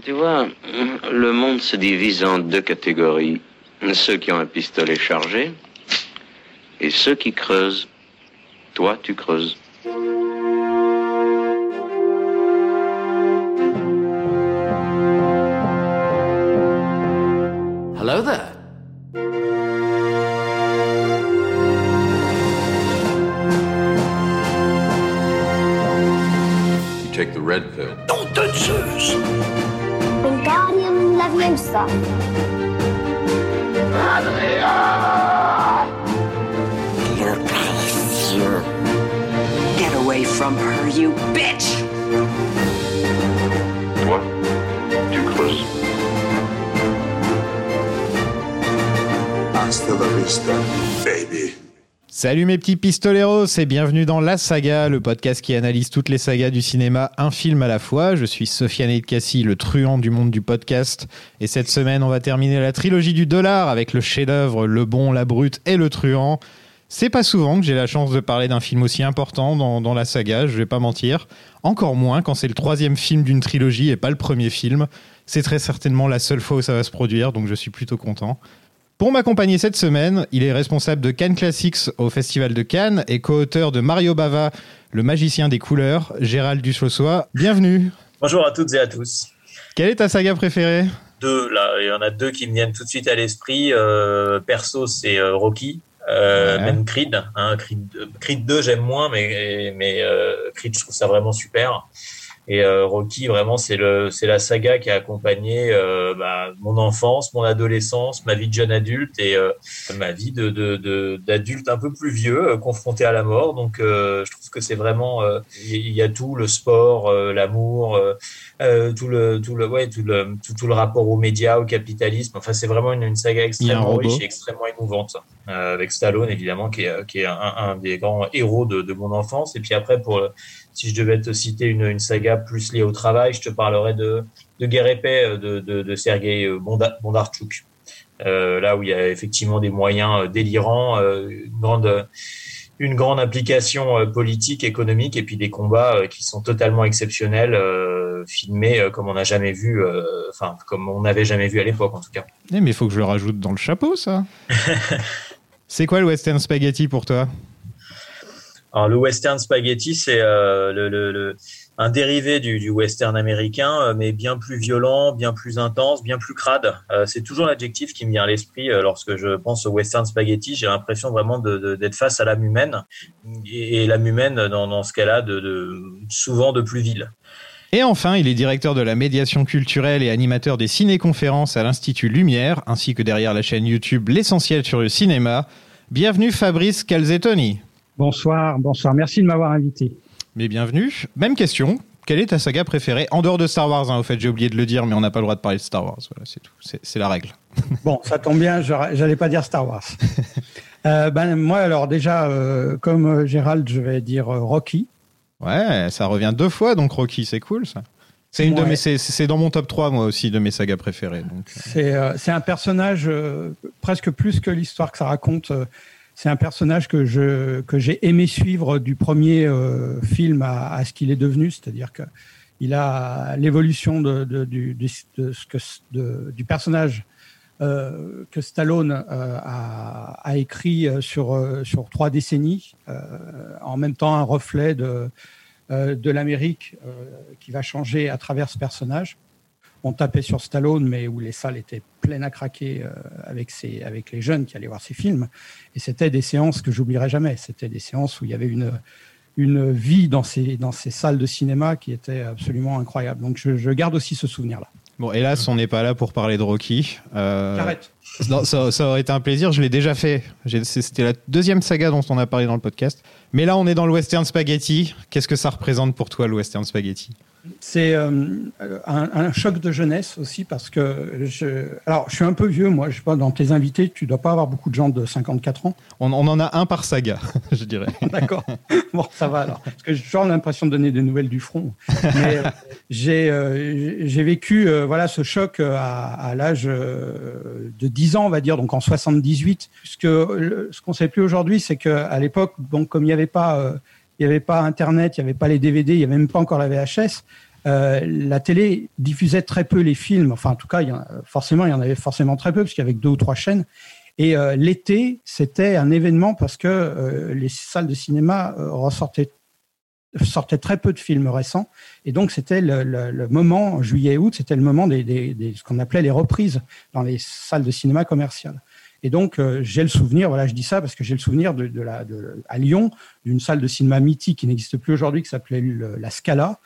Tu vois, le monde se divise en deux catégories. Ceux qui ont un pistolet chargé et ceux qui creusent. Toi, tu creuses. Salut mes petits pistoleros et bienvenue dans La Saga, le podcast qui analyse toutes les sagas du cinéma, un film à la fois. Je suis Sofiane Cassie, le truand du monde du podcast. Et cette semaine, on va terminer la trilogie du dollar avec le chef-d'œuvre Le Bon, la Brute et le Truand. C'est pas souvent que j'ai la chance de parler d'un film aussi important dans, dans la saga, je vais pas mentir. Encore moins quand c'est le troisième film d'une trilogie et pas le premier film. C'est très certainement la seule fois où ça va se produire, donc je suis plutôt content. Pour m'accompagner cette semaine, il est responsable de Cannes Classics au Festival de Cannes et co-auteur de Mario Bava, le magicien des couleurs, Gérald Duchossois. Bienvenue. Bonjour à toutes et à tous. Quelle est ta saga préférée? Deux, là, il y en a deux qui me viennent tout de suite à l'esprit. Euh, perso, c'est euh, Rocky, euh, Ouais. même Creed. Hein, Creed, Creed 2, j'aime moins, mais, mais euh, Creed, je trouve ça vraiment super. Et euh, Rocky, vraiment, c'est le, c'est la saga qui a accompagné euh, bah, mon enfance, mon adolescence, ma vie de jeune adulte et euh, ma vie de, de, de- d'adulte un peu plus vieux, euh, confronté à la mort. Donc, euh, je trouve que c'est vraiment, euh, il y a tout, le sport, euh, l'amour, euh, euh, tout le, tout le, ouais, tout le, tout, tout le rapport aux médias, au capitalisme. Enfin, c'est vraiment une, une saga extrêmement riche et extrêmement émouvante. Euh, avec Stallone, évidemment, qui est, qui est un, un des grands héros de, de mon enfance. Et puis après, pour, si je devais te citer une, une saga plus liée au travail, je te parlerais de, de Guerre et Paix euh, de, de, de Sergei Bonda- Bondarchuk. Euh, là où il y a effectivement des moyens euh, délirants, euh, une grande, une grande implication euh, politique, économique, et puis des combats euh, qui sont totalement exceptionnels, euh, filmés euh, comme on n'a jamais vu, euh, enfin comme on n'avait jamais vu à l'époque en tout cas. Eh, mais il faut que je le rajoute dans le chapeau, ça. c'est quoi le western spaghetti pour toi? Alors le western spaghetti, c'est euh, un dérivé du, western américain, euh, mais bien plus violent, bien plus intense, bien plus crade. Euh, c'est toujours l'adjectif qui me vient à l'esprit lorsque je pense au western spaghetti. J'ai l'impression vraiment d'être face à l'âme humaine, et, l'âme humaine dans, ce cas-là, souvent de plus vil. Et enfin, il est directeur de la médiation culturelle et animateur des ciné-conférences à l'Institut Lumière, ainsi que derrière la chaîne YouTube L'essentiel sur le cinéma. Bienvenue Fabrice Calzettoni. Bonsoir, bonsoir. Merci de m'avoir invité. Mais bienvenue. Même question. Quelle est ta saga préférée? En dehors de Star Wars, hein, au fait, j'ai oublié de le dire, mais on n'a pas le droit de parler de Star Wars. Voilà, c'est tout. C'est la règle. Bon, ça tombe bien, j'allais pas dire Star Wars. Euh, ben moi, alors déjà, euh, comme euh, Gérald, je vais dire Rocky. Ouais, ça revient deux fois, donc Rocky, c'est cool ça. C'est une de mes, c'est- dans mon top 3, moi aussi, de mes sagas préférées. Donc, C'est euh, c'est un personnage euh, presque plus que l'histoire que ça raconte. euh, c'est un personnage que je que j'ai aimé suivre du premier euh, film à, ce qu'il est devenu, c'est-à-dire que il a l'évolution du, personnage euh, que Stallone euh, a, écrit sur trois décennies, en même temps un reflet de l'Amérique qui va changer à travers ce personnage on tapait sur Stallone, mais où les salles étaient pleines à craquer euh, avec, avec les jeunes qui allaient voir ces films. Et c'était des séances que j'oublierai jamais. C'était des séances où il y avait une, une vie dans ces, dans ces salles de cinéma qui était absolument incroyable. Donc je, je garde aussi ce souvenir-là. Bon, hélas, on n'est pas là pour parler de Rocky. Euh, non, ça, ça aurait été un plaisir, je l'ai déjà fait. C'était la deuxième saga dont on a parlé dans le podcast. Mais là, on est dans le western spaghetti. Qu'est-ce que ça représente pour toi, le western spaghetti? C'est euh, un, un choc de jeunesse aussi parce que je, alors je suis un peu vieux moi. Je sais pas dans tes invités, tu dois pas avoir beaucoup de gens de 54 ans. on, on en a un par saga, je dirais. D'accord. Bon, ça va alors. Parce que j'ai toujours l'impression de donner des nouvelles du front. Mais euh, j'ai euh, j'ai vécu voilà ce choc à, à l'âge de 10 ans, on va dire, donc en 78. Puisque ce qu'on sait plus aujourd'hui, c'est qu'à l'époque, donc comme il n'y avait pas il n'y avait pas Internet, il n'y avait pas les DVD, il n'y avait même pas encore la VHS. euh, la télé diffusait très peu les films. Enfin, en tout cas, il y en, forcément, il y en avait forcément très peu, parce qu'il y avait deux ou trois chaînes. Et euh, l'été, c'était un événement parce que euh, les salles de cinéma ressortaient sortaient très peu de films récents. Et donc, c'était le moment, juillet-août, c'était le moment des, des, des, ce qu'on appelait les reprises dans les salles de cinéma commerciales. Et donc, euh, j'ai le souvenir, voilà, je dis ça parce que j'ai le souvenir de, à Lyon, d'une salle de cinéma mythique qui n'existe plus aujourd'hui, qui s'appelait la Scala,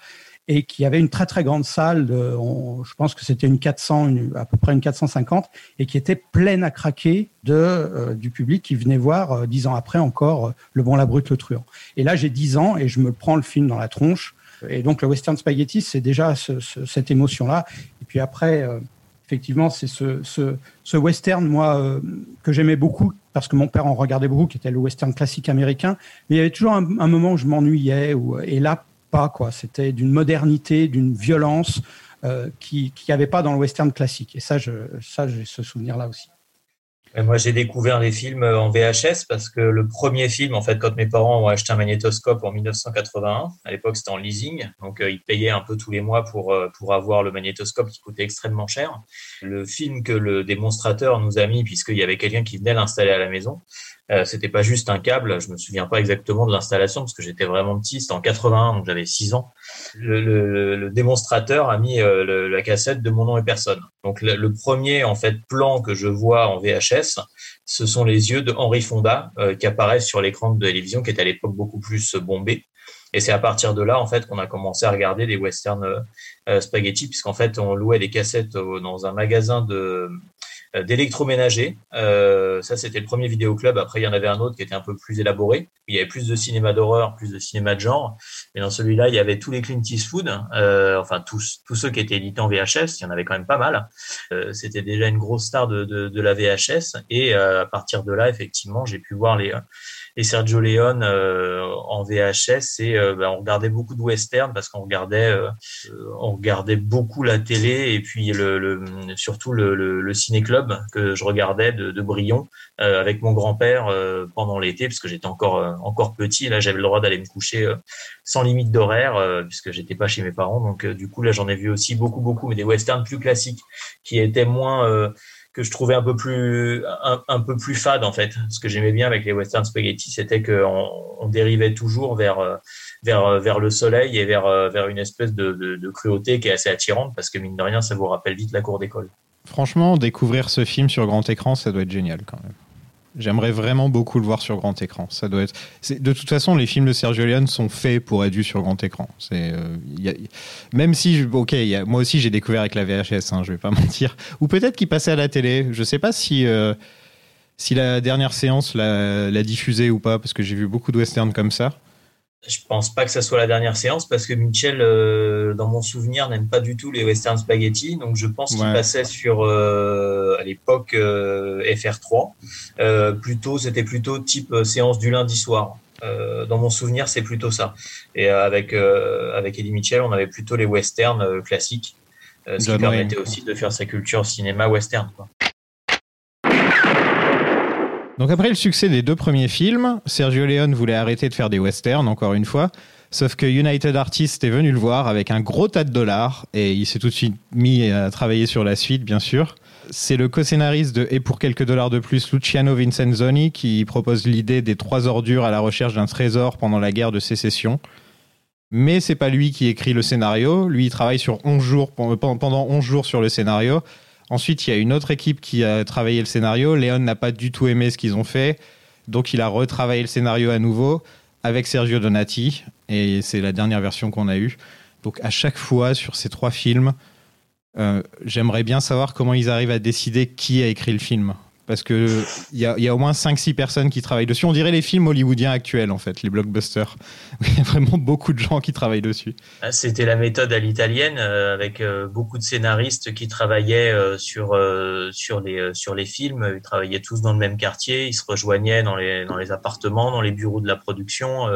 et qui avait une très très grande salle, je pense que c'était une 400, une, à peu près une 450, et qui était pleine à craquer de euh, du public qui venait voir euh, dix ans après encore Le Bon, la Brute, le Truand. Et là, j'ai dix ans et je me prends le film dans la tronche. Et donc le western spaghetti, c'est déjà ce, ce, cette émotion-là. Et puis après, effectivement, c'est ce, ce, western, moi, euh, que j'aimais beaucoup parce que mon père en regardait beaucoup, qui était le western classique américain. Mais il y avait toujours un, moment où je m'ennuyais. Et là, pas quoi. C'était d'une modernité, d'une violence euh, qui qui avait pas dans le western classique. Et ça, ça, j'ai ce souvenir-là aussi. Moi, j'ai découvert les films en VHS parce que le premier film, en fait, quand mes parents ont acheté un magnétoscope en 1981, à l'époque c'était en leasing, donc euh, ils payaient un peu tous les mois pour euh, pour avoir le magnétoscope qui coûtait extrêmement cher. Le film que le démonstrateur nous a mis, puisqu'il y avait quelqu'un qui venait l'installer à la maison, euh, c'était pas juste un câble. Je me souviens pas exactement de l'installation parce que j'étais vraiment petit. C'était en 81, donc j'avais 6 ans. Le, démonstrateur a mis euh, la cassette de Mon nom et personne. Donc le, premier en fait plan que je vois en VHS, ce sont les yeux de Henri Fonda euh, qui apparaissent sur l'écran de télévision, qui était à l'époque beaucoup plus bombé. Et c'est à partir de là, en fait, qu'on a commencé à regarder des westerns euh, spaghetti, puisqu'en fait, on louait des cassettes dans un magasin de d'électroménager. Euh, ça, c'était le premier vidéoclub. Après, il y en avait un autre qui était un peu plus élaboré. Il y avait plus de cinéma d'horreur, plus de cinéma de genre. Mais dans celui-là, il y avait tous les Clint Eastwood, euh, enfin tous, tous ceux qui étaient édités en VHS. Il y en avait quand même pas mal. Euh, c'était déjà une grosse star de, de, de la VHS. Et euh, à partir de là, effectivement, j'ai pu voir les et Sergio Leone euh, en VHS et euh, ben, on regardait beaucoup de western parce qu'on regardait euh, on regardait beaucoup la télé et puis le, surtout le, le, le ciné club que je regardais de, de Brion avec mon grand-père pendant l'été parce que j'étais encore encore petit. Là j'avais le droit d'aller me coucher sans limite d'horaire puisque j'étais pas chez mes parents. Donc du coup là j'en ai vu aussi beaucoup beaucoup mais des westerns plus classiques qui étaient moins que je trouvais un peu plus un, peu plus fade en fait. Ce que j'aimais bien avec les western spaghetti, c'était qu'on on dérivait toujours vers vers vers le soleil et vers vers une espèce de, de, cruauté qui est assez attirante parce que mine de rien, ça vous rappelle vite la cour d'école. Franchement, découvrir ce film sur grand écran, ça doit être génial quand même. J'aimerais vraiment beaucoup le voir sur grand écran. Ça doit être. De toute façon, les films de Sergio Leone sont faits pour être vus sur grand écran. C'est euh, même si, ok, moi aussi j'ai découvert avec la VHS. Hein, je vais pas mentir. Ou peut-être qu'il passait à la télé. Je sais pas si euh, si la dernière séance l'a, l'a diffusé ou pas, parce que j'ai vu beaucoup de westerns comme ça. Je pense pas que ça soit la dernière séance parce que Mitchell, euh, dans mon souvenir, n'aime pas du tout les western spaghetti. Donc je pense ouais. qu'il passait sur euh, à l'époque euh, FR3. plutôt, c'était plutôt type séance du lundi soir. dans mon souvenir, c'est plutôt ça. Et avec avec Eddie Mitchell, on avait plutôt les westerns classiques, ce qui permettait aussi de faire sa culture cinéma western. Quoi. Donc après le succès des deux premiers films, Sergio Leone voulait arrêter de faire des westerns, encore une fois. Sauf que United Artists est venu le voir avec un gros tas de dollars et il s'est tout de suite mis à travailler sur la suite, bien sûr. C'est le co-scénariste de Et pour quelques dollars de plus, Luciano Vincenzoni, qui propose l'idée des trois ordures à la recherche d'un trésor pendant la guerre de sécession. Mais c'est pas lui qui écrit le scénario. Lui, il travaille sur 11 jours, pendant 11 jours sur le scénario. Ensuite, il y a une autre équipe qui a travaillé le scénario. Léon n'a pas du tout aimé ce qu'ils ont fait. Donc, il a retravaillé le scénario à nouveau avec Sergio Donati. Et c'est la dernière version qu'on a eue. Donc, à chaque fois, sur ces trois films, euh, j'aimerais bien savoir comment ils arrivent à décider qui a écrit le film. Parce qu'il y a, y a au moins 5-6 personnes qui travaillent dessus. On dirait les films hollywoodiens actuels, en fait, les blockbusters. Il y a vraiment beaucoup de gens qui travaillent dessus. C'était la méthode à l'italienne, euh, avec euh, beaucoup de scénaristes qui travaillaient euh, sur, sur, les, sur les films. Ils travaillaient tous dans le même quartier. Ils se rejoignaient dans les, dans les appartements, dans les bureaux de la production.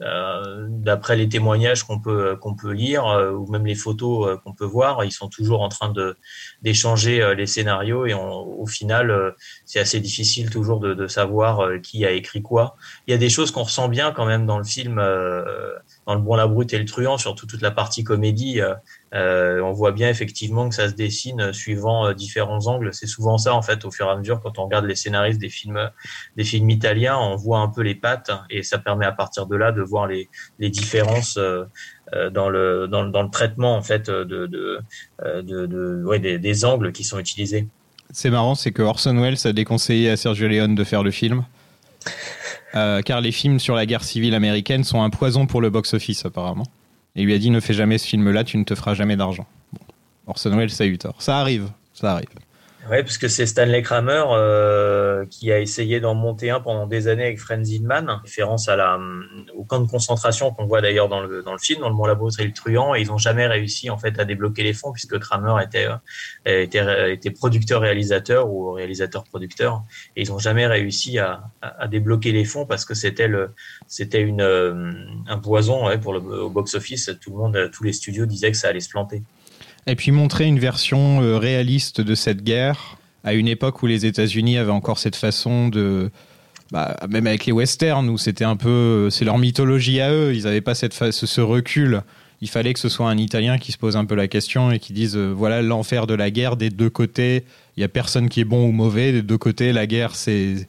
D'après les témoignages qu'on peut, qu'on peut lire, ou même les photos qu'on peut voir, ils sont toujours en train d'échanger les scénarios. Et au final, c'est assez difficile toujours de, savoir euh, qui a écrit quoi. Il y a des choses qu'on ressent bien quand même dans le film, euh, dans le Bon, la Brute et le Truand, surtout toute la partie comédie. Euh, on voit bien effectivement que ça se dessine suivant euh, différents angles. C'est souvent ça en fait au fur et à mesure quand on regarde les scénaristes des films, des films italiens, on voit un peu les pattes et ça permet à partir de là de voir les, différences euh, dans le, traitement en fait de, des angles qui sont utilisés. C'est marrant, c'est que Orson Welles a déconseillé à Sergio Leone de faire le film. Euh, car les films sur la guerre civile américaine sont un poison pour le box-office apparemment. Et lui a dit ne fais jamais ce film-là, tu ne te feras jamais d'argent. Orson Welles a eu tort. Ça arrive, ça arrive. Oui, parce que c'est Stanley Kramer euh, qui a essayé d'en monter un pendant des années avec Franz Zindman, référence à la, au camp de concentration qu'on voit d'ailleurs dans le, dans le film, dans le Mont Labos et le Truand, et ils n'ont jamais réussi en fait à débloquer les fonds puisque Kramer était, euh, était, était producteur-réalisateur ou réalisateur-producteur, et ils n'ont jamais réussi à, à, débloquer les fonds parce que c'était euh, un poison ouais, pour le au box-office. Tout le monde, tous les studios disaient que ça allait se planter. Et puis montrer une version euh, réaliste de cette guerre à une époque où les États-Unis avaient encore cette façon de. Bah, même avec les westerns, où c'était un peu. C'est leur mythologie à eux, ils n'avaient pas cette ce recul. Il fallait que ce soit un Italien qui se pose un peu la question et qui dise euh, voilà l'enfer de la guerre des deux côtés. Il n'y a personne qui est bon ou mauvais. Des deux côtés, la guerre, c'est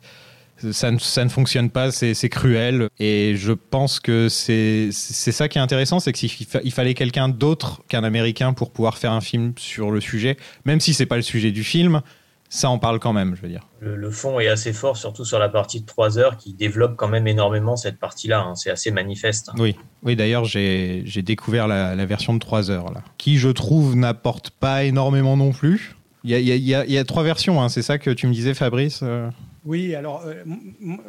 ça ne, ça ne, fonctionne pas, c'est cruel. Et je pense que c'est ça qui est intéressant, c'est qu'il il fallait quelqu'un d'autre qu'un Américain pour pouvoir faire un film sur le sujet, même si c'est pas le sujet du film. Ça en parle quand même, je veux dire. Le, le fond est assez fort, surtout sur la partie de 3 heures, qui développe quand même énormément cette partie-là. Hein. C'est assez manifeste. Oui, oui d'ailleurs, j'ai découvert la, la, version de 3 heures, là, qui, je trouve, n'apporte pas énormément non plus. Y y il y a trois versions, hein. c'est ça que tu me disais, Fabrice euh? Oui, alors euh,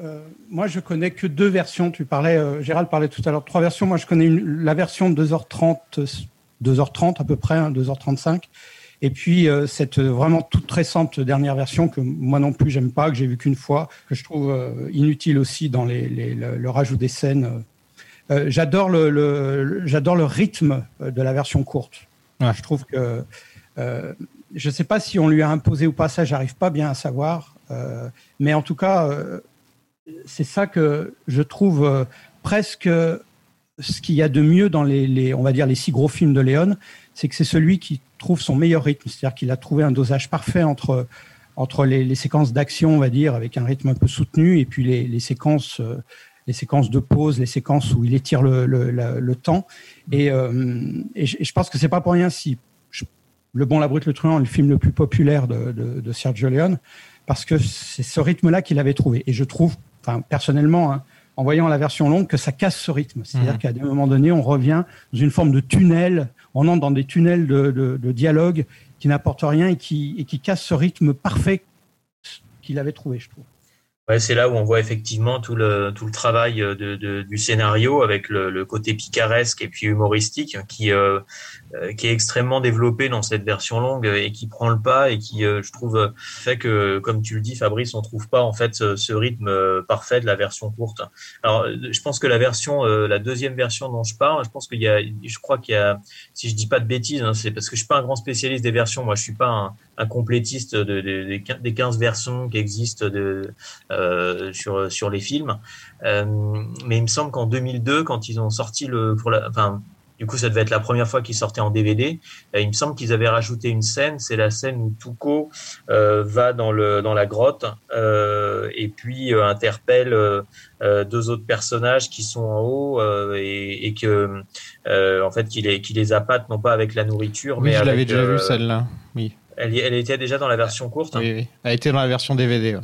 euh, moi je connais que deux versions. Tu parlais, euh, Gérald parlait tout à l'heure de trois versions. Moi je connais une, la version de 2h30, 2h30 à peu près, hein, 2h35. Et puis euh, cette vraiment toute récente dernière version que moi non plus j'aime pas, que j'ai vu qu'une fois, que je trouve euh, inutile aussi dans les, les, le, le, rajout des scènes. j'adore le, le j'adore le rythme de la version courte. Ouais. Je trouve que je ne sais pas si on lui a imposé ou pas ça, j'arrive pas bien à savoir. Euh, mais en tout cas, euh, c'est ça que je trouve euh, presque ce qu'il y a de mieux dans les, on va dire les six gros films de Léon, c'est que c'est celui qui trouve son meilleur rythme, c'est-à-dire qu'il a trouvé un dosage parfait entre entre les, séquences d'action, on va dire, avec un rythme un peu soutenu, et puis les, séquences les séquences de pause, les séquences où il étire le, temps. Et, je, pense que c'est pas pour rien si Le Bon, la Brute, le Truand est le film le plus populaire de, de, de Sergio Leone parce que c'est ce rythme-là qu'il avait trouvé. Et je trouve, enfin, personnellement, hein, en voyant la version longue, que ça casse ce rythme. C'est-à-dire mmh. qu'à des moments donnés, on revient dans une forme de tunnel, on entre dans des tunnels de, de, de dialogue qui n'apportent rien et qui, et qui cassent ce rythme parfait qu'il avait trouvé, je trouve. Ouais, c'est là où on voit effectivement tout le, tout le travail de, de du scénario avec le, le, côté picaresque et puis humoristique qui, euh, qui est extrêmement développé dans cette version longue et qui prend le pas et qui, euh, je trouve, fait que, comme tu le dis, Fabrice, on trouve pas en fait ce, rythme euh, parfait de la version courte. Alors, je pense que la version, euh, la deuxième version dont je parle, je pense qu'il y a, je crois qu'il y a, si je dis pas de bêtises, hein, c'est parce que je suis pas un grand spécialiste des versions. Moi, je suis pas un, un complétiste de, de, des 15 versions qui existent de, euh, sur, sur les films. Euh, mais il me semble qu'en 2002, quand ils ont sorti le, pour la, enfin, du coup, ça devait être la première fois qu'ils sortaient en DVD. Il me semble qu'ils avaient rajouté une scène. C'est la scène où Tuco euh, va dans le dans la grotte euh, et puis euh, interpelle deux autres personnages qui sont en haut et, et, que en fait qu'il les qui les appâte non pas avec la nourriture, oui, mais je l'avais déjà vu celle-là. Oui. Elle, elle était déjà dans la version courte. Oui, oui. Elle était dans la version DVD. Ouais.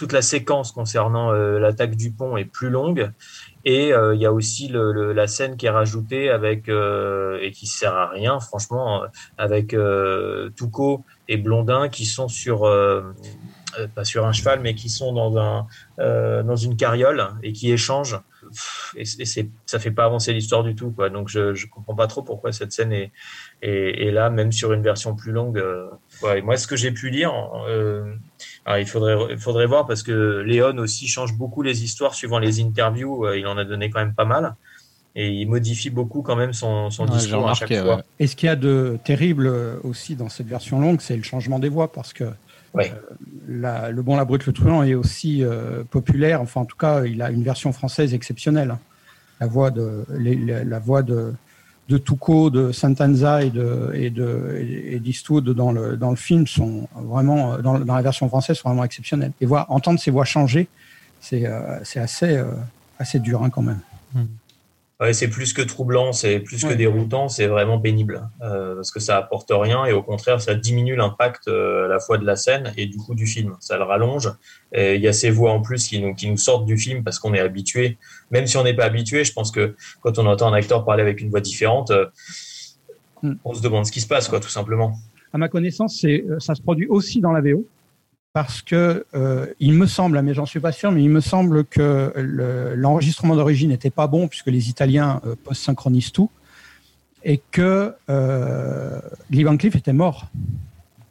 Toute la séquence concernant l'attaque du pont est plus longue et euh, il y a aussi la scène qui est rajoutée avec euh, et qui sert à rien, franchement, avec euh, Touko et Blondin qui sont sur euh, pas sur un cheval, mais qui sont dans un euh, dans une carriole et qui échangent. Et, et c'est ça fait pas avancer l'histoire du tout, quoi. Donc je je comprends pas trop pourquoi cette scène est là, même sur une version plus longue. Euh, ouais, moi, ce que j'ai pu lire. Euh, alors, il faudrait, il faudrait voir parce que Léon aussi change beaucoup les histoires suivant les interviews. Euh, il en a donné quand même pas mal. Et il modifie beaucoup quand même son, son ouais, discours à chaque fois. Ouais. Et ce qu'il y a de terrible aussi dans cette version longue, c'est le changement des voix parce que Ouais. la- le Bon, la Brute, le Truand est aussi euh, populaire. Enfin, en tout cas, il a une version française exceptionnelle. La voix de, les- la voix de, de Tuco, de Santanza et de et de d'Eastwood dans le dans le film sont vraiment dans, la version française sont vraiment exceptionnelles. Et voir entendre ces voix changer, c'est euh, c'est assez euh, assez dur hein, quand même. Ouais, c'est plus que troublant, c'est plus que déroutant, c'est vraiment pénible euh, parce que ça apporte rien et au contraire ça diminue l'impact euh, à la fois de la scène et du coup du film. Ça le rallonge. Et il y a ces voix en plus qui nous qui nous sortent du film parce qu'on est habitué. Même si on n'est pas habitué, je pense que quand on entend un acteur parler avec une voix différente, euh, Hmm. on se demande ce qui se passe quoi, tout simplement. À ma connaissance, c'est ça se produit aussi dans la VO parce que euh, il me semble, mais j'en suis pas sûr, mais il me semble que le- l'enregistrement d'origine n'était pas bon puisque les Italiens euh, post-synchronisent tout et que euh, Lee Van Cleef était mort.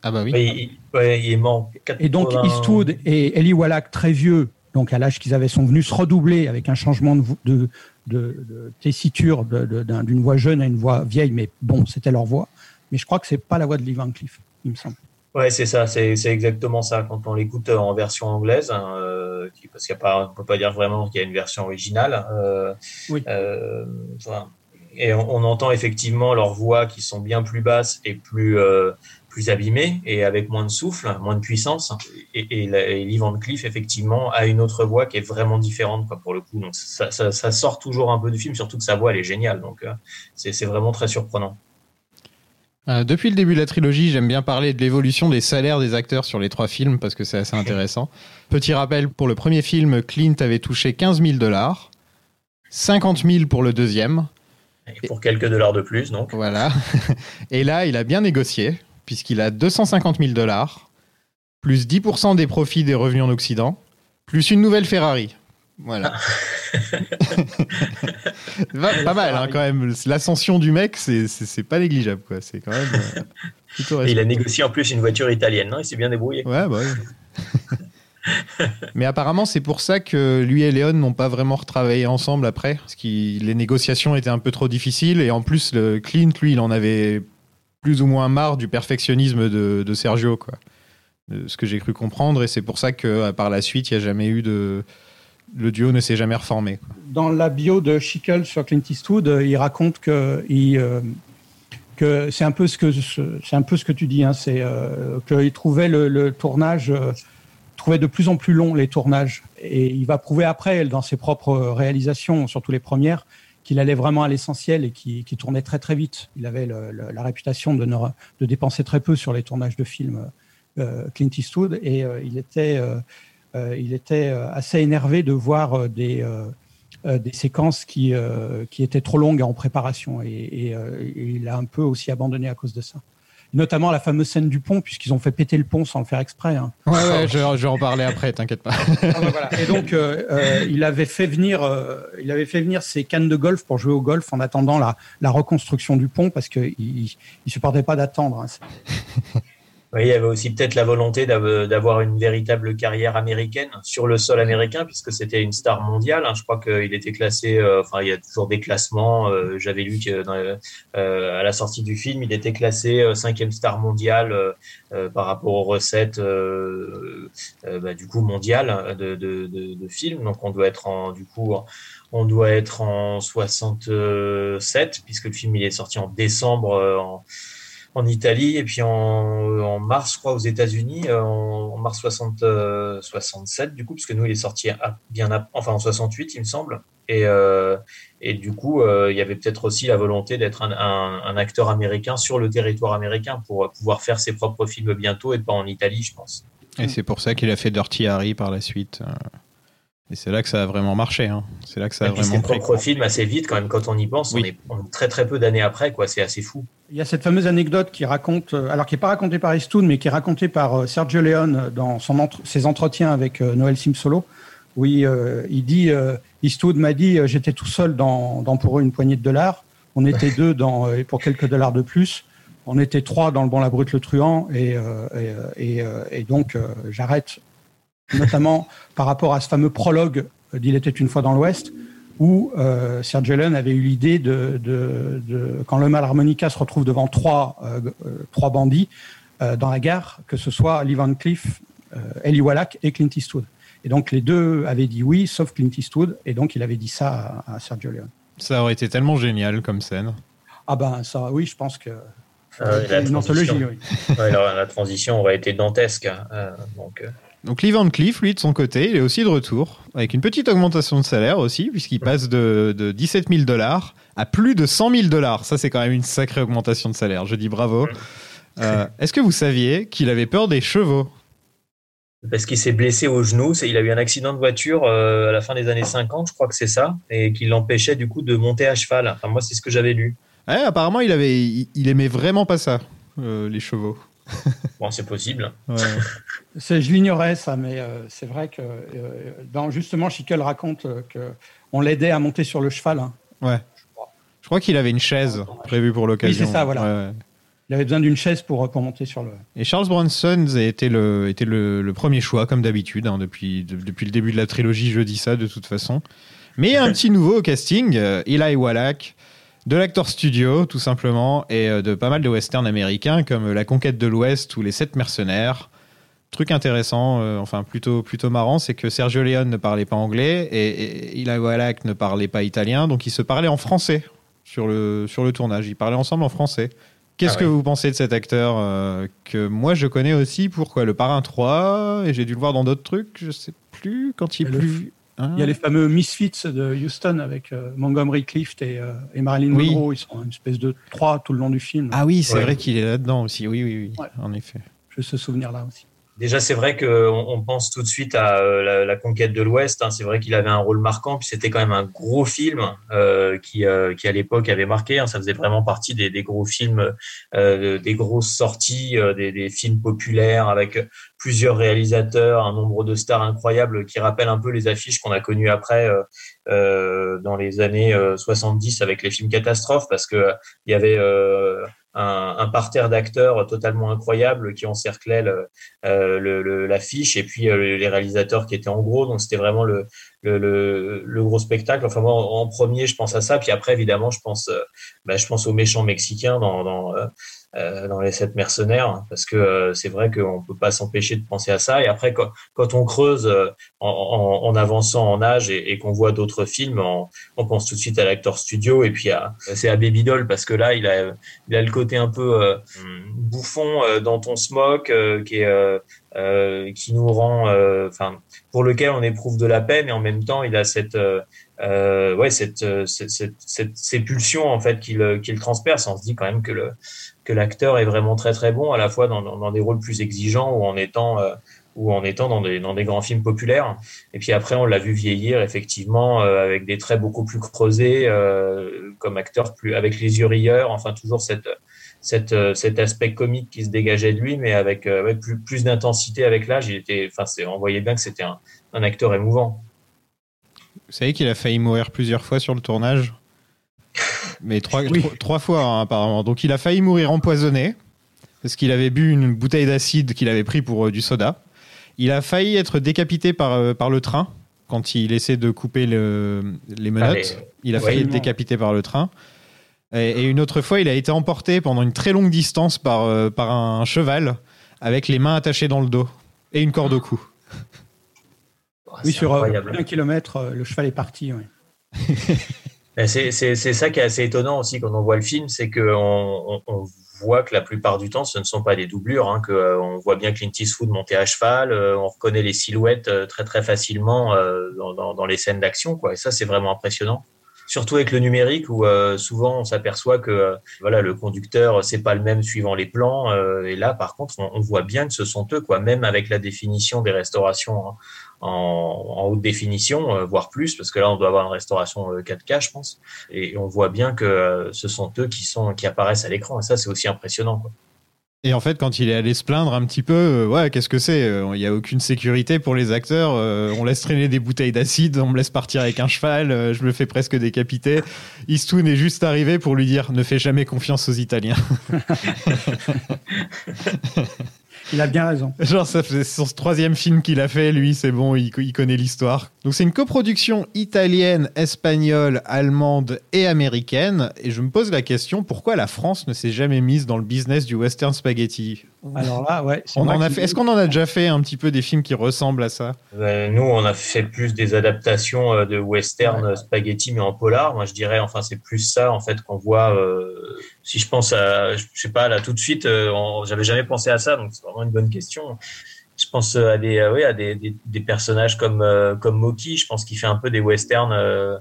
Ah bah oui. Il, ouais, il est mort. Et donc 80 Eastwood et Eli Wallach, très vieux, donc à l'âge qu'ils avaient, sont venus se redoubler avec un changement de, vo- de, de, de tessiture d'une voix jeune à une voix vieille, mais bon, c'était leur voix. Mais je crois que c'est pas la voix de Lee Van Cleef, il me semble. Ouais, c'est ça, c'est exactement ça. Quand on l'écoute en version anglaise, hein, euh, parce qu'il y a pas, on peut pas dire vraiment qu'il y a une version originale. Euh, Oui. euh, enfin, et on, on entend effectivement leurs voix qui sont bien plus basses et plus euh, plus abîmées et avec moins de souffle, moins de puissance. Et, et, et Lee Van Cleef effectivement a une autre voix qui est vraiment différente quoi, pour le coup. Donc ça, ça, ça sort toujours un peu du film, surtout que sa voix elle est géniale. Donc euh, c'est vraiment très surprenant. Euh, depuis le début de la trilogie, j'aime bien parler de l'évolution des salaires des acteurs sur les trois films parce que c'est assez intéressant. Petit rappel, pour le premier film, Clint avait touché 15 000 dollars, 50 000 pour le deuxième, Et pour quelques dollars de plus, donc. voilà. Et là, il a bien négocié puisqu'il a 250 000 dollars, plus 10% des profits des revenus en Occident, plus une nouvelle Ferrari. Voilà. Va- pas mal hein, quand même. L'ascension du mec, c'est- pas négligeable quoi. C'est quand même euh, plutôt Et il a négocié en plus une voiture italienne, non Il s'est bien débrouillé. Ouais, bah oui. Mais apparemment, c'est pour ça que lui et Léon n'ont pas vraiment retravaillé ensemble après, parce que les négociations étaient un peu trop difficiles, et en plus, le Clint, lui, il en avait plus ou moins marre du perfectionnisme de, de Sergio, quoi. De ce que j'ai cru comprendre, et c'est pour ça que par la suite, il n'y a jamais eu de. Le duo ne s'est jamais reformé. Dans la bio de Schickel sur Clint Eastwood, euh, il raconte euh, que c'est un peu ce que ce- c'est un peu ce que tu dis, hein, c'est euh, qu'il trouvait le, tournage, trouvait de plus en plus long les tournages, et il va prouver après dans ses propres réalisations, surtout les premières, qu'il allait vraiment à l'essentiel et qu'il qu'il tournait très très vite. Il avait la réputation de, dépenser très peu sur les tournages de films Clint Eastwood, et il était il était euh, assez énervé de voir euh, des, euh, euh, des séquences qui, euh, qui étaient trop longues en préparation. Et, et, euh, et il a un peu aussi abandonné à cause de ça. Notamment la fameuse scène du pont, puisqu'ils ont fait péter le pont sans le faire exprès. hein. Ouais, ouais, je, je vais en parler après, t'inquiète pas. Ah voilà. Et donc, euh, euh, il avait fait venir, euh, il avait fait venir ses cannes de golf pour jouer au golf en attendant la, la reconstruction du pont parce qu'il il, il supportait pas d'attendre. hein. Oui, il y avait aussi peut-être la volonté d'av- d'avoir une véritable carrière américaine sur le sol américain, puisque c'était une star mondiale. hein. Je crois qu'il était classé, euh, enfin, il y a toujours des classements. euh, J'avais lu dans, euh, la sortie du film, il était classé cinquième star mondiale par rapport aux recettes, bah, du coup, mondiales de, de, de, de films. Donc, on doit être en, du coup, on doit être en 67, puisque le film il est sorti en décembre en, en Italie et puis en, mars, je crois, aux États-Unis, euh, en, mars 60, euh, 67, du coup, parce que nous, il est sorti à- bien ap- enfin en 68, il me semble. Et, euh, et du coup, il y avait peut-être aussi la volonté d'être un, un, acteur américain sur le territoire américain pour pouvoir faire ses propres films bientôt et pas en Italie, je pense. Et c'est pour ça qu'il a fait Dirty Harry par la suite. Euh. Et c'est là que ça a vraiment marché. hein. C'est là que ça a et ses vraiment pris. propres films assez vite, quand même, quand on y pense, Oui. on, est, on est très très peu d'années après, quoi. C'est assez fou. Il y a cette fameuse anecdote qui raconte, euh, alors qui n'est pas racontée par Eastwood, mais qui est racontée par euh, Sergio Leone dans son entre- ses entretiens avec euh, Noël Simsolo, où il, euh, il dit euh, Eastwood m'a dit euh, j'étais tout seul dans, dans pour eux une poignée de dollars, on était deux dans euh, pour quelques dollars de plus, on était trois dans le bon la brute le truand et euh, et, euh, et, euh, et donc euh, j'arrête notamment par rapport à ce fameux prologue euh, d'Il était une fois dans l'Ouest où euh, Sergio Leone avait eu l'idée de, de, de quand le mal harmonica se retrouve devant trois euh, euh, trois bandits euh, dans la gare que ce soit Lee Van Cleef, euh, Eli Wallach et Clint Eastwood. Et donc les deux avaient dit oui, sauf Clint Eastwood, et donc il avait dit ça à, à Sergio Leone. Ça aurait été tellement génial comme scène. Ah ben ça, oui, je pense que Ah la une anthologie. transition. Oui. Ouais, la, la transition aurait été dantesque. hein. Euh, donc, euh, Donc Lee Van Cleef, lui, de son côté, il est aussi de retour, avec une petite augmentation de salaire aussi, puisqu'il passe de, de 17 000 dollars à plus de 100 000 dollars. Ça, c'est quand même une sacrée augmentation de salaire. Je dis bravo. Euh, Est-ce que vous saviez qu'il avait peur des chevaux? Parce qu'il s'est blessé au genou, il a eu un accident de voiture euh, à la fin des années 50, je crois que c'est ça, et qui l'empêchait du coup de monter à cheval. Enfin, moi, c'est ce que j'avais lu. Ouais, Apparemment, il, avait, il, il aimait vraiment pas ça, euh, les chevaux. Bon, c'est possible. Ouais. Je l'ignorais ça, mais euh, c'est vrai que euh, dans, justement, Schickel raconte euh, que on l'aidait à monter sur le cheval. hein. ouais. Je crois qu'il avait une chaise prévue pour l'occasion. c'est ça, voilà. Ouais, ouais. Il avait besoin d'une chaise pour, pour monter sur le. Et Charles Bronson était le, était le, le premier choix, comme d'habitude. hein, depuis, de- depuis le début de la trilogie, je dis ça de toute façon. Mais il y a un petit nouveau au casting, Eli Wallach, de l'acteur studio, tout simplement, et euh, de pas mal de westerns américains, comme euh, La Conquête de l'Ouest ou Les Sept Mercenaires. Truc intéressant, euh, enfin plutôt, plutôt marrant, c'est que Sergio Leone ne parlait pas anglais et, et Wallach ne parlait pas italien, donc ils se parlaient en français sur le, sur le tournage. Ils parlaient ensemble en français. Qu'est-ce Ah que vous pensez de cet acteur euh, que moi je connais aussi pour quoi Le Parrain 3 et j'ai dû le voir dans d'autres trucs, je sais plus quand il est Hein Il y a les fameux Misfits de Houston avec euh, Montgomery Clift et, euh, et Marilyn Oui. Monroe. Ils sont une espèce de trois tout le long du film. Ah oui, c'est Ouais. vrai qu'il est là-dedans aussi. Oui, oui, oui, Ouais. en effet. J'ai ce souvenir-là aussi. Déjà, c'est vrai qu'on on pense tout de suite à euh, la, conquête de l'Ouest. hein. C'est vrai qu'il avait un rôle marquant, puis c'était quand même un gros film euh, qui, euh, qui à l'époque avait marqué. hein. Ça faisait vraiment partie des, gros films, des grosses sorties, des, des films populaires avec plusieurs réalisateurs, un nombre de stars incroyables qui rappellent un peu les affiches qu'on a connues après dans les années euh, 70 avec les films catastrophes, parce que il y avait un, un parterre d'acteurs totalement incroyables qui encerclaient le, euh, l'affiche et puis euh, les réalisateurs qui étaient en gros. Donc c'était vraiment le, le, le, le gros spectacle. Enfin moi en, premier je pense à ça. Puis après évidemment je pense euh, bah, je pense aux méchants mexicains dans dans, dans les sept mercenaires hein, parce que euh, c'est vrai qu'on peut pas s'empêcher de penser à ça. Et après quand, on creuse euh, en, en, en avançant en âge et, et qu'on voit d'autres films, on, on pense tout de suite à l'acteur studio et puis à c'est à Baby Doll parce que là il a il a le côté un peu euh, bouffon euh, dans ton smoke euh, qui est euh, euh, qui nous rend euh, enfin pour lequel on éprouve de la peine et en même temps il a cette euh, euh, ouais cette, euh, cette, cette, cette- ces pulsions en fait qu'il qu'il transperce on se dit quand même que le que l'acteur est vraiment très très bon à la fois dans, des rôles plus exigeants ou en étant euh, ou en étant dans des, dans des grands films populaires. Et puis après, on l'a vu vieillir effectivement euh, avec des traits beaucoup plus creusés, euh, comme acteur plus avec les yeux rieurs. Enfin, toujours cette, cette, cet aspect comique qui se dégageait de lui, mais avec plus, plus d'intensité avec l'âge. Il était, enfin, on voyait bien que c'était un, un acteur émouvant. Vous savez qu'il a failli mourir plusieurs fois sur le tournage? Mais trois, Oui. trois, trois fois, hein, apparemment. Donc il a failli mourir empoisonné, parce qu'il avait bu une bouteille d'acide qu'il avait pris pour euh, du soda. Il a failli être décapité par, euh, par le train, quand il essaie de couper le- les menottes. Ah, il a ouais, failli être décapité par le train. Et, et une autre fois, il a été emporté pendant une très longue distance par, euh, par un cheval, avec les mains attachées dans le dos, et une corde au cou. Oh, Oui, sur euh, un kilomètre, euh, le cheval est parti. ouais. Mais C'est ça qui est assez étonnant aussi quand on voit le film, c'est qu'on on, voit que la plupart du temps, ce ne sont pas des doublures, hein, euh, voit bien Clint Eastwood monter à cheval, euh, on reconnaît les silhouettes euh, très très facilement dans, dans, dans les scènes d'action, quoi. Et ça, c'est vraiment impressionnant. Surtout avec le numérique où euh, souvent on s'aperçoit que euh, voilà le conducteur c'est pas le même suivant les plans euh, et là par contre on, voit bien que ce sont eux quoi même avec la définition des restaurations en, en, haute définition euh, voire plus parce que là on doit avoir une restauration euh, 4K je pense et on voit bien que euh, ce sont eux qui sont qui apparaissent à l'écran et ça c'est aussi impressionnant quoi. Et en fait, quand il est allé se plaindre un petit peu, euh, ouais, qu'est-ce que c'est Euh, Il n'y a aucune sécurité pour les acteurs. euh, on laisse traîner des bouteilles d'acide, on me laisse partir avec un cheval, je me fais presque décapiter. Eastwood est juste arrivé pour lui dire ne fais jamais confiance aux Italiens. Il a bien raison. Genre, ça son troisième film qu'il a fait, lui, c'est bon, il, il connaît l'histoire. Donc, c'est une coproduction italienne, espagnole, allemande et américaine. Et je me pose la question pourquoi la France ne s'est jamais mise dans le business du western spaghetti? Alors là, ouais. c'est On moi en a qui- fait. Est-ce qu'on en a déjà fait un petit peu des films qui ressemblent à ça Euh, nous, on a fait plus des adaptations euh, de western Ouais. spaghetti, mais en polar. Moi, je dirais, enfin, c'est plus ça, en fait, qu'on voit. euh, si je pense à, je sais pas, là, tout de suite, euh, j'avais jamais pensé à ça, donc c'est vraiment une bonne question. Je pense à des, euh, oui, à des, des, des personnages comme euh, comme Moki. Je pense qu'il fait un peu des westerns, euh,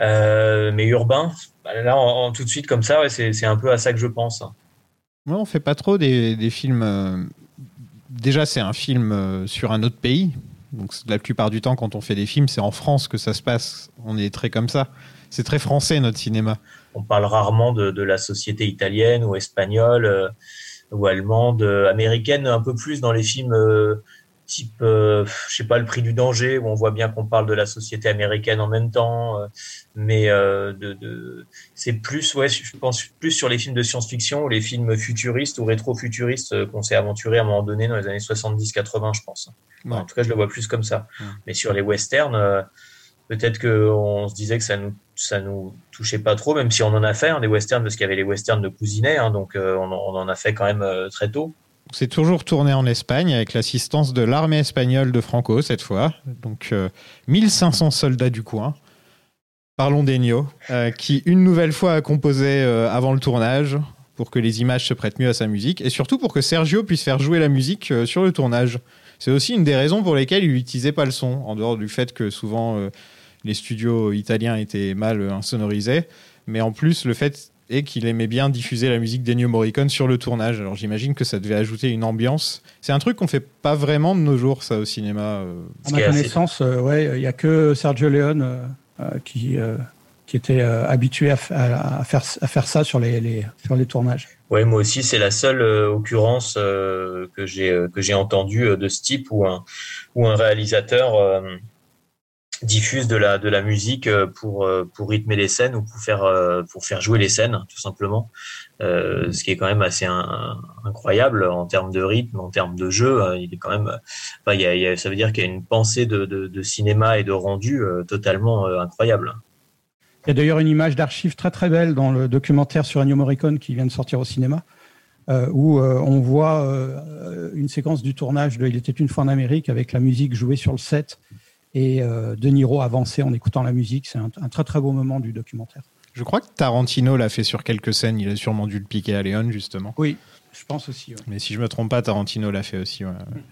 euh, mais urbains. Bah, Là, en, en- tout de suite comme ça, ouais, c'est c'est un peu à ça que je pense. Moi, on fait pas trop des, des films. euh, Déjà, c'est un film euh, sur un autre pays. Donc, la plupart du temps, quand on fait des films, c'est en France que ça se passe. On est très comme ça. C'est très français notre cinéma. on parle rarement de, de la société italienne ou espagnole euh, ou allemande, américaine, un peu plus dans les films type, euh, je sais pas, Le Prix du danger, où on voit bien qu'on parle de la société américaine en même temps, euh, mais euh, de, de, c'est plus, ouais, je pense plus sur les films de science-fiction ou les films futuristes ou rétro-futuristes qu'on s'est aventuré à un moment donné dans les années 70-80, je pense. Ouais. En tout cas, je le vois plus comme ça. Ouais. Mais sur les westerns, peut-être qu'on se disait que ça nous ça nous touchait pas trop, même si on en a fait hein, des westerns, parce qu'il y avait les westerns de Cousinet, hein, donc on, en- on en a fait quand même très tôt. C'est toujours tourné en Espagne avec l'assistance de l'armée espagnole de Franco cette fois. Donc euh, 1500 soldats du coin. Parlons d'Ennio, euh, qui une nouvelle fois a composé euh, avant le tournage pour que les images se prêtent mieux à sa musique et surtout pour que Sergio puisse faire jouer la musique euh, sur le tournage. C'est aussi une des raisons pour lesquelles il n'utilisait pas le son, en dehors du fait que souvent euh, les studios italiens étaient mal insonorisés, mais en plus le fait est qu'il aimait bien diffuser la musique d'Ennio Morricone sur le tournage. Alors j'imagine que ça devait ajouter une ambiance. C'est un truc qu'on fait pas vraiment de nos jours, ça au cinéma. euh. À ma connaissance, euh, ouais, il y a que Sergio Leone euh, qui euh, qui était euh, habitué à, f- à- à faire à faire ça sur les, les sur les tournages. Ouais, moi aussi, c'est la seule euh, occurrence euh, que j'ai euh, que j'ai entendue euh, de ce type où un où un réalisateur euh, diffuse de la de la musique euh, pour euh, pour rythmer les scènes ou pour faire euh, pour faire jouer les scènes tout simplement. Ce qui est quand même assez incroyable en termes de rythme, en termes de jeu. euh, il est quand même, enfin, il y a, ça veut dire qu'il y a une pensée de, de, cinéma et de rendu totalement incroyable. Il y a d'ailleurs une image d'archive très très belle dans le documentaire sur Ennio Morricone qui vient de sortir au cinéma, où on voit une séquence du tournage de Il était une fois en Amérique avec la musique jouée sur le set et euh, De Niro avancer en écoutant la musique. C'est un, un très très beau moment du documentaire. Je crois que Tarantino l'a fait sur quelques scènes. Il a sûrement dû le piquer à Léon justement. Oui, je pense aussi. ouais. Mais si je me trompe pas, Tarantino l'a fait aussi. ouais, ouais.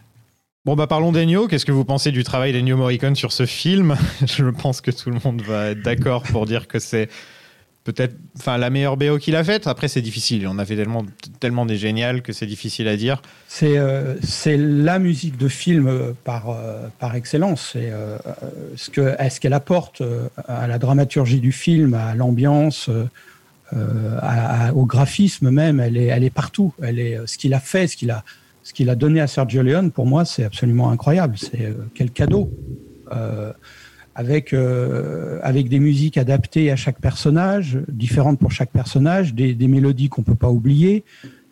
Bon bah parlons d'Ennio. Qu'est-ce que vous pensez du travail d'Ennio Morricone sur ce film? Je pense que tout le monde va être d'accord pour dire que c'est peut-être, enfin la meilleure BO qu'il a faite. Après c'est difficile. Il en a fait tellement, tellement des géniales que c'est difficile à dire. C'est euh, c'est la musique de film euh, par, euh, par excellence. C'est ce que est-ce qu'elle apporte à la dramaturgie du film, à l'ambiance, au graphisme même. Elle est, elle est partout. Elle est ce qu'il a fait, ce qu'il a, ce qu'il a donné à Sergio Leone. Pour moi, c'est absolument incroyable. C'est quel cadeau. Avec euh, avec des musiques adaptées à chaque personnage, différentes pour chaque personnage, des, des mélodies qu'on peut pas oublier,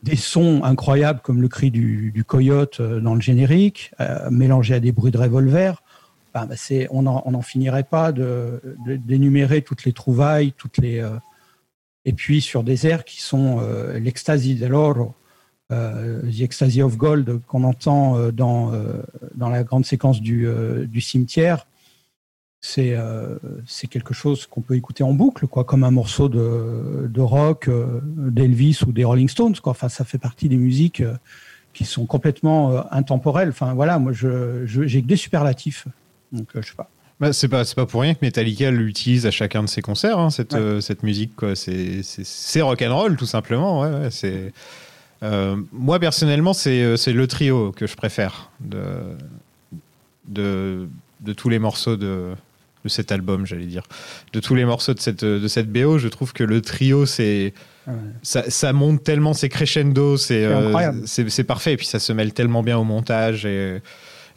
des sons incroyables comme le cri du, du coyote euh, dans le générique, euh, mélangé à des bruits de revolver. Bah, c'est, on n'en on en finirait pas de, d'énumérer toutes les trouvailles, toutes les euh, et puis sur des airs qui sont euh, l'ecstasy dell'oro, euh, the ecstasy of gold qu'on entend dans dans la grande séquence du, du cimetière. C'est euh, c'est quelque chose qu'on peut écouter en boucle, quoi, comme un morceau de, de rock euh, d'Elvis ou des Rolling Stones. Quoi. Enfin, ça fait partie des musiques euh, qui sont complètement intemporelles. Enfin, voilà, moi, je, j'ai que des superlatifs. Donc, je sais pas. Bah, c'est pas pas pour rien que Metallica l'utilise à chacun de ses concerts. hein, cette Ouais. cette musique. C'est rock'n'roll tout simplement. Ouais, ouais, c'est moi personnellement c'est c'est le trio que je préfère de de de tous les morceaux de de cet album, j'allais dire. De tous les morceaux de cette, de cette BO, je trouve que le trio, c'est. Ouais. Ça, ça monte tellement, c'est crescendo, c'est euh, c'est c'est parfait. Et puis ça se mêle tellement bien au montage et,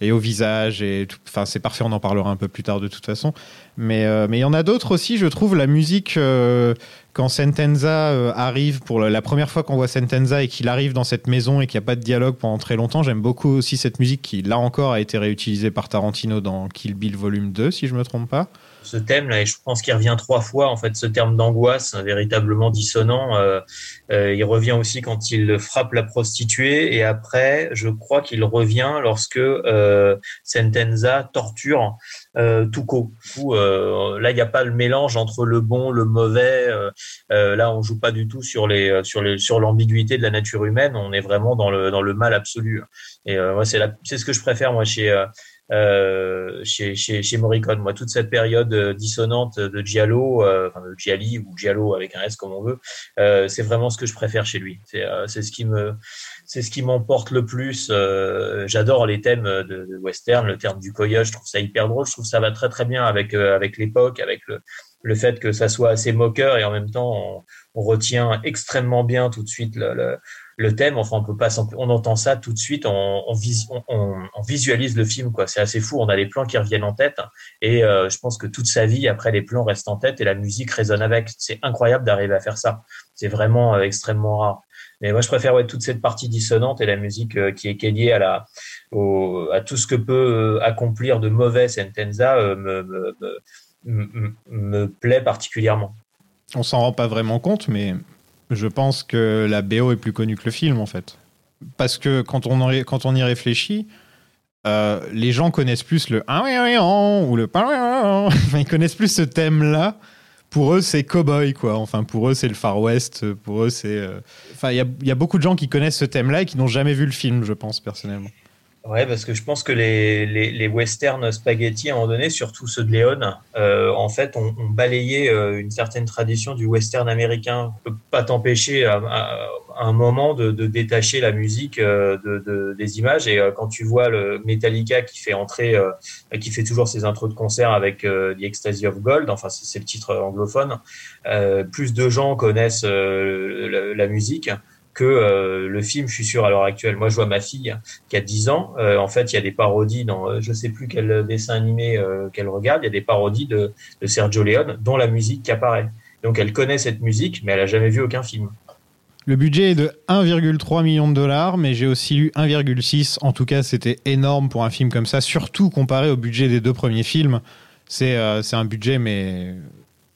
et au visage. et Enfin, c'est parfait, on en parlera un peu plus tard de toute façon. Mais euh, mais il y en a d'autres aussi, je trouve, la musique. euh, quand Sentenza euh, arrive pour la, la première fois qu'on voit Sentenza et qu'il arrive dans cette maison et qu'il n'y a pas de dialogue pendant très longtemps, j'aime beaucoup aussi cette musique qui, là encore, a été réutilisée par Tarantino dans Kill Bill Volume 2, si je me trompe pas. Ce thème là et je pense qu'il revient trois fois en fait ce terme d'angoisse véritablement dissonant euh, euh, il revient aussi quand il frappe la prostituée et après je crois qu'il revient lorsque euh, Sentenza torture euh, là il n'y a pas le mélange entre le bon le mauvais là on joue pas du tout sur l'ambiguïté de la nature humaine on est vraiment dans le mal absolu. Et moi c'est ce que je préfère moi chez euh, chez, chez, chez Morricone. Moi, toute cette période euh, dissonante de Giallo, euh, enfin de Gialli ou Giallo avec un S comme on veut, euh, c'est vraiment ce que je préfère chez lui. C'est euh, ce qui me c'est ce qui m'emporte le plus. Euh, J'adore les thèmes de, de western, le terme du coyote, je trouve ça hyper drôle. Je trouve ça va très très bien avec avec l'époque, avec le le fait que ça soit assez moqueur et en même temps on, on retient extrêmement bien tout de suite le, le, le thème. Enfin, on peut pas, on entend ça tout de suite, on, on, vis- on- on- on visualise le film, quoi. C'est assez fou. On a les plans qui reviennent en tête, et euh, je pense que toute sa vie, après, les plans restent en tête et la musique résonne avec. C'est incroyable d'arriver à faire ça. C'est vraiment euh, extrêmement rare. Mais moi, je préfère toute cette partie dissonante et la musique euh, qui est, liée à tout ce que peut accomplir de mauvais Sentenza me, me plaît particulièrement. On s'en rend pas vraiment compte, mais je pense que la BO est plus connue que le film, en fait. Parce que quand on, quand on y réfléchit, euh, les gens connaissent plus le oui, oui, oh ou le ils connaissent plus ce thème-là. Pour eux, c'est cowboy, quoi. Enfin, pour eux, c'est le Far West. Pour eux, c'est. euh, Enfin, il y y a beaucoup de gens qui connaissent ce thème-là et qui n'ont jamais vu le film, je pense, personnellement. Ouais, parce que je pense que les, les, les westerns spaghetti, à un moment donné, surtout ceux de Léon, euh, en fait, ont, ont balayé euh, une certaine tradition du western américain. On peut pas t'empêcher à, à- à un moment de, de détacher la musique euh, de, de- des images. Et euh, quand tu vois le Metallica qui fait entrer, euh, qui fait toujours ses intros de concert avec euh, The Ecstasy of Gold, enfin c'est le titre anglophone, plus de gens connaissent la, la musique que euh, le film, je suis sûr, à l'heure actuelle. Moi, je vois ma fille qui a 10 ans. Euh, en fait, il y a des parodies dans, euh, je sais plus quel dessin animé qu'elle regarde, il y a des parodies de, Sergio Leone, dont la musique qui apparaît. Donc, elle connaît cette musique, mais elle a jamais vu aucun film. Le budget est de 1,3 million de dollars, mais j'ai aussi lu 1,6. En tout cas, c'était énorme pour un film comme ça, surtout comparé au budget des deux premiers films. C'est euh, un budget, mais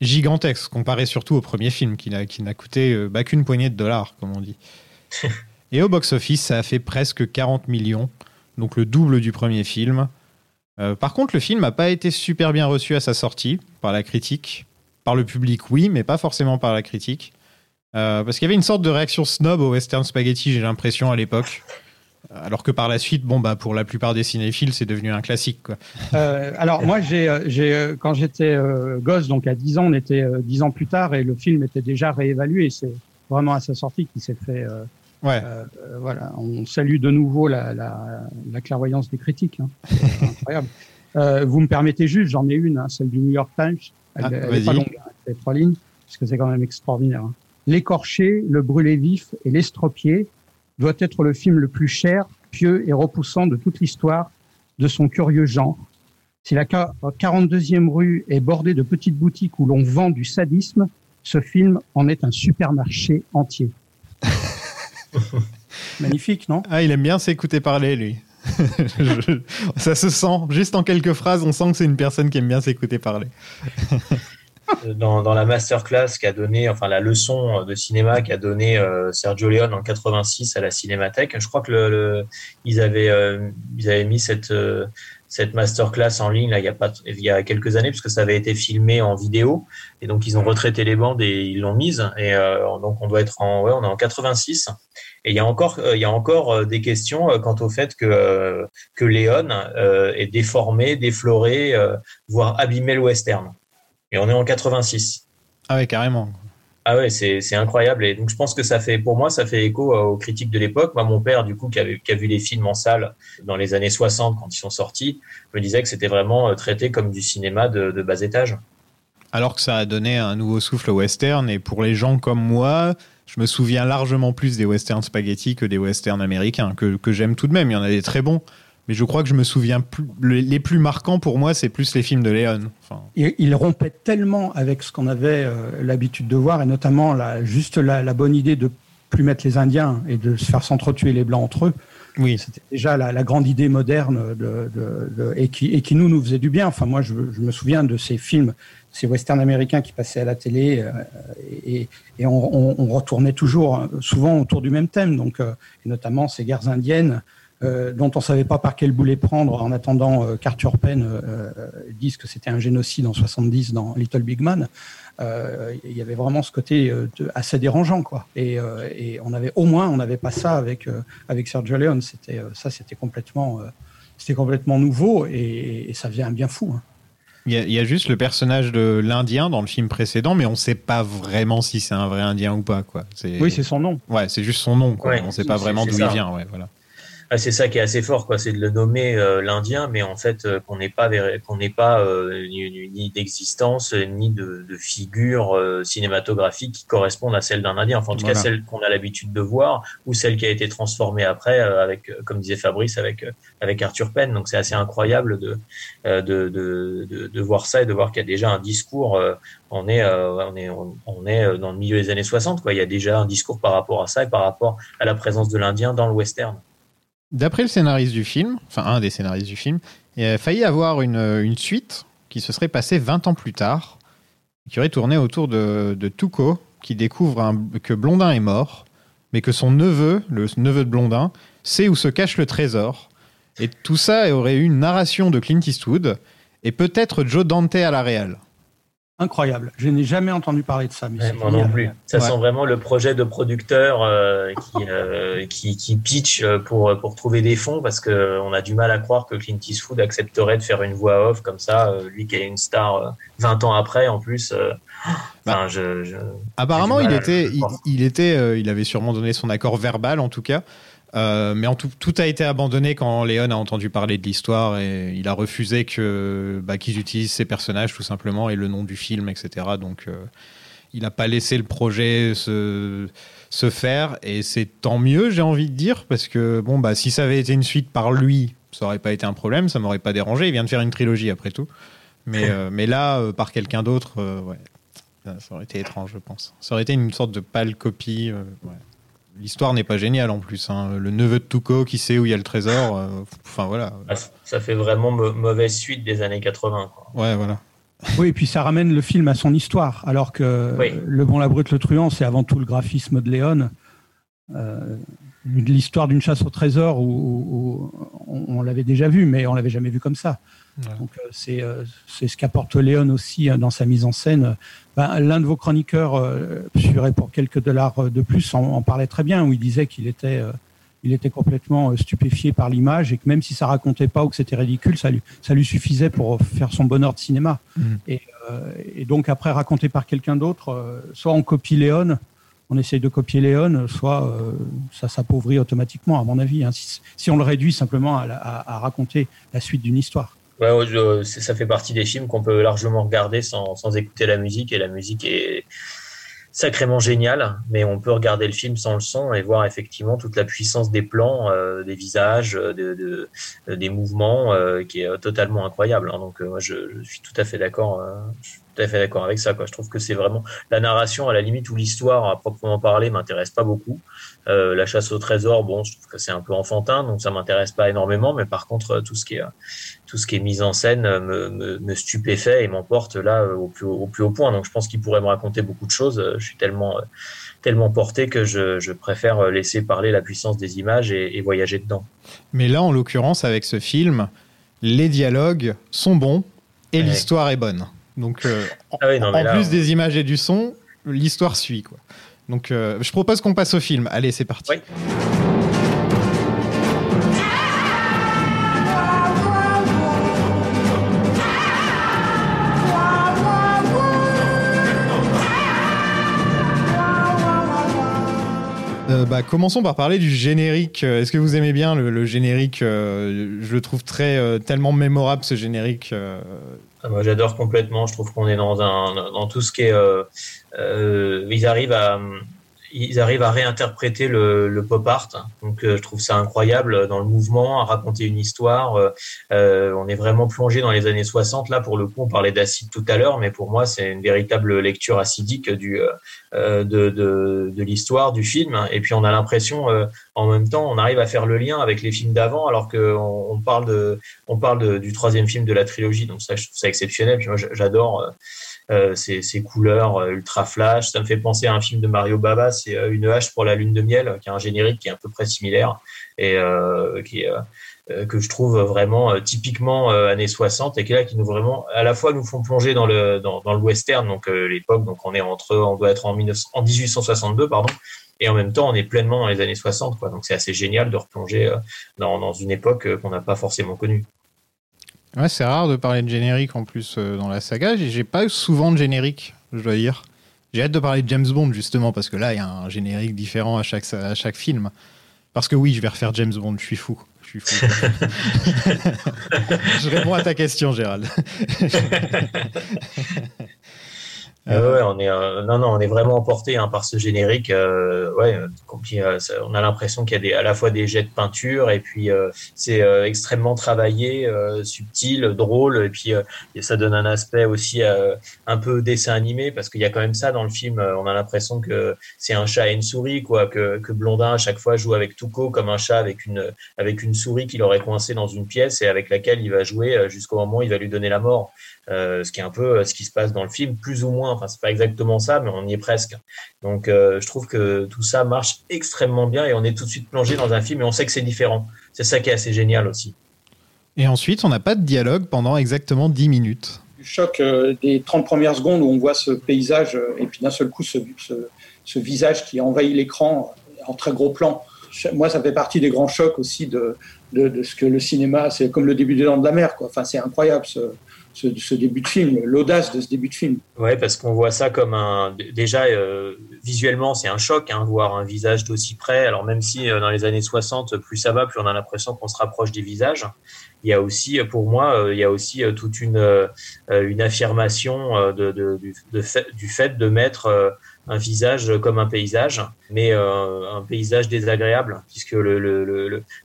gigantesque, comparé surtout au premier film, qui n'a qui n'a coûté euh, bah, qu'une poignée de dollars, comme on dit. Et au box-office, ça a fait presque 40 millions, donc le double du premier film. Euh, par contre, le film n'a pas été super bien reçu à sa sortie, par la critique. Par le public, oui, mais pas forcément par la critique. Euh, parce qu'il y avait une sorte de réaction snob au western spaghetti, j'ai l'impression, à l'époque. Alors que par la suite, bon, bah, pour la plupart des cinéphiles, c'est devenu un classique. Quoi. Euh, alors moi, j'ai, euh, euh, quand j'étais euh, gosse, donc à 10 ans, on était euh, 10 ans plus tard et le film était déjà réévalué. C'est vraiment à sa sortie qu'il s'est fait. euh, Ouais. euh, euh, voilà, on salue de nouveau la, la, la clairvoyance des critiques. Hein. Incroyable. Euh, vous me permettez juste, j'en ai une, hein, celle du New York Times. Elle, Ah, elle est pas longue, hein, elle fait trois lignes, parce que c'est quand même extraordinaire. hein. L'écorché, le brûlé vif et l'estropié doit être le film le plus cher, pieux et repoussant de toute l'histoire de son curieux genre. Si la qua- 42e rue est bordée de petites boutiques où l'on vend du sadisme, ce film en est un supermarché entier. Magnifique, non? Ah, il aime bien s'écouter parler, lui. Je- Ça se sent. Juste en quelques phrases, on sent que c'est une personne qui aime bien s'écouter parler. Dans, dans la masterclass qu'a donné, enfin la leçon de cinéma qu'a donné euh, Sergio Leone en 86 à la Cinémathèque, je crois que le, le- ils avaient euh, ils avaient mis cette euh, cette masterclass en ligne là, il y a pas il y a quelques années parce que ça avait été filmé en vidéo. Et donc ils ont retraité les bandes et ils l'ont mise. Et euh, donc on doit être en ouais on est en 86 et il y a encore euh, il y a encore euh, des questions euh, quant au fait que euh, que Léon euh, est déformé défloré euh, voire abîmé le western et on est en 86 Ah ouais, carrément. ah ouais, c'est c'est incroyable. Et donc, je pense que ça fait, pour moi, ça fait écho euh, aux critiques de l'époque. Moi, mon père, du coup, qui, avait, qui a vu les films en salle dans les années 60 quand ils sont sortis, me disait que c'était vraiment euh, traité comme du cinéma de, de bas étage. Alors que ça a donné un nouveau souffle au western. Et pour les gens comme moi, je me souviens largement plus des westerns spaghetti que des westerns américains, que, que j'aime tout de même. Il y en a des très bons. Mais je crois que je me souviens plus. le- Les plus marquants pour moi, c'est plus les films de Léon. Enfin, Il, rompait tellement avec ce qu'on avait euh, l'habitude de voir, et notamment la, juste la, la bonne idée de plus mettre les Indiens et de se faire s'entretuer les Blancs entre eux. oui. C'était déjà la, la grande idée moderne de, de- de- et, qui, et qui nous nous faisait du bien. Enfin, moi, je, je me souviens de ces films, ces westerns américains qui passaient à la télé, euh, et, et on, on- on retournait toujours, euh, souvent autour du même thème. Donc, euh, et notamment ces guerres indiennes. Euh, dont on savait pas par quel boulet prendre en attendant euh, qu'Arthur Penn euh, euh, dise que c'était un génocide en 70 dans Little Big Man. Euh, il y avait vraiment ce côté de- assez dérangeant quoi et, euh, et on avait au moins on n'avait pas ça avec euh, avec Sergio Leone c'était ça c'était complètement euh, c'était complètement nouveau et, et ça faisait un bien fou hein. Il y, a, il y a juste le personnage de l'Indien dans le film précédent, mais on sait pas vraiment si c'est un vrai Indien ou pas. Quoi. Oui c'est son nom Ouais, c'est juste son nom. Quoi. Ouais, on sait c'est- pas vraiment d'où il vient. Ouais, voilà. Ah, c'est ça qui est assez fort, quoi. C'est de le nommer euh, l'Indien, mais en fait euh, qu'on n'ait pas qu'on n'ait pas euh, ni, ni- d'existence ni de, de figure euh, cinématographique qui correspondent à celle d'un Indien. Enfin, en tout Voilà. cas, celle qu'on a l'habitude de voir ou celle qui a été transformée après euh, avec, euh, comme disait Fabrice, avec euh, avec Arthur Penn. Donc c'est assez incroyable de, euh, de, de, de de voir ça et de voir qu'il y a déjà un discours. euh, on est euh, on est on, est dans le milieu des années 60, quoi. Il y a déjà un discours par rapport à ça et par rapport à la présence de l'Indien dans le western. D'après le scénariste du film, enfin un des scénaristes du film, il a failli avoir une, une suite qui se serait passée 20 ans plus tard, qui aurait tourné autour de, de Tuco, qui découvre que Blondin est mort, mais que son neveu, le neveu de Blondin, sait où se cache le trésor. Et tout ça aurait eu une narration de Clint Eastwood et peut-être Joe Dante à la réal. Incroyable je n'ai jamais entendu parler de ça mais Ouais, moi non plus. Ça Ouais. sent vraiment le projet de producteur euh, qui, euh, qui, qui pitch euh, pour, pour trouver des fonds parce que on a du mal à croire que Clint Eastwood accepterait de faire une voix off comme ça, euh, lui qui est une star euh, 20 ans après en plus. euh, je, je- Apparemment, il était, il, était, euh, il avait sûrement donné son accord verbal en tout cas. Euh, mais en tout, tout a été abandonné quand Léon a entendu parler de l'histoire et il a refusé que bah, qu'ils utilisent ses personnages tout simplement et le nom du film, etc. Donc euh, il n'a pas laissé le projet se, se faire et c'est tant mieux, j'ai envie de dire, parce que bon bah si ça avait été une suite par lui, ça aurait pas été un problème, ça m'aurait pas dérangé. Il vient de faire une trilogie après tout, mais euh, mais là par quelqu'un d'autre, ouais. Ça aurait été étrange, je pense. Ça aurait été une sorte de pâle copie. ouais. L'histoire n'est pas géniale en plus. hein. Le neveu de Tuco qui sait où il y a le trésor. euh, Enfin voilà. ah, ça fait vraiment mau- mauvaise suite des années 80. Quoi. Ouais, voilà. oui et puis ça ramène le film à son histoire alors que Oui. le bon la brute le truand c'est avant tout le graphisme de Léon euh, l'histoire d'une chasse au trésor où, où- où on, on l'avait déjà vu mais on l'avait jamais vu comme ça. Donc euh, c'est c'est ce qu'apporte Léon aussi euh, dans sa mise en scène. Ben, L'un de vos chroniqueurs, euh, suivrait pour quelques dollars euh, de plus, en, en parlait très bien, où il disait qu'il était, euh, il était complètement euh, stupéfié par l'image et que même si ça racontait pas ou que c'était ridicule, ça lui, ça lui suffisait pour faire son bonheur de cinéma. Mhm. Et, euh, et donc après raconté par quelqu'un d'autre, euh, soit on copie Léon, on essaye de copier Léon, soit euh, ça s'appauvrit automatiquement, à mon avis, hein, si, si on le réduit simplement à, la- à- à raconter la suite d'une histoire. Ouais, ouais, je- ça fait partie des films qu'on peut largement regarder sans, sans écouter la musique et la musique est sacrément géniale, mais on peut regarder le film sans le son et voir effectivement toute la puissance des plans, euh, des visages, euh, de, de- euh, des mouvements euh, qui est euh, totalement incroyable. hein. Donc euh, moi je, je suis tout à fait d'accord, je suis tout à fait d'accord avec ça. Quoi. Je trouve que c'est vraiment la narration à la limite où l'histoire à proprement parler m'intéresse pas beaucoup. Euh, la chasse au trésor, bon, je trouve que c'est un peu enfantin, donc ça m'intéresse pas énormément, mais par contre euh, tout ce qui est tout ce qui est mise en scène euh, me, me, me stupéfait et m'emporte là euh, au plus haut, au plus haut point. Donc je pense qu'il pourrait me raconter beaucoup de choses. Euh, Je suis tellement euh, tellement porté que je, je préfère euh, laisser parler la puissance des images et, et voyager dedans. Mais là, en l'occurrence, avec ce film, les dialogues sont bons et Ouais. l'histoire est bonne. Donc, euh, en, Ah oui, non, mais en là, plus on- des images et du son, l'histoire suit. Quoi. Donc, euh, je propose qu'on passe au film. Allez, c'est parti. Oui. Euh, bah, commençons par parler du générique. Euh, Est-ce que vous aimez bien le, le générique euh, Je le trouve très euh, tellement mémorable ce générique. Euh. Ah, Moi, j'adore complètement. Je trouve qu'on est dans un dans tout ce qui est. euh, euh, ils arrivent à ils arrivent à réinterpréter le, le pop art. Donc, euh, je trouve ça incroyable dans le mouvement, à raconter une histoire. Euh, euh, on est vraiment plongé dans les années 60. Là, pour le coup, on parlait d'acide tout à l'heure, mais pour moi, c'est une véritable lecture acidique du, de, de, de l'histoire, du film. Et puis, on a l'impression, en même temps, on arrive à faire le lien avec les films d'avant, alors qu'on on parle, de, on parle du troisième film de la trilogie. Donc, ça, je trouve ça exceptionnel. Puis moi, j'adore euh, ces, ces, couleurs euh, ultra flash. Ça me fait penser à un film de Mario Baba, c'est euh, Une hache pour la lune de miel, qui a un générique qui est à peu près similaire et qui est que je trouve vraiment typiquement années 60 et qui là qui nous vraiment à la fois nous font plonger dans le dans, le western donc l'époque donc on est entre on doit être en, 19, en 1862 pardon et en même temps on est pleinement dans les années 60 quoi donc c'est assez génial de replonger dans, une époque qu'on n'a pas forcément connue Ouais, c'est rare de parler de générique en plus euh, dans la saga. J'ai pas souvent de générique, je dois dire. J'ai hâte de parler de James Bond justement parce que là, il y a un générique différent à chaque, à chaque film. Parce que oui, je vais refaire James Bond, je suis fou. Je suis fou. je réponds à ta question, Gérald. Euh, ouais, on est euh, non non, on est vraiment emporté hein, par ce générique. Euh, ouais, on a l'impression qu'il y a des, à la fois des jets de peinture et puis c'est extrêmement travaillé, subtil, drôle et puis ça donne un aspect aussi un peu dessin animé parce qu'il y a quand même ça dans le film. On a l'impression que c'est un chat et une souris quoi, que, que Blondin à chaque fois joue avec Tuco comme un chat avec une avec une souris qu'il aurait coincé dans une pièce et avec laquelle il va jouer jusqu'au moment où il va lui donner la mort. Euh, ce qui est un peu euh, ce qui se passe dans le film, plus ou moins. Enfin, c'est pas exactement ça, mais on y est presque. Donc, euh, je trouve que tout ça marche extrêmement bien et on est tout de suite plongé dans un film et on sait que c'est différent. C'est ça qui est assez génial aussi. Et ensuite, on n'a pas de dialogue pendant exactement 10 minutes. Du choc des 30 premières secondes où on voit ce paysage et puis d'un seul coup ce, ce, visage qui envahit l'écran en très gros plan. Moi, ça fait partie des grands chocs aussi de, de, de ce que le cinéma, c'est comme le début des Dents de la Mer. Quoi. Enfin, c'est incroyable ce, ce, début de film, l'audace de ce début de film. Ouais, parce qu'on voit ça comme un. Déjà, euh, visuellement, c'est un choc, hein, voir un visage d'aussi près. Alors, même si euh, dans les années 60, plus ça va, plus on a l'impression qu'on se rapproche des visages. Il y a aussi, pour moi, euh, il y a aussi toute une, affirmation du fait de mettre un visage comme un paysage, mais un paysage désagréable, puisque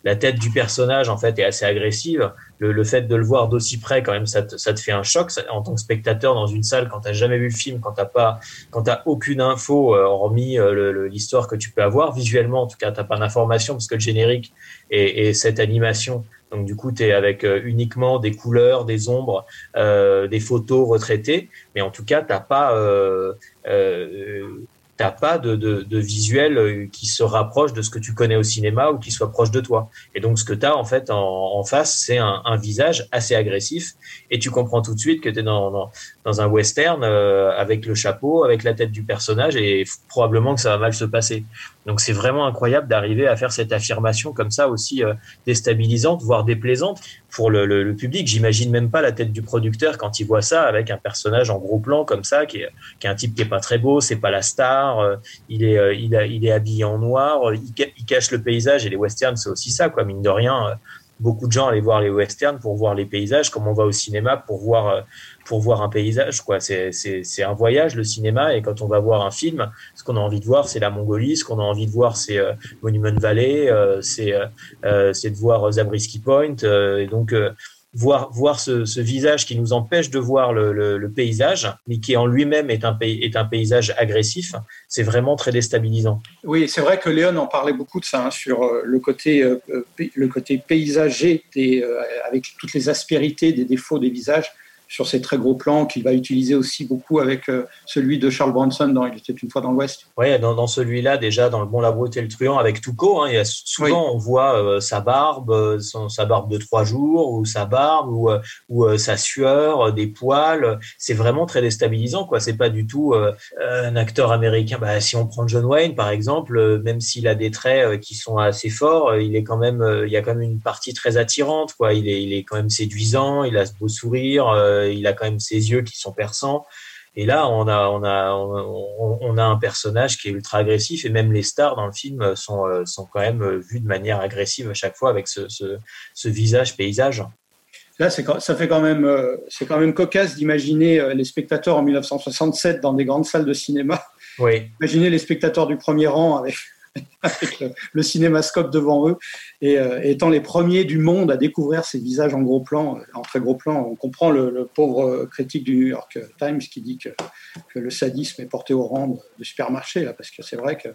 la tête du personnage en fait est assez agressive le, fait de le voir d'aussi près, quand même, ça te, ça te fait un choc en tant que spectateur dans une salle quand t'as jamais vu le film, quand t'as pas, quand t'as aucune info euh, hormis euh, l'histoire que tu peux avoir visuellement. En tout cas, t'as pas d'information parce que le générique et, et cette animation. Donc du coup, tu es avec euh, uniquement des couleurs, des ombres, des photos retraitées, mais en tout cas, t'as pas t'as pas de, de, de, visuel euh, qui se rapproche de ce que tu connais au cinéma ou qui soit proche de toi. Et donc, ce que tu en fait en, face, c'est un, visage assez agressif et tu comprends tout de suite que tu es dans, dans, dans, un western euh, avec le chapeau, avec la tête du personnage et probablement que ça va mal se passer. Donc, c'est vraiment incroyable d'arriver à faire cette affirmation comme ça aussi euh, déstabilisante, voire déplaisante pour le, le, le public. J'imagine même pas la tête du producteur quand il voit ça avec un personnage en gros plan comme ça, qui est, qui est un type qui est pas très beau, c'est pas la star, euh, il est, euh, il, est habillé en noir, il, il, cache le paysage et les westerns c'est aussi ça, quoi, mine de rien. Euh, beaucoup de gens allaient voir les westerns pour voir les paysages, comme on va au cinéma pour voir pour voir un paysage. Quoi. C'est, un voyage, le cinéma, et quand on va voir un film, ce qu'on a envie de voir, c'est la Mongolie, ce qu'on a envie de voir, c'est euh, Monument Valley, euh, c'est, euh, c'est de voir Zabriskie Point, et donc voir, voir ce, visage qui nous empêche de voir le, paysage, mais qui en lui-même est un, est un paysage agressif, c'est vraiment très déstabilisant. Oui, c'est vrai que Léon en parlait beaucoup de ça, hein, sur le côté, le côté paysager, des, avec toutes les aspérités des défauts des visages sur ces très gros plans qu'il va utiliser aussi beaucoup avec euh, celui de Charles Bronson dans Il était une fois dans l'Ouest. Oui, dans, dans celui-là, déjà, dans Le Bon, la Brute et le Truand, avec Toucault, hein, il y a souvent, on voit euh, sa barbe, euh, son, sa barbe de trois jours, ou sa barbe, ou, ou sa sueur, des poils. C'est vraiment très déstabilisant, quoi. C'est pas du tout un acteur américain. Bah, si on prend John Wayne, par exemple, même s'il a des traits qui sont assez forts, il est quand même, il y a quand même une partie très attirante, quoi. Il est, il est quand même séduisant, il a ce beau sourire il a quand même ses yeux qui sont perçants. Et là, on a, on a, on, a un personnage qui est ultra agressif et même les stars dans le film sont, euh, sont quand même vues de manière agressive à chaque fois avec ce, ce, visage paysage. Là, c'est, ça fait quand même, euh, c'est quand même cocasse d'imaginer les spectateurs en 1967 dans des grandes salles de cinéma Oui. Imaginez les spectateurs du premier rang avec, avec le, cinémascope devant eux et euh, étant les premiers du monde à découvrir ces visages en gros plan, en très gros plan. On comprend le, pauvre critique du New York Times qui dit que, le sadisme est porté au rang de, supermarché, là, parce que c'est vrai que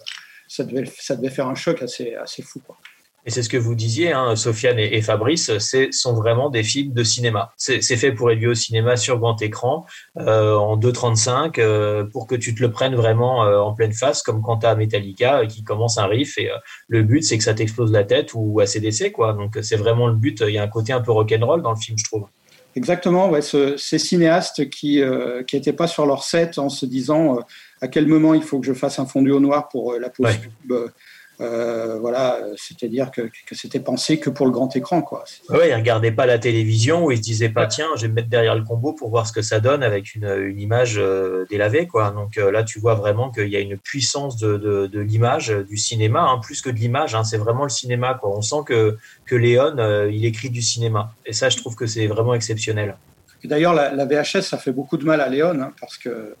ça devait, ça devait faire un choc assez, assez fou. Quoi. Et c'est ce que vous disiez, hein, Sofiane et, et Fabrice, c'est sont vraiment des films de cinéma. C'est fait pour être vu au cinéma sur grand écran, euh, en 2.35, euh, pour que tu te le prennes vraiment euh, en pleine face, comme quand tu as Metallica euh, qui commence un riff et euh, le but c'est que ça t'explose la tête ou ACDC, quoi. Donc c'est vraiment le but. Il y a un côté un peu rock'n'roll dans le film, je trouve. Exactement, ouais, ce, ces cinéastes qui euh, qui n'étaient pas sur leur set en se disant à quel moment il faut que je fasse un fondu au noir pour la pause Ouais. pub. Euh, voilà, c'est-à-dire que, que c'était pensé que pour le grand écran, quoi. Ouais, ils regardaient pas la télévision ou ils se disaient pas tiens, je vais me mettre derrière le combo pour voir ce que ça donne avec une, une image euh, délavée quoi. Donc euh, là tu vois vraiment qu'il y a une puissance de, de, de l'image du cinéma, hein, plus que de l'image, hein, c'est vraiment le cinéma quoi. On sent que que Léon il écrit du cinéma et ça je trouve que c'est vraiment exceptionnel. Et D'ailleurs, la, la VHS, ça fait beaucoup de mal à Léon, hein, parce que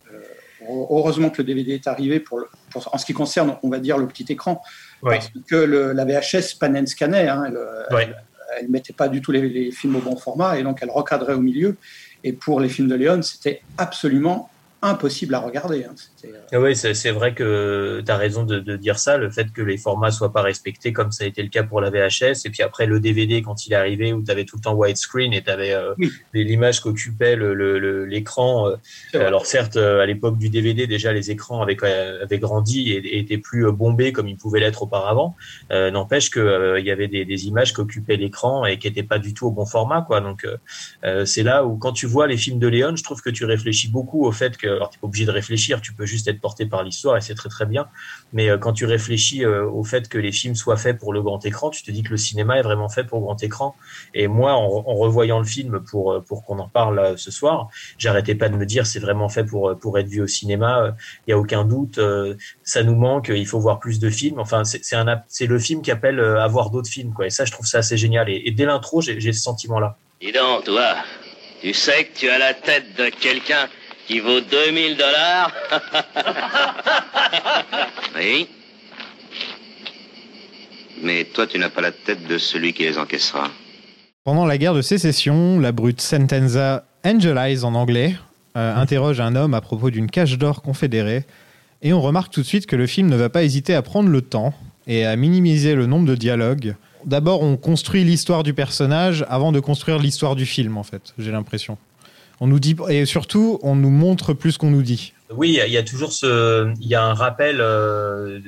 heureusement que le DVD est arrivé pour, le, pour en ce qui concerne, on va dire, le petit écran, Ouais. parce que le, la VHS pan and scannait, hein, elle, elle mettait pas du tout les, les films au bon format, et donc elle recadrait au milieu. Et pour les films de Léon, c'était absolument impossible à regarder. Hein. Euh, Ah Oui, c'est vrai que tu as raison de, de dire ça, le fait que les formats soient pas respectés comme ça a été le cas pour la VHS, et puis après le DVD quand il est arrivé où tu avais tout le temps widescreen et tu avais Oui. l'image qu'occupait l'écran. Euh. Alors certes, euh, à l'époque du DVD, déjà les écrans avaient, euh, avaient grandi et, et étaient plus euh, bombés comme ils pouvaient l'être auparavant. Euh, N'empêche que euh, il y avait des, des images qui occupaient l'écran et qui n'étaient pas du tout au bon format, quoi. Donc euh, euh, c'est là où quand tu vois les films de Léon, je trouve que tu réfléchis beaucoup au fait que, alors t'es pas obligé de réfléchir, tu peux juste être porté par l'histoire et c'est très très bien. Mais euh, quand tu réfléchis euh, au fait que les films soient faits pour le grand écran, tu te dis que le cinéma est vraiment fait pour grand écran. Et moi, en, revoyant le film pour euh, pour qu'on en parle euh, ce soir, j'arrêtais pas de me dire c'est vraiment fait pour pour être vu au cinéma. Il y a aucun doute, euh, ça nous manque. Il faut voir plus de films. Enfin, c'est c'est le film qui appelle euh, à voir d'autres films. Et ça, je trouve ça assez génial. Et, et dès l'intro, j'ai ce sentiment-là. Dis donc, toi, tu sais que tu as la tête de quelqu'un qui vaut 2000 dollars Oui. Mais toi, tu n'as pas la tête de celui qui les encaissera. Pendant la guerre de sécession, la brute Sentenza Angelize en anglais euh, interroge un homme à propos d'une cache d'or confédérée et on remarque tout de suite que le film ne va pas hésiter à prendre le temps et à minimiser le nombre de dialogues. D'abord, on construit l'histoire du personnage avant de construire l'histoire du film, en fait, j'ai l'impression. On nous dit et surtout, on nous montre plus qu'on nous dit. Oui, il y a- toujours ce, il y a un rappel euh,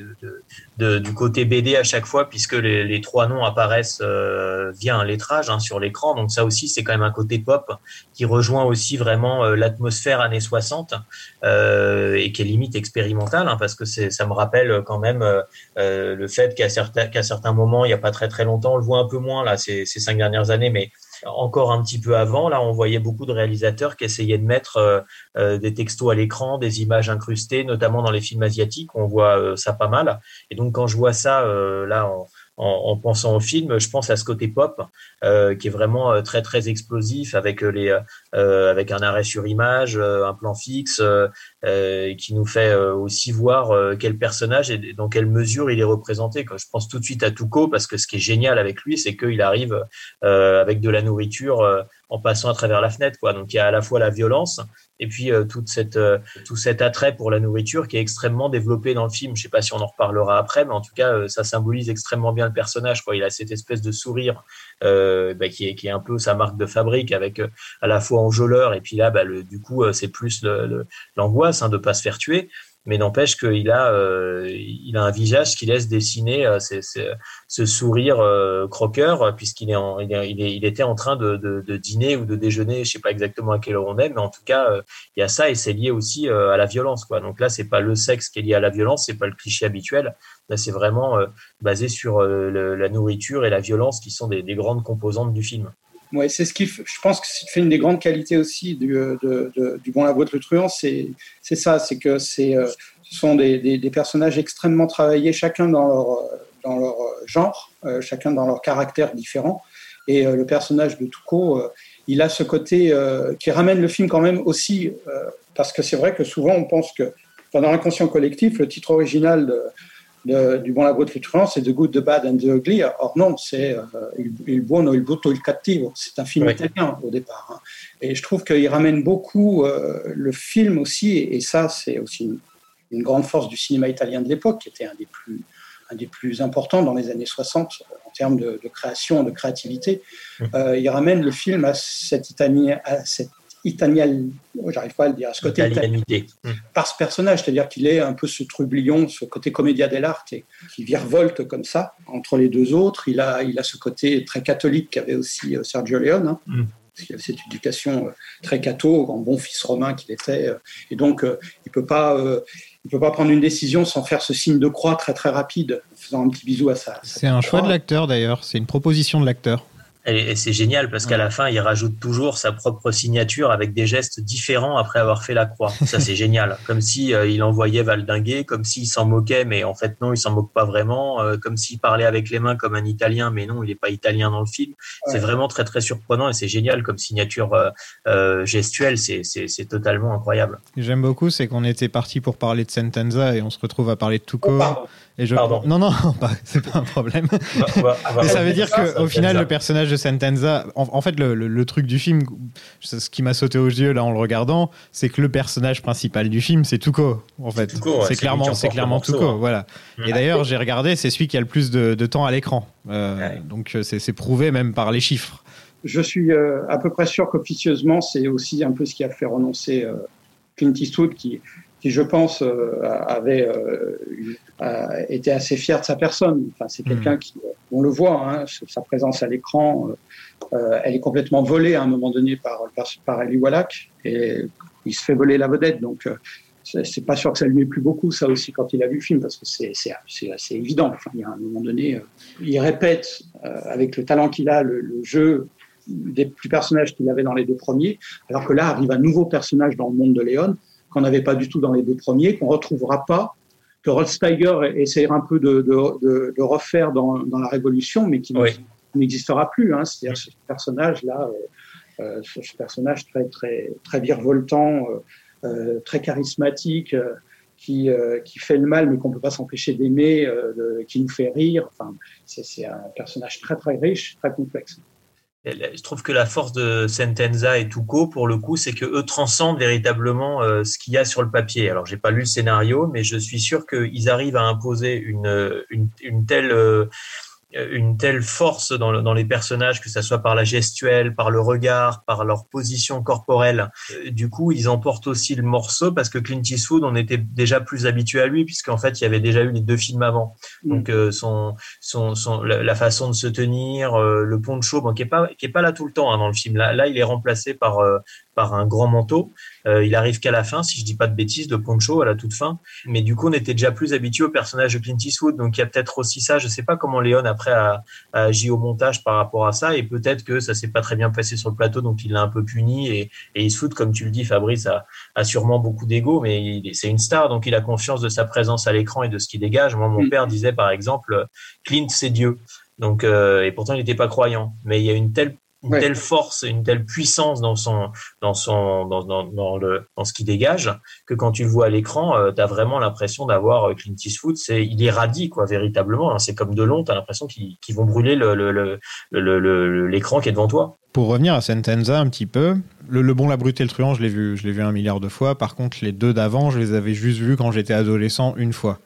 du côté BD à chaque fois, puisque les, trois noms apparaissent euh, via un lettrage hein, sur l'écran. Donc ça aussi, c'est quand même un côté pop qui rejoint aussi vraiment euh, l'atmosphère années 60 euh, et qui est limite expérimentale, hein, parce que ça me rappelle quand même le fait qu'à certains, certains moments, il n'y a pas très très longtemps, on le voit un peu moins là ces, ces cinq dernières années, mais encore un petit peu avant, là, on voyait beaucoup de réalisateurs qui essayaient de mettre euh, euh, des textos à l'écran, des images incrustées, notamment dans les films asiatiques, on voit euh, ça pas mal. Et donc quand je vois ça euh, là en, en, en pensant au film, je pense à ce côté pop euh, qui est vraiment euh, très très explosif avec euh, les euh, avec un arrêt sur image, euh, un plan fixe, euh, qui nous fait aussi voir quel personnage et dans quelle mesure il est représenté. Quoi. Je pense tout de suite à Tuco parce que ce qui est génial avec lui, c'est qu'il arrive avec de la nourriture en passant à travers la fenêtre. Quoi. Donc il y a à la fois la violence et puis euh, toute cette, euh, tout cet attrait pour la nourriture qui est extrêmement développé dans le film. Je sais pas si on en reparlera après, mais en tout cas, euh, ça symbolise extrêmement bien le personnage. Quoi. Il a cette espèce de sourire euh, bah, qui, est, un peu sa marque de fabrique, avec à la fois enjôleur et puis là, bah, du coup, c'est plus l'angoisse hein, de pas se faire tuer. Mais n'empêche qu'il a, euh, il a un visage qui laisse dessiner euh, ce sourire euh, croqueur, euh, puisqu'il est, il, il, il était en train de, de, de dîner ou de déjeuner, je sais pas exactement à quelle heure on est, mais en tout cas, euh, il y a ça et c'est lié aussi euh, à la violence. Quoi. Donc là, c'est pas le sexe qui est lié à la violence, c'est pas le cliché habituel. Là, c'est vraiment basé sur la nourriture et la violence qui sont des, des grandes composantes du film. Ouais, c'est ce qui, je pense que ce qui fait une des grandes qualités aussi du, euh, du Bon la Boîte le Truand, c'est c'est ça, c'est que c'est euh, ce sont des, des, personnages extrêmement travaillés, chacun dans leur euh, dans leur genre, chacun dans leur caractère différent. Et le personnage de euh, il a ce côté qui ramène le film quand même aussi, parce que c'est vrai que souvent on pense que dans l'inconscient collectif, le titre original de, de, du Bon, la brute, le c'est The Good, The Bad and The Ugly. Or non, c'est euh, Il, il buono, il brutto, il cattivo. C'est un film Oui. italien au départ. hein. Et je trouve qu'il ramène beaucoup euh, le film aussi, et ça, c'est aussi une, une grande force du cinéma italien de l'époque, qui était un des plus un des plus importants dans les années 60 euh, en termes de, de création, de créativité. Euh, il ramène le film à cette à cette italienne, j'arrive pas à le dire, à ce côté Italianité. Mm. par ce personnage, c'est-à-dire qu'il est un peu ce trublion, ce côté comédia dell'arte, et qui virevolte comme ça entre les deux autres. Il a, il a ce côté très catholique qu'avait aussi euh, Sergio Leone, hein, Mm. parce qu'il avait cette éducation euh, très catho, en bon fils romain qu'il était, euh, et donc il peut pas, il peut pas prendre une décision sans faire ce signe de croix très très rapide, en faisant un petit bisou à sa. C'est un choix de l'acteur d'ailleurs, c'est une proposition de l'acteur. Et, c'est génial parce qu'à la fin, il rajoute toujours sa propre signature avec des gestes différents après avoir fait la croix. Ça, c'est génial. Comme si euh, il envoyait valdinguer, comme s'il s'en moquait, mais en fait non, il s'en moque pas vraiment. euh, comme s'il parlait avec les mains comme un Italien, mais non, il n'est pas italien dans le film. C'est vraiment très très surprenant et c'est génial comme signature euh, euh, gestuelle. C'est c'est c'est totalement incroyable. J'aime beaucoup, c'est qu'on était parti pour parler de Sentenza et on se retrouve à parler de Tuco. Oh. Et je... Pardon. Non, non, pas- c'est pas un problème. Mais ça veut dire qu'au final, le personnage de Sentenza, en, en fait, le, le- le truc du film, ce qui m'a sauté aux yeux là en le regardant, c'est que le personnage principal du film, c'est Tuco, en fait. Ouais, c'est clairement, c'est clairement morceau, Tuco, hein. voilà. Mm. Et d'ailleurs, j'ai regardé, c'est celui qui a le plus de, de temps à l'écran. Euh, Ouais. Donc, euh, c'est c'est prouvé même par les chiffres. Je suis euh, à peu près sûr qu'officieusement, c'est aussi un peu ce qui a fait renoncer euh, Clint Eastwood, qui, qui je pense, euh, avait euh, été assez fier de sa personne. Enfin, c'est quelqu'un qui, euh, on le voit, hein, sa présence à l'écran, euh, elle est complètement volée à un moment donné par, par, par Eli Wallach, et il se fait voler la vedette. Donc, euh, c'est pas sûr que ça lui ait plu beaucoup, ça aussi, quand il a vu le film, parce que c'est c'est- c'est assez évident. Enfin, il y a un moment donné, euh, il répète, euh, avec le talent qu'il a, le, le jeu des plus personnages qu'il avait dans les deux premiers, alors que là arrive un nouveau personnage dans le monde de Léon qu'on n'avait pas du tout dans les deux premiers, qu'on retrouvera pas, que Rod Steiger essaiera un peu de, de, de, de refaire dans, dans la Révolution, mais qui Oui. n'existera plus. Hein. C'est-à-dire ce personnage-là, euh, euh, ce, ce personnage très très très virevoltant, euh, très charismatique. qui, euh, qui fait le mal mais qu'on peut pas s'empêcher d'aimer, euh, qui nous fait rire. Enfin, c'est un personnage très très riche, très complexe. Je trouve que la force de Sentenza et Tuco, pour le coup, c'est que eux transcendent véritablement euh, ce qu'il y a sur le papier. Alors, j'ai pas lu le scénario, mais je suis sûr qu'ils arrivent à imposer une, une, une telle euh, une telle force dans, le- dans les personnages, que ça soit par la gestuelle, par le regard, par leur position corporelle. Euh, Du coup, ils emportent aussi le morceau parce que Clint Eastwood, on était déjà plus habitué à lui puisqu'en fait, il y avait déjà eu les deux films avant. Donc, euh, son, son, son, la, la façon de se tenir, euh, le poncho, bon, qui est pas, qui est pas là tout le temps hein, dans le film. Là, là, il est remplacé par euh, par un grand manteau. Euh, il arrive qu'à la fin, si je dis pas de bêtises, de poncho à la toute fin. Mais du coup, on était déjà plus habitué au personnage de Clint Eastwood. Donc, il y a peut-être aussi ça. Je sais pas comment Léon après a, a agi au montage par rapport à ça. Et peut-être que ça s'est pas très bien passé sur le plateau, donc il l'a un peu puni. Et, et Eastwood, comme tu le dis, Fabrice, a, a sûrement beaucoup d'ego, mais c'est une star, donc il a confiance de sa présence à l'écran et de ce qu'il dégage. Moi, mon Mm. père disait par exemple, Clint, c'est Dieu. Donc, euh, et pourtant, il n'était pas croyant. Mais il y a une telle une Ouais. telle force, une telle puissance dans son, dans son, dans, dans, dans le, dans ce qu'il dégage, que quand tu le vois à l'écran, euh, tu as vraiment l'impression d'avoir euh, Clint Eastwood. C'est, il irradie, quoi, véritablement. hein. C'est comme de long, tu as l'impression qu'ils, vont brûler le, le, le, le- le- l'écran qui est devant toi. Pour revenir à Sentenza un petit peu, le, le bon, la brute et le truand, je l'ai vu, je l'ai vu un milliard de fois. Par contre, les deux d'avant, je les avais juste vus quand j'étais adolescent une fois.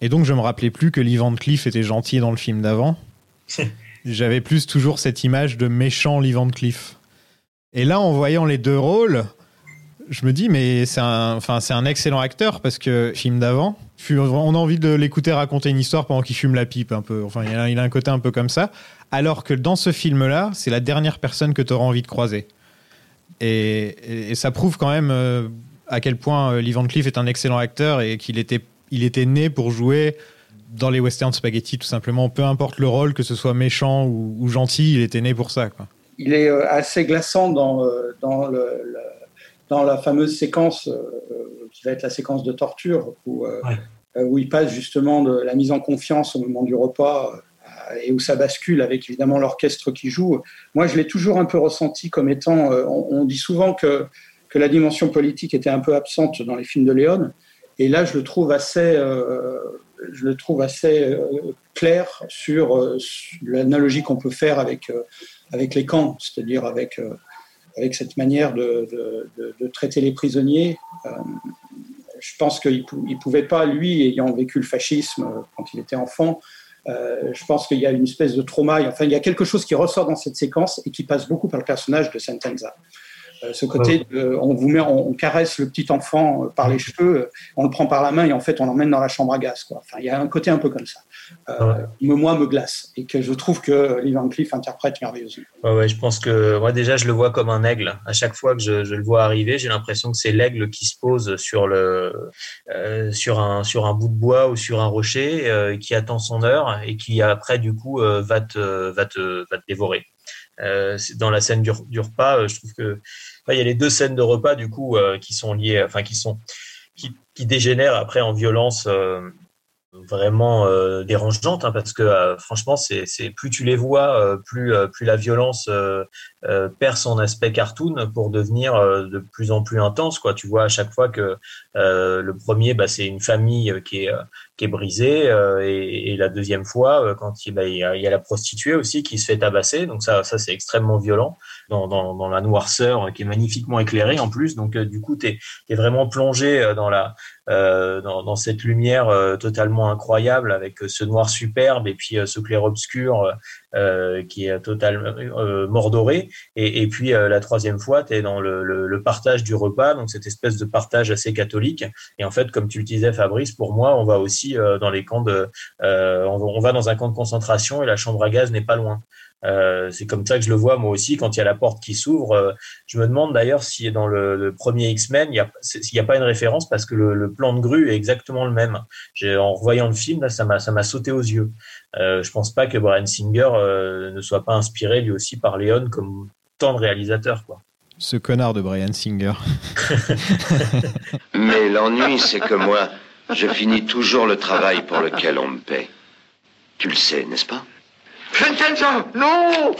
Et donc, je me rappelais plus que Lee Van Cleef était gentil dans le film d'avant. J'avais plus toujours cette image de méchant Lee Van Cleef. Et là, en voyant les deux rôles, je me dis, mais c'est un, enfin, c'est un excellent acteur parce que film d'avant, on a envie de l'écouter raconter une histoire pendant qu'il fume la pipe un peu. Enfin, il a, un côté un peu comme ça. Alors que dans ce film-là, c'est la dernière personne que tu auras envie de croiser. Et ça prouve quand même euh, à quel point euh, Lee Van Cleef est un excellent acteur et qu'il était, il était né pour jouer dans les western spaghetti tout simplement. Peu importe le rôle, que ce soit méchant ou, ou gentil, il était né pour ça. Quoi. il est euh, assez glaçant dans, euh, dans, le, le- dans la fameuse séquence euh, qui va être la séquence de torture où, euh, Ouais. où il passe justement de la mise en confiance au moment du repas euh, et où ça bascule avec évidemment l'orchestre qui joue. Moi, je l'ai toujours un peu ressenti comme étant. euh, on, on dit souvent que, que la dimension politique était un peu absente dans les films de Léon. Et là, je le trouve assez, euh, je le trouve assez euh, clair sur, euh, l'analogie qu'on peut faire avec, euh, avec les camps, c'est-à-dire avec, avec cette manière de, de, traiter les prisonniers. Je pense qu'il ne pouvait pas, lui, ayant vécu le fascisme quand il était enfant, je pense qu'il y a une espèce de trauma. Enfin, il y a quelque chose qui ressort dans cette séquence et qui passe beaucoup par le personnage de Sentenza. Euh, ce côté, de- on vous met, on, on caresse le petit enfant euh, par les cheveux, euh, on le prend par la main et en fait on l'emmène dans la chambre à gaz. Quoi. Enfin, il y a un côté un peu comme ça. Euh, me, moi, me glace et que je trouve que Lee Van Cleef interprète merveilleusement. Ouais, ouais, je pense que moi déjà je le vois comme un aigle. À chaque fois que je, je le vois arriver, j'ai l'impression que c'est l'aigle qui se pose sur le euh, sur un sur un bout de bois ou sur un rocher, euh, qui attend son heure et qui après du coup va te va te va te dévorer. Euh, dans la scène du, repas, euh, je trouve que il y a les deux scènes de repas du coup euh, qui sont liées, enfin qui sont qui, dégénèrent après en violence. vraiment dérangeante hein, parce que franchement c'est plus tu les vois plus plus la violence perd son aspect cartoon pour devenir de plus en plus intense quoi tu vois à chaque fois que le premier bah, c'est une famille qui est qui est brisée euh, et, et la deuxième fois euh, quand il, bah, il, y a, il y a la prostituée aussi qui se fait tabasser. Donc ça ça c'est extrêmement violent dans, dans, dans la noirceur qui est magnifiquement éclairée en plus. Donc euh, du coup tu es, vraiment plongé euh, dans la euh, dans, dans cette lumière totalement incroyable avec ce noir superbe et puis ce clair-obscur euh, qui est totalement euh, mordoré. Et, et puis euh, la troisième fois, tu es dans le, le, le, partage du repas, donc cette espèce de partage assez catholique. Et en fait, comme tu le disais, Fabrice, pour moi, on va aussi euh, dans les camps de, euh, on, on va dans un camp de concentration et la chambre à gaz n'est pas loin. Euh, c'est comme ça que je le vois moi aussi quand il y a la porte qui s'ouvre. Euh, je me demande d'ailleurs si dans le, le premier X-Men il n'y a, y a, pas une référence parce que le, le, plan de grue est exactement le même. En revoyant le film, là, ça m'a ça m'a sauté aux yeux. Euh, je pense pas que Brian Singer euh, ne soit pas inspiré lui aussi par Léon comme tant de réalisateurs quoi. Ce connard de Brian Singer. Mais l'ennui, c'est que moi, je finis toujours le travail pour lequel on me paie. Tu le sais, n'est-ce pas? Vincenzo, non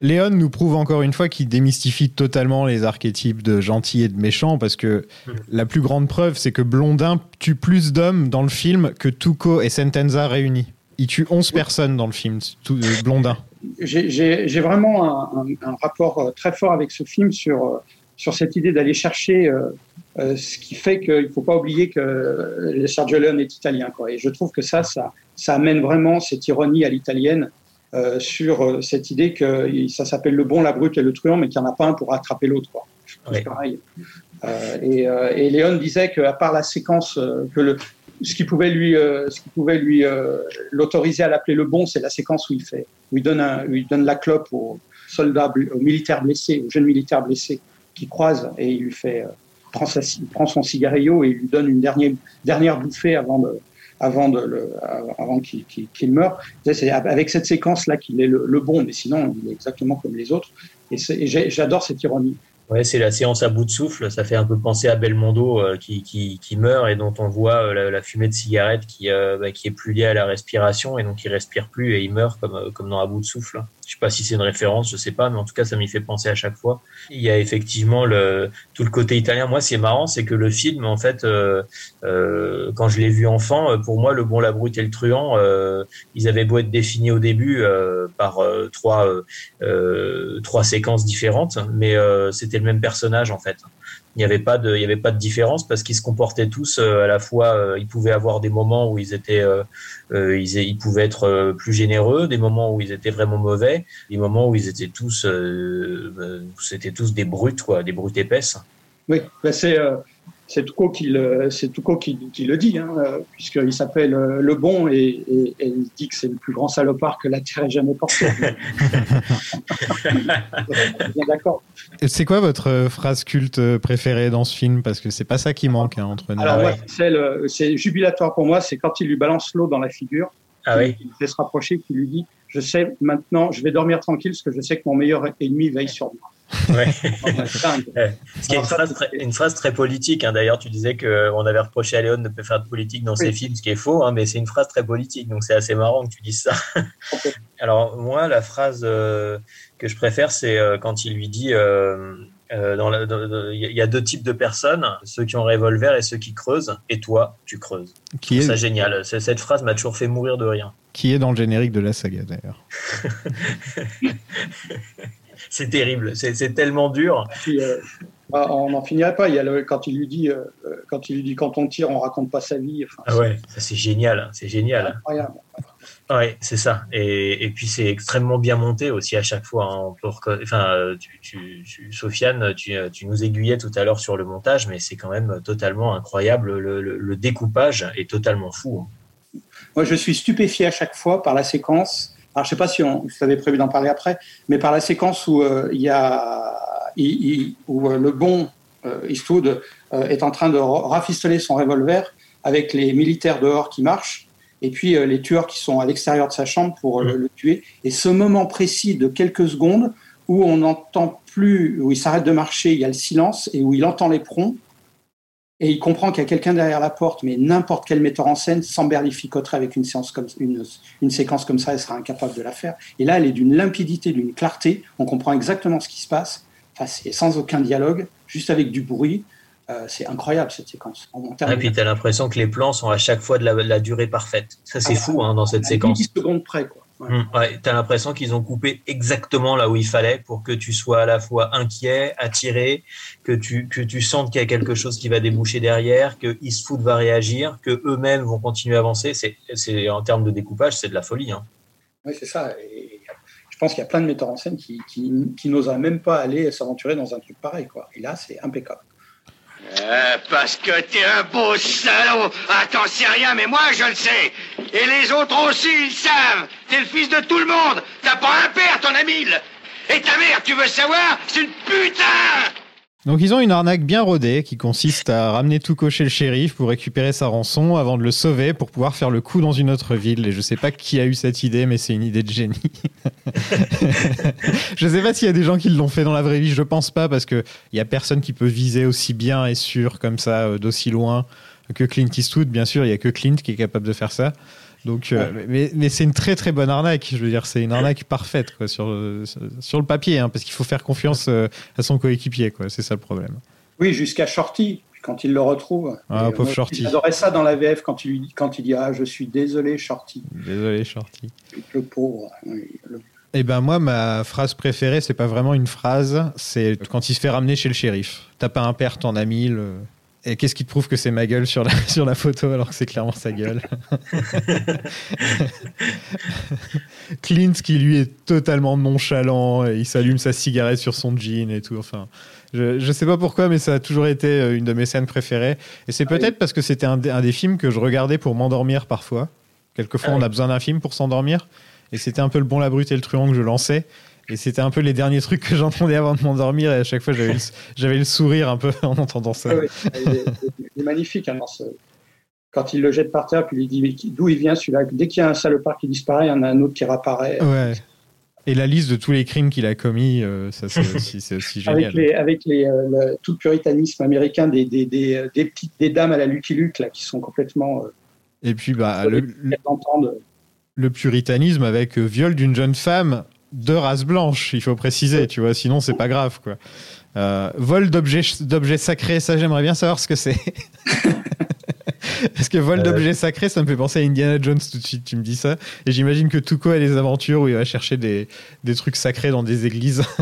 Léon nous prouve encore une fois qu'il démystifie totalement les archétypes de gentil et de méchant parce que mmh. la plus grande preuve, c'est que Blondin tue plus d'hommes dans le film que Tuco et Sentenza réunis. Il tue 11 oui. personnes dans le film, tout, euh, Blondin. J'ai vraiment un, un, un, rapport euh, très fort avec ce film sur, euh, sur cette idée d'aller chercher euh, euh, ce qui fait qu'il ne faut pas oublier que Sergio Leone est italien. Quoi. Et je trouve que ça, ça, ça amène vraiment cette ironie à l'italienne euh, sur euh, cette idée que ça s'appelle le bon, la brute et le truand, mais qu'il n'y en a pas un pour attraper l'autre. Oui. pareil. Euh, et, et, Léon disait qu'à part la séquence, que le, ce qui pouvait lui, euh, ce qui pouvait lui l'autoriser à l'appeler le bon, c'est la séquence où il fait, où il donne, un, où il donne la clope aux soldats, aux militaires blessés, aux jeunes militaires blessés qui croisent et il lui fait prend, sa, prend son cigarillo et lui donne une dernière, dernière bouffée avant de, avant, de avant qu'il qu qu meure. C'est avec cette séquence-là qu'il est le, bon, mais sinon, il est exactement comme les autres. Et, j'adore cette ironie. Ouais, c'est la séance à bout de souffle. Ça fait un peu penser à Belmondo euh, qui, qui, qui, meurt et dont on voit euh, la, fumée de cigarette qui, euh, bah, qui est plus liée à la respiration et donc il respire plus et il meurt comme, comme dans à bout de souffle. Je sais pas si c'est une référence, je sais pas, mais en tout cas ça m'y fait penser à chaque fois. Il y a effectivement le, tout le côté italien. Moi, c'est marrant, c'est que le film, en fait, euh, euh, quand je l'ai vu enfant, pour moi, le bon, la brute et le truand, euh, ils avaient beau être définis au début par trois trois séquences différentes, mais c'était le même personnage en fait. Il n'y avait pas de, il avait pas de différence parce qu'ils se comportaient tous à la fois. ils pouvaient avoir des moments où ils étaient, ils, ils, pouvaient être plus généreux, des moments où ils étaient vraiment mauvais, des moments où ils étaient tous, c'était tous des brutes quoi, des brutes épaisses. Oui, ben c'est c'est Toucault qui le, c'est Toucault qui, qui, le dit, hein, puisqu'il s'appelle Le Bon et, et, et, il dit que c'est le plus grand salopard que la Terre ait jamais porté. bien d'accord. C'est quoi votre phrase culte préférée dans ce film? Parce que c'est pas ça qui manque hein, entre nous. Alors, ouais, c'est jubilatoire pour moi, c'est quand il lui balance l'eau dans la figure. Ah oui. Il fait se rapprocher, qui lui dit Je sais maintenant, je vais dormir tranquille parce que je sais que mon meilleur ennemi veille sur moi. Ouais. Ce qui est une phrase très, une phrase très politique. Hein. D'ailleurs, tu disais qu'on avait reproché à Léon de ne pas faire de politique dans oui. ses films, ce qui est faux, hein, mais c'est une phrase très politique. Donc c'est assez marrant que tu dises ça. Alors moi, la phrase euh, que je préfère, c'est euh, quand il lui dit euh, Euh, Il y a deux types de personnes, ceux qui ont un revolver et ceux qui creusent. Et toi, tu creuses. Qui C'est est, génial. Cette phrase m'a toujours fait mourir de rire. qui est dans le générique de la saga d'ailleurs. C'est terrible. C'est tellement dur. Puis, euh, bah, on n'en finirait pas. Il y a le, quand il lui dit, euh, quand il lui dit, quand on tire, on raconte pas sa vie. Enfin, Ah ouais, c'est génial. C'est c'est génial. incroyable. Ouais, c'est ça. Et, et puis c'est extrêmement bien monté aussi à chaque fois. hein. Enfin, tu, tu, tu- Sofiane, tu, tu nous aiguillais tout à l'heure sur le montage, mais c'est quand même totalement incroyable. Le, le- le découpage est totalement fou. hein. Moi, je suis stupéfié à chaque fois par la séquence. Alors, je sais pas si on, vous avez prévu d'en parler après, mais par la séquence où euh, il y a, il- il- où euh, le bon euh, Eastwood est en train de ra- rafistoler son revolver avec les militaires dehors qui marchent et puis les tueurs qui sont à l'extérieur de sa chambre pour le, le tuer. Et ce moment précis de quelques secondes où on n'entend plus, où il s'arrête de marcher, il y a le silence et où il entend les prongs et il comprend qu'il y a quelqu'un derrière la porte, mais n'importe quel metteur en scène s'emberlificoterait avec une, séance comme, une, une séquence comme ça, elle sera incapable de la faire. Et là, elle est d'une limpidité, d'une clarté, on comprend exactement ce qui se passe, enfin, c'est sans aucun dialogue, juste avec du bruit. Euh, c'est incroyable cette séquence. Et puis tu as l'impression que les plans sont à chaque fois de la, la durée parfaite. Ça, c'est Ah, fou hein, dans cette à séquence. 10 secondes près. Quoi. Ouais. Hum, ouais, t'as l'impression qu'ils ont coupé exactement là où il fallait pour que tu sois à la fois inquiet, attiré, que tu, que tu sentes qu'il y a quelque chose qui va déboucher derrière, que Eastwood va réagir, que eux-mêmes vont continuer à avancer. C'est, c'est en termes de découpage, c'est de la folie. Hein. Oui, c'est ça. Et je pense qu'il y a plein de metteurs en scène qui, qui, qui n'oseraient même pas aller s'aventurer dans un truc pareil. Quoi. Et là, c'est impeccable. Euh, parce que t'es un beau salaud. Ah, t'en sais rien, mais moi, je le sais. Et les autres aussi, ils savent. T'es le fils de tout le monde. T'as pas un père, t'en as Et ta mère, tu veux savoir C'est une putain Donc ils ont une arnaque bien rodée qui consiste à ramener Tuco chez le shérif pour récupérer sa rançon avant de le sauver pour pouvoir faire le coup dans une autre ville. Et je sais pas qui a eu cette idée, mais c'est une idée de génie. je sais pas s'il y a des gens qui l'ont fait dans la vraie vie, je pense pas parce que il y a personne qui peut viser aussi bien et sûr comme ça euh, d'aussi loin que Clint Eastwood. Bien sûr, il y a que Clint qui est capable de faire ça. Donc, euh, mais, mais c'est une très très bonne arnaque. Je veux dire, c'est une arnaque parfaite quoi, sur, euh, sur le papier, hein, parce qu'il faut faire confiance euh, à son coéquipier. quoi. C'est ça le problème. Oui, jusqu'à Shorty, quand il le retrouve. Ah, pauvre moi, Shorty. J'adorais ça dans la VF quand il, quand il dit Ah, je suis désolé, Shorty. Désolé, Shorty. Le pauvre. oui, le- Eh ben moi, ma phrase préférée, c'est pas vraiment une phrase, c'est quand il se fait ramener chez le shérif. T'as pas un père, t'en as mille. Et qu'est-ce qui te prouve que c'est ma gueule sur la, sur la photo alors que c'est clairement sa gueule? Clint qui lui est totalement nonchalant, et il s'allume sa cigarette sur son jean et tout. Enfin, je, je sais pas pourquoi, mais ça a toujours été euh, une de mes scènes préférées. Et c'est Ah oui. peut-être parce que c'était un, des- un des films que je regardais pour m'endormir parfois. Quelquefois, Ah on a besoin d'un film pour s'endormir. Et c'était un peu le bon, la brute et le truand que je lançais. Et c'était un peu les derniers trucs que j'entendais avant de m'endormir. Et à chaque fois, j'avais le, sourire un peu en entendant ça. Ouais, il, est, il est magnifique. hein, dans ce- Quand il le jette par terre, puis il dit d'où il vient celui-là? Dès qu'il y a un salopard qui disparaît, il y en a un autre qui réapparaît. Ouais. Et la liste de tous les crimes qu'il a commis, euh, ça c'est aussi, aussi génial. Avec, les, avec les, euh, le- tout le puritanisme américain des, des, des, euh, des petites des dames à la Lucky Luke là, qui sont complètement euh, Et puis, bah, le, le- le puritanisme avec viol d'une jeune femme de race blanche, il faut préciser, tu vois, sinon c'est pas grave, quoi. Euh, vol d'objets sacrés, ça j'aimerais bien savoir ce que c'est. Parce que vol Euh. d'objets sacrés, ça me fait penser à Indiana Jones tout de suite, tu me dis ça. Et j'imagine que Tuco a des aventures où il va chercher des, des trucs sacrés dans des églises.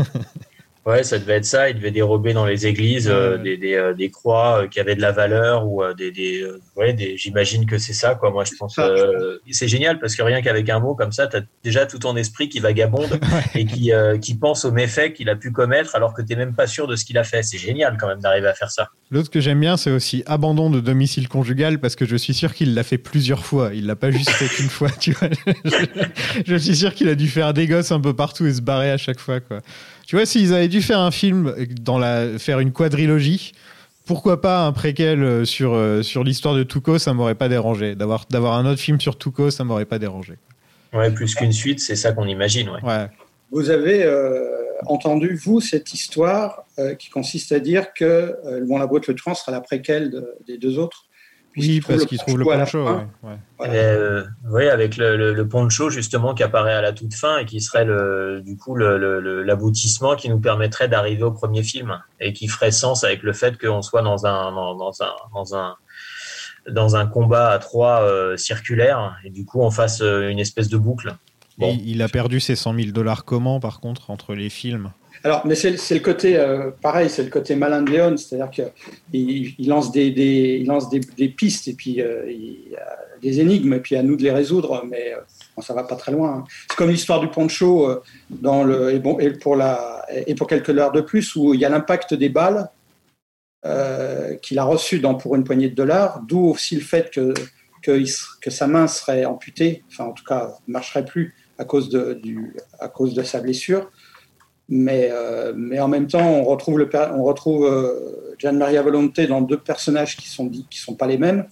Ouais, ça devait être ça. Il devait dérober dans les églises euh, Ouais. des, des, euh, des croix euh, qui avaient de la valeur ou des, des, ouais, des j'imagine que c'est ça quoi. Moi, je pense c'est génial parce que rien qu'avec un mot comme ça, tu as déjà tout ton esprit qui vagabonde et qui qui pense aux méfaits qu'il a pu commettre alors que tu même pas sûr de ce qu'il a fait. C'est génial quand même d'arriver à faire ça. L'autre que j'aime bien, c'est aussi abandon de domicile conjugal parce que je suis sûr qu'il l'a fait plusieurs fois. Il l'a pas juste fait qu'une fois, tu vois. Je, je suis sûr qu'il a dû faire des gosses un peu partout et se barrer à chaque fois, quoi. Tu vois, s'ils avaient dû faire un film dans la, faire une quadrilogie, pourquoi pas un préquel euh, sur, euh, sur l'histoire de Tuco, ça m'aurait pas dérangé. D'avoir, d'avoir un autre film sur Tuco, ça m'aurait pas dérangé. Ouais, plus qu'une suite, c'est ça qu'on imagine. Ouais. Ouais. Vous avez euh, entendu, vous, cette histoire euh, qui consiste à dire que euh, Bon la brute le truand sera la préquelle de- des deux autres, Oui, parce qu'il trouve le poncho ouais. Voilà. Euh, oui, avec le, le, le poncho justement qui apparaît à la toute fin et qui serait le, du coup le- le- le- l'aboutissement qui nous permettrait d'arriver au premier film et qui ferait sens avec le fait qu'on soit dans un dans, dans un dans un dans un combat à trois euh, circulaire et du coup on fasse euh, une espèce de boucle. Bon. Et il a perdu ses 100 000 dollars comment, par contre, entre les films? Alors, mais c'est le côté, euh, pareil, c'est le côté malin de Léon, c'est-à-dire qu'il il lance, des, il lance des, pistes et puis euh, des énigmes, et puis à nous de les résoudre, mais euh, bon, ça va pas très loin. hein. C'est comme l'histoire du poncho dans le, et, pour la, et pour quelques heures de plus, où il y a l'impact des balles qu'il a reçu dans, pour une poignée de dollars, d'où aussi le fait que, sa main serait amputée, enfin en tout cas ne marcherait plus à cause de sa blessure. Mais, euh, mais en même temps, on retrouve, le, on retrouve euh, Gian Maria Volonté dans deux personnages qui sont dits qui sont pas les mêmes.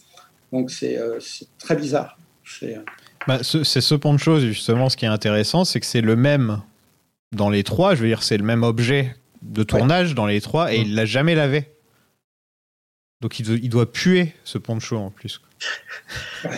Donc c'est euh, très bizarre. C'est, euh, Bah, ce- ce poncho, justement, ce qui est intéressant, c'est que c'est le même dans les trois. Je veux dire, c'est le même objet de tournage dans les trois et il l'a jamais lavé. Donc il, doit- il doit puer ce poncho en plus.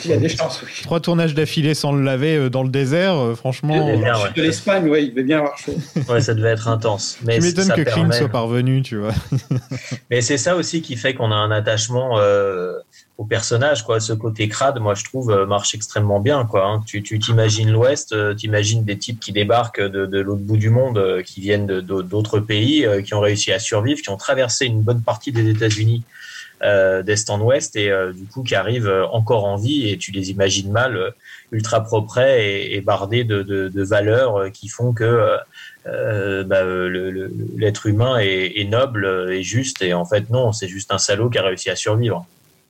Il y a des chances. Oui. Trois tournages d'affilée sans le laver euh, dans le désert, euh, franchement. Le euh, désert, ouais. de l'Espagne, ouais, il devait bien avoir chaud. Ouais, ça devait être intense. Mais tu m'étonnes que Clint permet- soit parvenu, tu vois. Mais c'est ça aussi qui fait qu'on a un attachement euh, au personnage, quoi. Ce côté crade, moi, je trouve, marche extrêmement bien, quoi. hein. Tu tu t'imagines l'Ouest, euh, t'imagines des types qui débarquent de, de l'autre bout du monde, qui viennent de- de- d'autres pays, qui ont réussi à survivre, qui ont traversé une bonne partie des États-Unis d'est en ouest et euh, du coup qui arrivent euh, encore en vie et tu les imagines mal, euh, ultra propres et, bardés de, de, valeurs euh, qui font que euh, euh, bah, euh, l'être humain est, est noble euh, et juste et en fait non, c'est juste un salaud qui a réussi à survivre.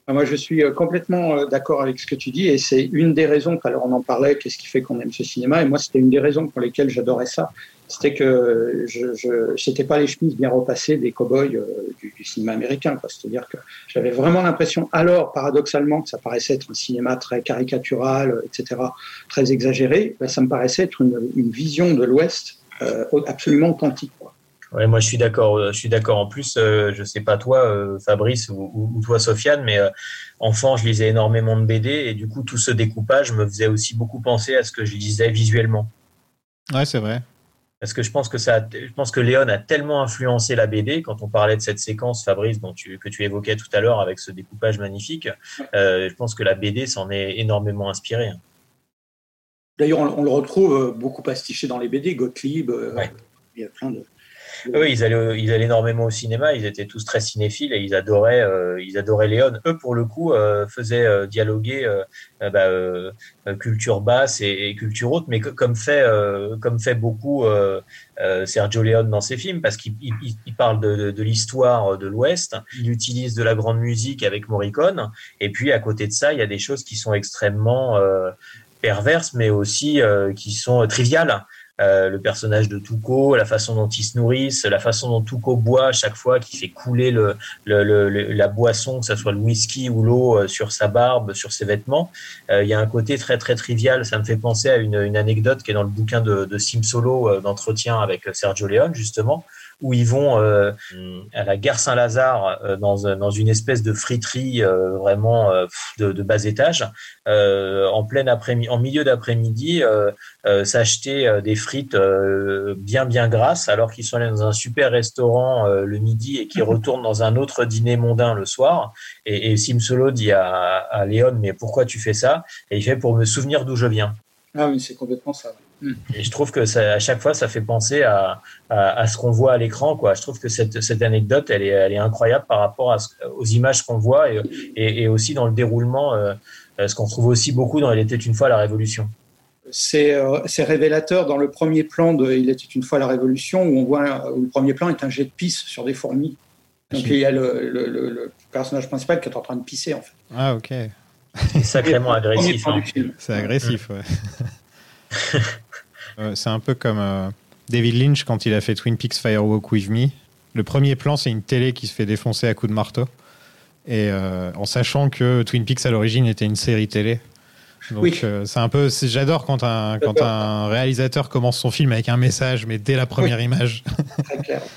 Ah, Moi, je suis euh, complètement euh, d'accord avec ce que tu dis, et c'est une des raisons. Alors, on en parlait. Qu'est-ce qui fait qu'on aime ce cinéma Et moi, c'était une des raisons pour lesquelles j'adorais ça. C'était que je, c'était pas les chemises bien repassées des cow-boys euh, du, du cinéma américain. quoi. C'est-à-dire que j'avais vraiment l'impression, alors paradoxalement, que ça paraissait être un cinéma très caricatural, euh, etc., très exagéré. Ben, ça me paraissait être une, une vision de l'Ouest euh, absolument authentique. Quoi. Ouais, moi je suis d'accord. Je suis d'accord. En plus, euh, je sais pas toi, euh, Fabrice ou, ou- ou toi, Sofiane, mais euh, enfant, je lisais énormément de BD et du coup, tout ce découpage me faisait aussi beaucoup penser à ce que je lisais visuellement. Ouais, c'est vrai. Parce que je pense que ça, je pense que Léon a tellement influencé la BD quand on parlait de cette séquence, Fabrice, dont tu, que tu évoquais tout à l'heure avec ce découpage magnifique. euh, je pense que la BD s'en est énormément inspirée. D'ailleurs, on, on le retrouve euh, beaucoup pastiché dans les BD, Gottlieb. euh. Il y a plein de. Oui, ils allaient, ils allaient énormément au cinéma. Ils étaient tous très cinéphiles et ils adoraient, euh, ils adoraient Léon. Eux, pour le coup, euh, faisaient euh, dialoguer euh, euh, bah, culture basse et, culture haute, mais comme fait, comme fait beaucoup Sergio Leone dans ses films, parce qu'il il, il- il parle de, l'histoire de l'Ouest. Il utilise de la grande musique avec Morricone. Et puis à côté de ça, il y a des choses qui sont extrêmement perverses, mais aussi euh, qui sont triviales. Euh, le personnage de Tuco, la façon dont ils se nourrissent, la façon dont Tuco boit à chaque fois, qui fait couler le, le, le- la boisson, que ce soit le whisky ou l'eau, euh, sur sa barbe, sur ses vêtements. Euh, Il y a un côté très très trivial. Ça me fait penser à une, une anecdote qui est dans le bouquin de, de Sim Solo d'entretien avec Sergio Leone justement, où ils vont euh, à la gare Saint-Lazare euh, dans, un- dans une espèce de friterie euh, vraiment euh, de, de bas étage, euh, en plein après en milieu d'après-midi, euh, euh, s'acheter euh, des frites euh, bien bien grasses alors qu'ils sont allés dans un super restaurant euh, le midi et qu'ils retournent dans un autre dîner mondain le soir. Et, et Sim Solo dit à, à Léon mais pourquoi tu fais ça? Et il fait pour me souvenir d'où je viens. Ah oui, c'est complètement ça. Et je trouve que ça, à chaque fois, ça fait penser à, à, à ce qu'on voit à l'écran. Quoi. Je trouve que cette, cette anecdote, elle est, elle est incroyable par rapport à ce- aux images qu'on voit et, et, et aussi dans le déroulement, euh, ce qu'on trouve aussi beaucoup dans Il était une fois la Révolution. C'est euh, c'est révélateur dans le premier plan de Il était une fois la Révolution, où on voit où le premier plan est un jet de pisse sur des fourmis. Donc il y a le, le- le- le personnage principal qui est en train de pisser en fait. Ah, ok. C'est sacrément agressif. hein. C'est agressif, ouais. Euh, c'est un peu comme euh, David Lynch quand il a fait Twin Peaks Firewalk With Me. Le premier plan, c'est une télé qui se fait défoncer à coups de marteau. Et euh, en sachant que Twin Peaks à l'origine était une série télé. Donc Oui. c'est un peu, c'est- j'adore quand un quand un réalisateur commence son film avec un message, mais dès la première image. Très clair.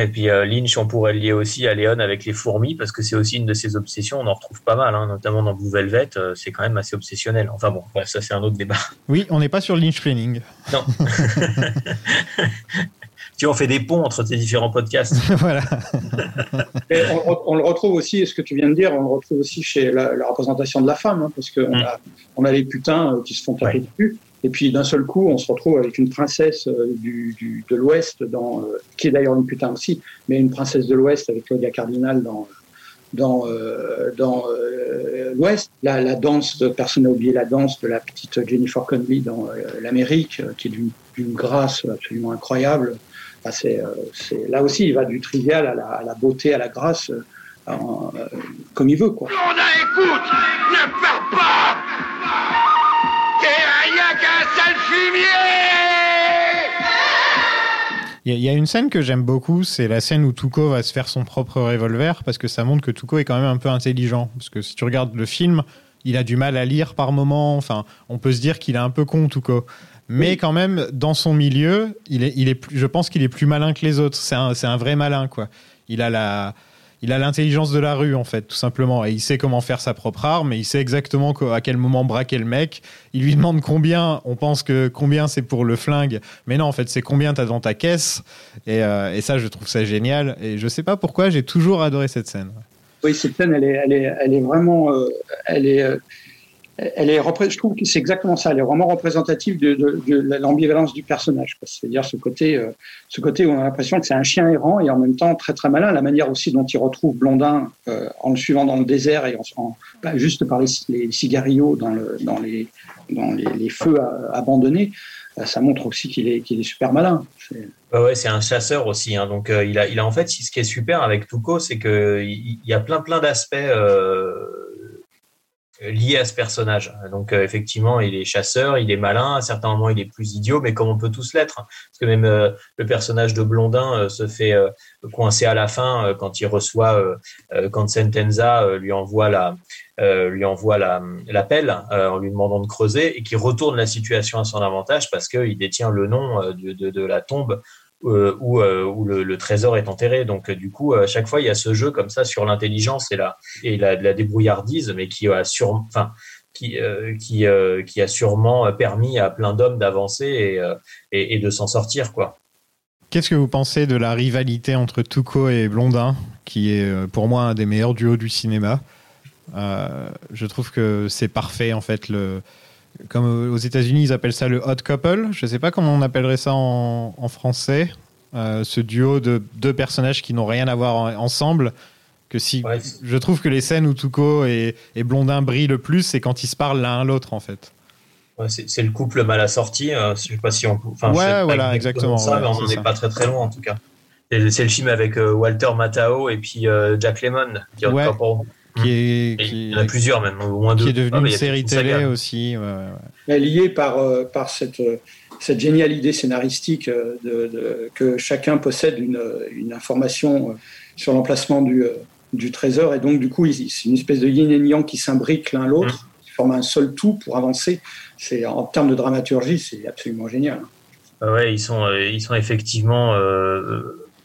Et puis euh, Lynch, on pourrait le lier aussi à Léon avec les fourmis, parce que c'est aussi une de ses obsessions. On en retrouve pas mal, hein, notamment dans Blue Velvet. euh, c'est quand même assez obsessionnel. Enfin bon, bref, ça c'est un autre débat. Oui, on n'est pas sur Lynch Planning. Non. tu vois, on fait des ponts entre tes différents podcasts. voilà. Et on, on le retrouve aussi, ce que tu viens de dire, on le retrouve aussi chez la, la représentation de la femme, hein, parce qu'on Mm. a, on a les putains euh, qui se font taper dessus. Et puis d'un seul coup, on se retrouve avec une princesse euh, du, du, de l'Ouest, dans, euh, qui est d'ailleurs une putain aussi, mais une princesse de l'Ouest avec Claudia Cardinal dans, dans, euh, dans euh, l'Ouest. La, la danse, de, personne n'a oublié la danse de la petite Jennifer Connelly dans euh, l'Amérique, qui est d'une grâce absolument incroyable. Là aussi, il va du trivial à la, à la beauté, à la grâce, comme il veut. Quoi. T'es rien qu'un sale fumier Il y, a- il y a une scène que j'aime beaucoup, c'est la scène où Tuco va se faire son propre revolver, parce que ça montre que Tuco est quand même un peu intelligent. Parce que si tu regardes le film, il a du mal à lire par moment. Enfin, on peut se dire qu'il est un peu con, Tuco. Mais quand même, dans son milieu, il est, il est plus, je pense qu'il est plus malin que les autres. C'est un, c'est un vrai malin, quoi. Il a la, il a l'intelligence de la rue, en fait, tout simplement. Et il sait comment faire sa propre arme, et il sait exactement à quel moment braquer le mec. Il lui demande combien, on pense que combien c'est pour le flingue, mais non, en fait, c'est combien t'as dans ta caisse. Et, euh, ça, je trouve ça génial. Et je sais pas pourquoi, j'ai toujours adoré cette scène. Oui, cette scène, elle est, est, elle est vraiment, euh, elle est, euh, elle est, je trouve que c'est exactement ça. Elle est vraiment représentative de, l'ambivalence du personnage. C'est-à-dire ce côté, euh, ce côté où on a l'impression que c'est un chien errant et en même temps très très malin. La manière aussi dont il retrouve Blondin euh, en le suivant dans le désert et en, bah, juste par les, les cigarillos dans, le, dans les, feux abandonnés, euh, ça montre aussi qu'il est, qu'il super malin. C'est- Ouais, ouais, c'est un chasseur aussi. Hein. Donc, euh, il, a, il a en fait, ce qui est super avec Tuco, c'est que il il y a plein, plein d'aspects à ce personnage. Donc, euh, effectivement, il est chasseur, il est malin. À certains moments, il est plus idiot, mais comme on peut tous l'être. hein. Parce que même euh, le personnage de Blondin euh, se fait coincer à la fin quand il reçoit, quand Sentenza lui envoie la, lui envoie la- l'appel euh, en lui demandant de creuser et qui retourne la situation à son avantage parce qu'il détient le nom de, de, la tombe où, euh, où le, trésor est enterré. Donc, euh, du coup, à chaque fois, il y a ce jeu comme ça sur l'intelligence et la, et la, la débrouillardise, mais qui a, sur, qui, euh, qui, euh, qui a sûrement permis à plein d'hommes d'avancer et, euh, de s'en sortir. Qu'est-ce que vous pensez de la rivalité entre Tuco et Blondin, qui est euh, pour moi un des meilleurs duos du cinéma? Euh, Je trouve que c'est parfait en fait. Le, comme aux États-Unis, ils appellent ça le hot couple. Je ne sais pas comment on appellerait ça en, en français. Euh, ce duo de deux personnages qui n'ont rien à voir en- ensemble. Que si, Ouais, je trouve que les scènes où Tuco et, et Blondin brillent le plus, c'est quand ils se parlent l'un à l'autre en fait. Ouais, c'est le couple mal assorti. euh, je sais pas si on peut. Enfin, Ouais, voilà, exactement, Ça, ouais, mais on n'en est pas très très loin en tout cas. C'est le film avec euh, Walter Matthau et puis euh, Jack Lemmon. Qui Ouais. Encore- Qui est, Et qui, Il y en a plusieurs même, au moins deux. qui est devenu Ah, une il y a série une saga. télé aussi. ouais, ouais, ouais. est lié par, euh, par cette, euh, cette géniale idée scénaristique euh, de, de- que chacun possède une, une information sur l'emplacement du, du trésor. Et donc, du coup, c'est une espèce de yin et yang qui s'imbriquent l'un l'autre, qui forment un seul tout pour avancer. C'est, en termes de dramaturgie, c'est absolument génial. Ah Ouais, ils sont, ils sont effectivement euh,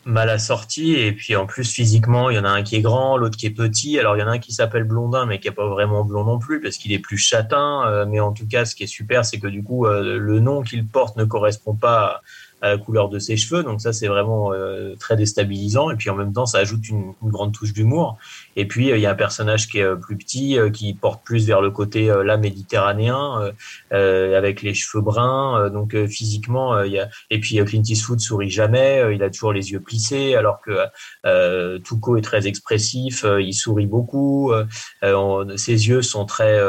mal assortis et puis en plus physiquement, il y en a un qui est grand, l'autre qui est petit. Alors il y en a un qui s'appelle Blondin, mais qui est pas vraiment blond non plus parce qu'il est plus châtain. euh, mais en tout cas, ce qui est super, c'est que du coup, euh, le nom qu'il porte ne correspond pas à la couleur de ses cheveux. Donc ça, c'est vraiment euh, très déstabilisant. Et puis en même temps, ça ajoute une, une grande touche d'humour. Et puis euh, il y a un personnage qui est euh, plus petit, euh, qui porte plus vers le côté euh, là méditerranéen, avec les cheveux bruns. Donc physiquement, il y a et puis Clint Eastwood sourit jamais, il a toujours les yeux plissés, alors que Tuco est très expressif, il sourit beaucoup, ses yeux sont très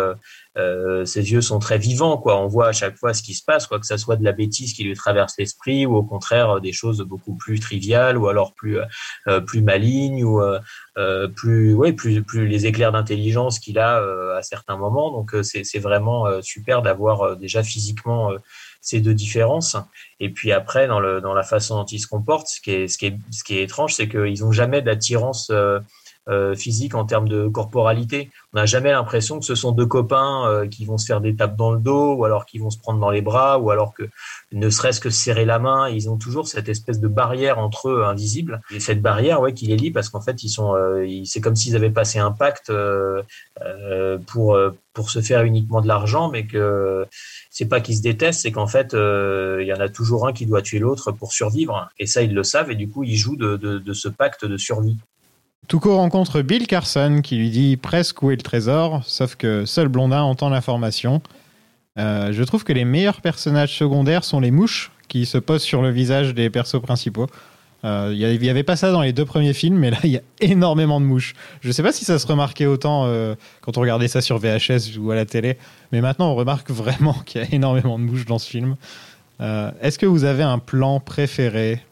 euh, euh, ses yeux sont très vivants, quoi. On voit à chaque fois ce qui se passe, quoi que ça soit de la bêtise qui lui traverse l'esprit, ou au contraire euh, des choses beaucoup plus triviales, ou alors plus euh, plus malignes, ou euh, euh, plus ouais plus plus les éclairs d'intelligence qu'il a euh, à certains moments. Donc euh, c'est vraiment euh, super d'avoir euh, déjà physiquement euh, ces deux différences. Et puis après, dans, le, dans la façon dont ils se comportent, ce qui est, ce qui est, ce qui est étrange, c'est qu'ils n'ont jamais d'attirance euh, euh, physique, en termes de corporalité. On n'a jamais l'impression que ce sont deux copains euh, qui vont se faire des tapes dans le dos, ou alors qui vont se prendre dans les bras, ou alors que ne serait-ce que serrer la main. Ils ont toujours cette espèce de barrière entre eux invisible. Et cette barrière, ouais, qui les lie parce qu'en fait, ils sont, euh, c'est comme s'ils avaient passé un pacte euh, euh, pour euh, pour se faire uniquement de l'argent, mais que c'est pas qu'ils se détestent, c'est qu'en fait, il y en a toujours un qui doit tuer l'autre pour survivre. Et ça, ils le savent, et du coup, ils jouent de, de, de ce pacte de survie. Tuco rencontre Bill Carson qui lui dit presque où est le trésor, sauf que seul Blondin entend l'information. Euh, je trouve que les meilleurs personnages secondaires sont les mouches qui se posent sur le visage des persos principaux. Euh, Il n'y avait pas ça dans les deux premiers films, mais là, il y a énormément de mouches. Je ne sais pas si ça se remarquait autant euh, quand on regardait ça sur VHS ou à la télé, mais maintenant, on remarque vraiment qu'il y a énormément de mouches dans ce film. Euh, Est-ce que vous avez un plan préféré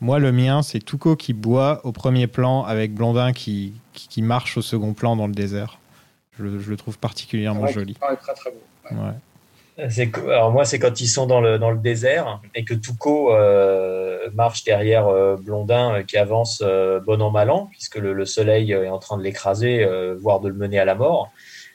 moi, le mien, c'est Tuco qui boit au premier plan avec Blondin qui, qui, qui marche au second plan dans le désert. Je, le- je le trouve particulièrement Ouais, joli. c'est très très beau. Ouais. Alors moi, c'est quand ils sont dans le, dans le désert et que Tuco euh, marche derrière euh, Blondin euh, qui avance euh, bon an mal an, puisque le, le soleil est en train de l'écraser, euh, voire de le mener à la mort.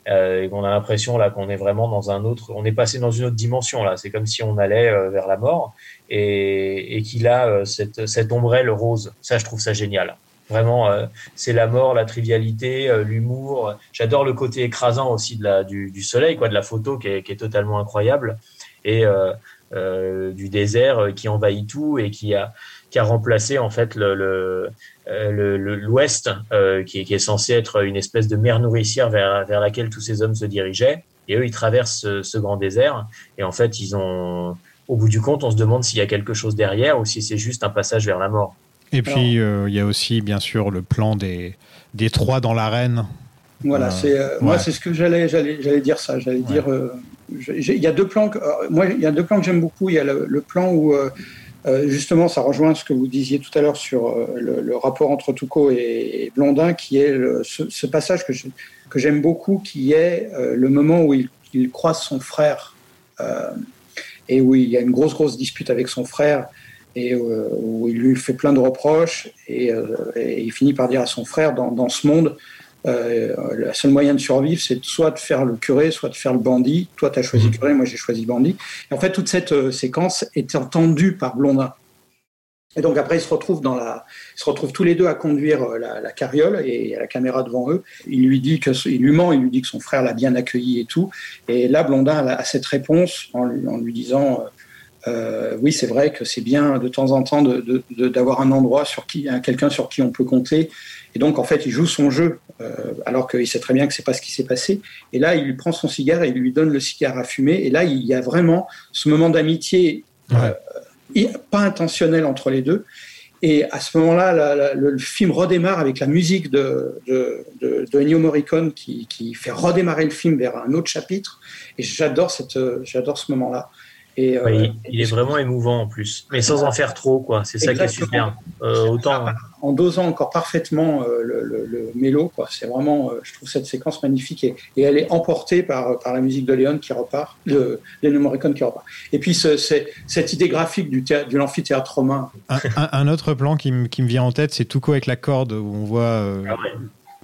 Euh, et qu'on a l'impression là qu'on est vraiment dans un autre, on est passé dans une autre dimension là. C'est comme si on allait euh, vers la mort et, et qu'il a euh, cette, cette ombrelle rose. Ça, je trouve ça génial. Vraiment, euh, c'est la mort, la trivialité, l'humour. J'adore le côté écrasant aussi de la, du, du soleil, quoi, de la photo qui est, qui est totalement incroyable et euh, du désert qui envahit tout et qui a qui a remplacé en fait le le- euh, le- le- l'Ouest euh, qui, est, qui est censé être une espèce de mer nourricière vers vers laquelle tous ces hommes se dirigeaient et eux ils traversent ce, ce grand désert et en fait ils ont au bout du compte on se demande s'il y a quelque chose derrière ou si c'est juste un passage vers la mort. Et puis, euh, il y a aussi, bien sûr, le plan des, des trois dans l'arène. Voilà, Euh, c'est euh, moi c'est ce que j'allais j'allais j'allais dire ça. J'allais Ouais. dire euh, il y a deux plans que moi il y a deux plans que j'aime beaucoup. Il y a le, le plan où euh, justement ça rejoint ce que vous disiez tout à l'heure sur euh, le, rapport entre Tuco et, Blondin, qui est ce, passage que j'aime beaucoup, qui est euh, le moment où il, croise son frère et où il y a une grosse grosse dispute avec son frère et où il lui fait plein de reproches et, il finit par dire à son frère dans ce monde euh, le seul moyen de survivre, c'est soit de faire le curé, soit de faire le bandit. Toi, tu as choisi curé, moi j'ai choisi bandit. Et en fait, toute cette euh, séquence est entendue par Blondin. Et donc après, ils se retrouvent dans la, ils se retrouvent tous les deux à conduire euh, la, la carriole et il y a la caméra devant eux. Il lui dit que, il lui ment, il lui dit que son frère l'a bien accueilli et tout. Et là, Blondin a, cette réponse en lui, en lui disant, euh, oui, c'est vrai que c'est bien de temps en temps de- de- de- d'avoir un endroit sur qui, un- quelqu'un sur qui on peut compter. Et donc, en fait, il joue son jeu, euh, alors qu'il sait très bien que c'est pas ce qui s'est passé. Et là, il lui prend son cigare et il lui donne le cigare à fumer. Et là, il y a vraiment ce moment d'amitié, euh, pas intentionnel entre les deux. Et à ce moment-là, le, film redémarre avec la musique de, de, de, de Ennio Morricone qui, qui fait redémarrer le film vers un autre chapitre. Et j'adore euh, j'adore ce moment-là. Et, euh, Ouais, il, il est vraiment émouvant en plus, mais sans en faire trop quoi. C'est ça qui est super. Euh, autant en dosant encore parfaitement euh, le, le, le mélo, quoi. C'est vraiment, euh, je trouve cette séquence magnifique et, et elle est emportée par, par la musique de Léon qui repart, de Léon Morricone qui repart. Et puis ce, cette idée graphique du, théâtre, de l'amphithéâtre romain. Un, un- un autre plan qui, me- qui me vient en tête, c'est Tuco avec la corde, où on voit, euh, Ah ouais.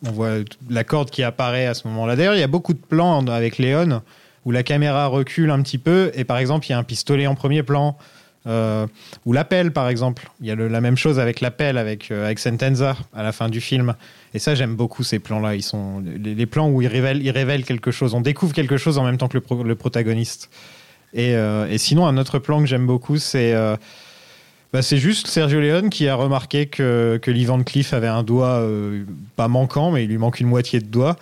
on voit la corde qui apparaît à ce moment-là. D'ailleurs, il y a beaucoup de plans avec Léon où la caméra recule un petit peu, et par exemple, il y a un pistolet en premier plan, euh, ou l'appel, par exemple. Il y a la même chose avec l'appel avec, euh, avec Sentenza à la fin du film. Et ça, j'aime beaucoup ces plans-là. Ils sont les, plans où ils révèlent, ils révèlent quelque chose. On découvre quelque chose en même temps que le, pro- le protagoniste. Et, euh, et sinon, un autre plan que j'aime beaucoup, c'est bah, c'est juste Sergio Leone qui a remarqué que, que Lee avait un doigt pas manquant, mais il lui manque une moitié de doigt.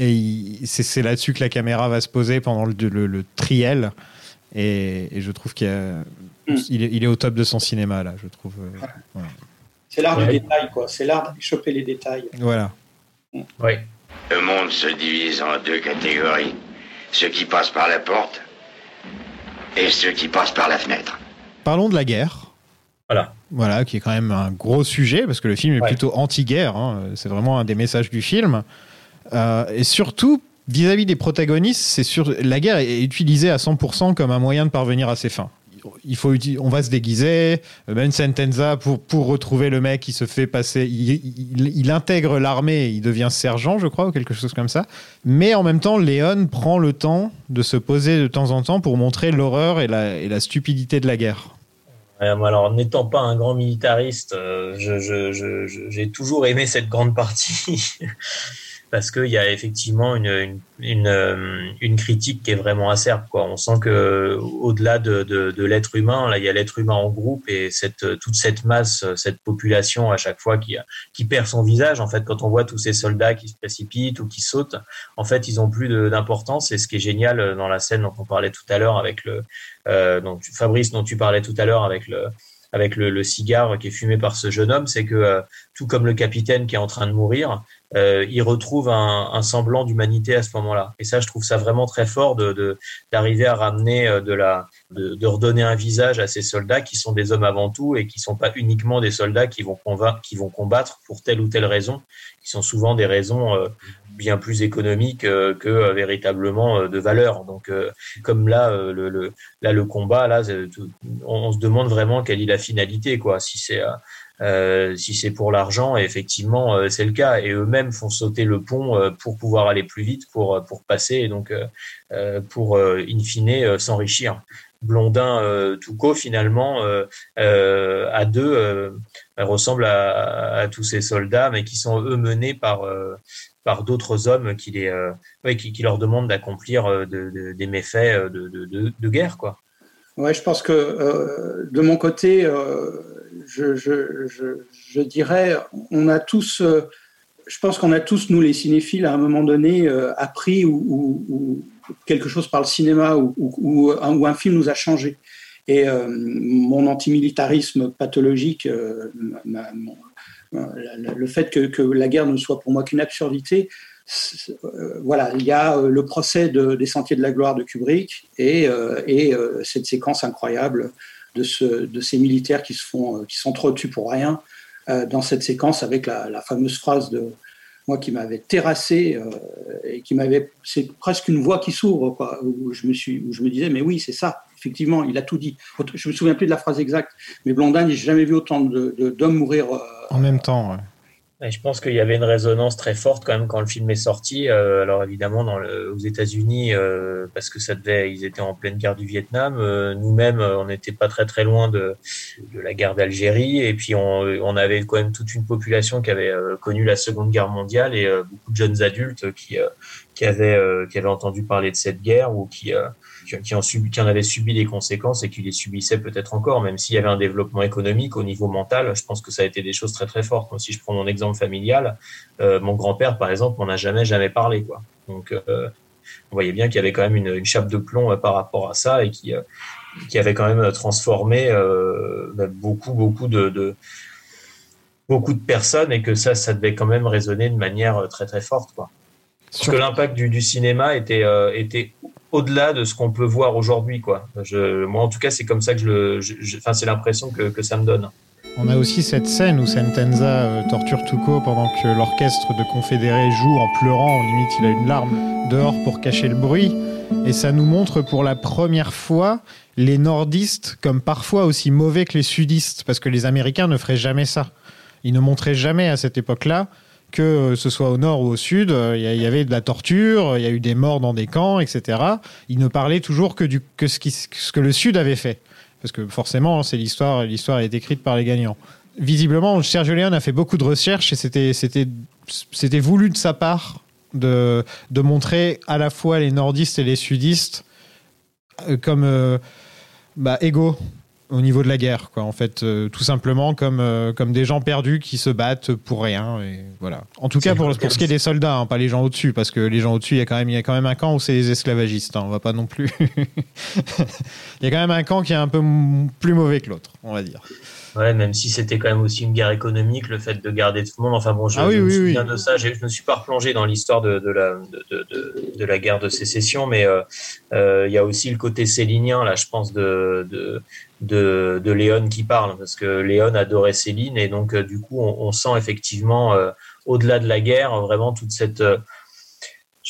Et c'est c'est là-dessus que la caméra va se poser pendant le, le, le triel. Et, et je trouve qu'il Mm. il, est, il est au top de son cinéma, là, je trouve. euh, voilà. C'est l'art Ouais. du détail, quoi. C'est l'art d'aller choper les détails. Voilà. Oui. Le monde se divise en deux catégories. Ceux qui passent par la porte et ceux qui passent par la fenêtre. Parlons de la guerre. Voilà. Voilà, qui est quand même un gros sujet, parce que le film est Ouais. plutôt anti-guerre. hein. C'est vraiment un des messages du film. Euh, et surtout, vis-à-vis des protagonistes, c'est sur... la guerre est utilisée à 100% comme un moyen de parvenir à ses fins. il faut on va se déguiser. Euh, Ben Sentenza pour pour retrouver le mec, il se fait passer, il, il- il intègre l'armée, il devient sergent, je crois, ou quelque chose comme ça. Mais en même temps, Léon prend le temps de se poser de temps en temps pour montrer l'horreur et la, et la stupidité de la guerre. Alors, n'étant pas un grand militariste, euh, j'ai toujours aimé cette grande partie parce qu'il y a effectivement une, une, euh, critique qui est vraiment acerbe. On sent que au-delà de, de, l'être humain, il y a l'être humain en groupe et cette, toute cette masse, cette population à chaque fois qui, qui perd son visage. En fait, quand on voit tous ces soldats qui se précipitent ou qui sautent, en fait, ils ont plus d'importance. Et ce qui est génial dans la scène dont on parlait tout à l'heure avec le, euh, tu- Fabrice, dont tu parlais tout à l'heure avec le, avec le, cigare qui est fumé par ce jeune homme, c'est que euh, tout comme le capitaine qui est en train de mourir, euh, il retrouve un, un semblant d'humanité à ce moment-là. Et ça, je trouve ça vraiment très fort de d'arriver à ramener euh, de la, de, de redonner un visage à ces soldats qui sont des hommes avant tout et qui sont pas uniquement des soldats qui vont convaincre, qui vont combattre pour telle ou telle raison, qui sont souvent des raisons euh, bien plus économiques euh, que euh, véritablement euh, de valeur. Donc, euh, comme là, le, le, là, le combat, là, on, on se demande vraiment quelle est la finalité, quoi. Si c'est euh, si c'est pour l'argent, effectivement, euh, c'est le cas. Et eux-mêmes font sauter le pont euh, pour pouvoir aller plus vite, pour euh, pour passer, et donc euh, pour in fine s'enrichir. Blondin Toucault finalement à deux euh, ressemble à, à tous ces soldats, mais qui sont eux menés par par d'autres hommes qui les ouais, qui, qui leur demandent d'accomplir de, de- des méfaits de, de guerre quoi. Ouais, je pense que euh, de mon côté, euh, je, dirais, on a tous, euh, je pense qu'on a tous, nous les cinéphiles, à un moment donné, appris ou, quelque chose par le cinéma ou, un, film nous a changé. Et mon antimilitarisme pathologique, le fait que, la guerre ne soit pour moi qu'une absurdité, voilà, il y a euh, le procès de- des Sentiers de la Gloire de Kubrick et, euh, euh, cette séquence incroyable de, ce, de ces militaires qui se font, qui tués pour rien dans cette séquence avec la, fameuse phrase de moi qui m'avait terrassé et qui m'avait, c'est presque une voix qui s'ouvre quoi, où je me suis, je me disais mais oui c'est ça, effectivement il a tout dit. Je me souviens plus de la phrase exacte, mais Blondin, j'ai jamais vu autant de- d'hommes mourir. En même temps, ouais. Je pense qu'il y avait une résonance très forte quand même quand le film est sorti. Euh, alors évidemment dans le, aux États-Unis, euh, parce que ça devait, ils étaient en pleine guerre du Vietnam. Euh, Nous-mêmes, euh, on n'était pas très très loin de, de la guerre d'Algérie. Et puis on, on avait quand même toute une population qui avait euh, connu la Seconde Guerre mondiale et euh, beaucoup de jeunes adultes qui qui avaient qui avaient entendu parler de cette guerre ou qui qui, en subi, qui en avaient subi les conséquences et qui les subissaient peut-être encore, même s'il y avait un développement économique au niveau mental. Je pense que ça a été des choses très très fortes. Si je prends mon exemple familial, euh, mon grand-père, par exemple, m'en a jamais jamais parlé, quoi. Donc, euh, on voyait bien qu'il y avait quand même une, une chape de plomb euh, par rapport à ça et qui qui avait quand même transformé euh, bah, beaucoup beaucoup de, de beaucoup de personnes et que ça, ça devait quand même résonner de manière très très forte, quoi. Parce que l'impact du, du cinéma était, euh, était au-delà de ce qu'on peut voir aujourd'hui, quoi. Moi, en tout cas, c'est comme ça que je le, c'est l'impression que, ça me donne. On a aussi cette scène où Sentenza euh, torture Tuco pendant que l'orchestre de confédérés joue en pleurant, limite il a une larme dehors pour cacher le bruit. Et ça nous montre pour la première fois les nordistes comme parfois aussi mauvais que les sudistes, parce que les Américains ne feraient jamais ça. Ils ne montraient jamais à cette époque-là que euh, ce soit au nord ou au sud, euh, il y il avait de la torture, il y a eu des morts dans des camps, etc. Ils ne parlaient toujours que, du, que ce, que le sud avait fait. Parce que forcément, c'est l'histoire, l'histoire est écrite par les gagnants. Visiblement, Sergio Leone a fait beaucoup de recherches et c'était, c'était, c'était voulu de sa part de, de montrer à la fois les nordistes et les sudistes euh, comme bah, égaux au niveau de la guerre, quoi. En fait, euh, tout simplement comme, euh, comme des gens perdus qui se battent pour rien. Et voilà. En tout cas, pour, pour ce qui est des soldats, hein, pas les gens au-dessus, parce que les gens au-dessus, il y a quand même, il y a quand même un camp où c'est les esclavagistes. hein, on va pas non plus. il y a quand même un camp qui est un peu plus mauvais que l'autre, on va dire. Ouais, même si c'était quand même aussi une guerre économique, le fait de garder tout le monde. Enfin bon, je, Ah oui, je me souviens oui. de ça. Je me suis pas replongé dans l'histoire de, de la de, de, de, de la guerre de sécession, mais euh, euh, il y a aussi le côté célinien là, je pense de de de, de Léon qui parle parce que Léon adorait Céline et donc euh, du coup on, on sent effectivement au-delà de la guerre vraiment toute cette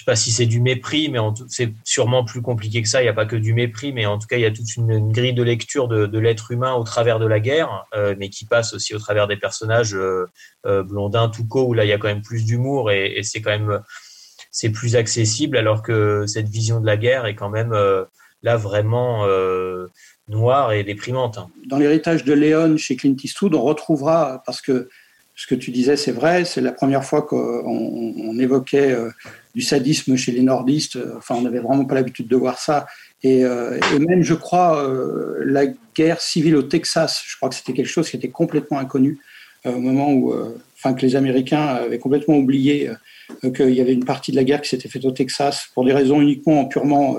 je sais pas si c'est du mépris, mais c'est sûrement plus compliqué que ça. Il n'y a pas que du mépris, mais en tout cas, il y a toute une, grille de lecture de, l'être humain au travers de la guerre, euh, mais qui passe aussi au travers des personnages euh, euh, Blondin, Toucault, où là, il y a quand même plus d'humour et, c'est quand même c'est plus accessible, alors que cette vision de la guerre est quand même euh, là vraiment euh, noire et déprimante. Dans l'héritage de Léon chez Clint Eastwood, on retrouvera, parce que ce que tu disais, c'est vrai, c'est la première fois qu'on on évoquait euh, du sadisme chez les nordistes. Enfin, on n'avait vraiment pas l'habitude de voir ça. Et, euh, et même, je crois, euh, la guerre civile au Texas, je crois que c'était quelque chose qui était complètement inconnu au moment où, enfin, que les Américains avaient complètement oublié qu'il y avait une partie de la guerre qui s'était faite au Texas pour des raisons uniquement purement,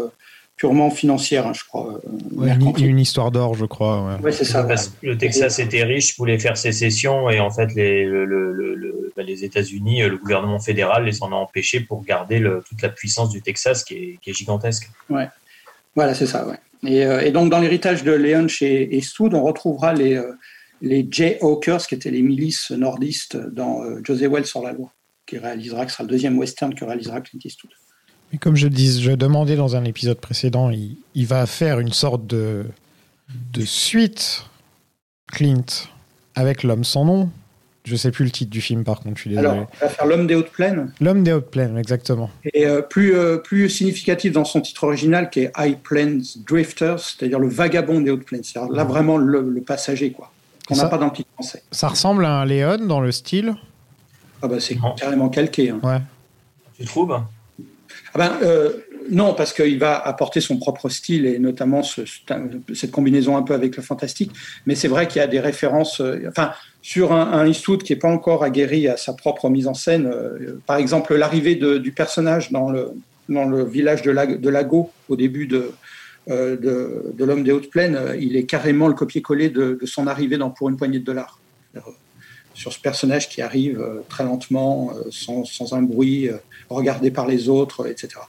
purement financières, hein, je crois. euh, Ouais, une, une histoire d'or, je crois. ouais. Ouais, c'est ça. Parce que le Texas était riche, voulait faire sécession, et en fait, les, le- le- le- le- bah, les États-Unis, euh, le gouvernement fédéral les en a empêchés pour garder le- toute la puissance du Texas qui est, qui est gigantesque. Voilà, c'est ça, ouais. Et, euh, et donc, dans l'héritage de Léon chez Eastwood, on retrouvera les, euh, les Jayhawkers, qui étaient les milices nordistes dans euh, José Wells sur la loi, qui réalisera, qui sera le deuxième western que réalisera Clint Eastwood. Mais comme je, dis, je demandais dans un épisode précédent, il, il va faire une sorte de, de suite, Clint, avec l'homme sans nom. Je sais plus le titre du film, par contre, je suis désolé. Alors, il va faire L'homme des hautes plaines, L'homme des hautes plaines, exactement. et euh, plus, euh, plus significatif dans son titre original, qui est High Plains Drifters, c'est-à-dire le vagabond des hautes plaines. C'est-à-dire là, vraiment le, le passager, quoi, qu'on n'a pas dans le titre français. Ça ressemble à un Léon dans le style. Ah bah, c'est carrément calqué. hein. Ouais. Tu trouves? Ah ben, euh, non, parce qu'il va apporter son propre style et notamment ce- cette combinaison un peu avec le fantastique. Mais c'est vrai qu'il y a des références. euh, sur un, un qui n'est pas encore aguerri à sa propre mise en scène. euh, par exemple, l'arrivée du personnage dans le, village de, Lag- de Lago au début de, l'homme des hautes plaines, il est carrément le copier-coller de, son arrivée dans Pour une poignée de dollars. Sur ce personnage qui arrive très lentement, sans, un bruit, regardé par les autres, etc.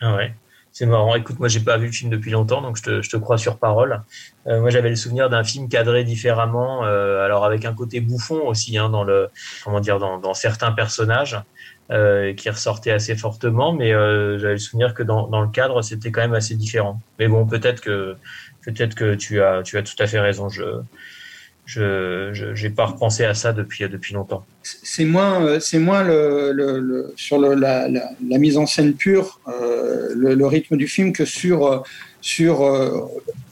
Ah ouais. C'est marrant. Écoute, moi, j'ai pas vu le film depuis longtemps, donc je te, je te crois sur parole. Euh, moi, j'avais le souvenir d'un film cadré différemment, euh, alors avec un côté bouffon aussi, hein, dans le, comment dire, dans, certains personnages, euh, qui ressortaient assez fortement, mais j'avais le souvenir que dans, dans le cadre, c'était quand même assez différent. Mais bon, peut-être que, peut-être que tu as, tu as tout à fait raison. Je, je, j'ai pas repensé à ça depuis, depuis longtemps. c'est moins, euh, c'est moins le, sur la, mise en scène pure, euh, le, rythme du film que sur, euh, sur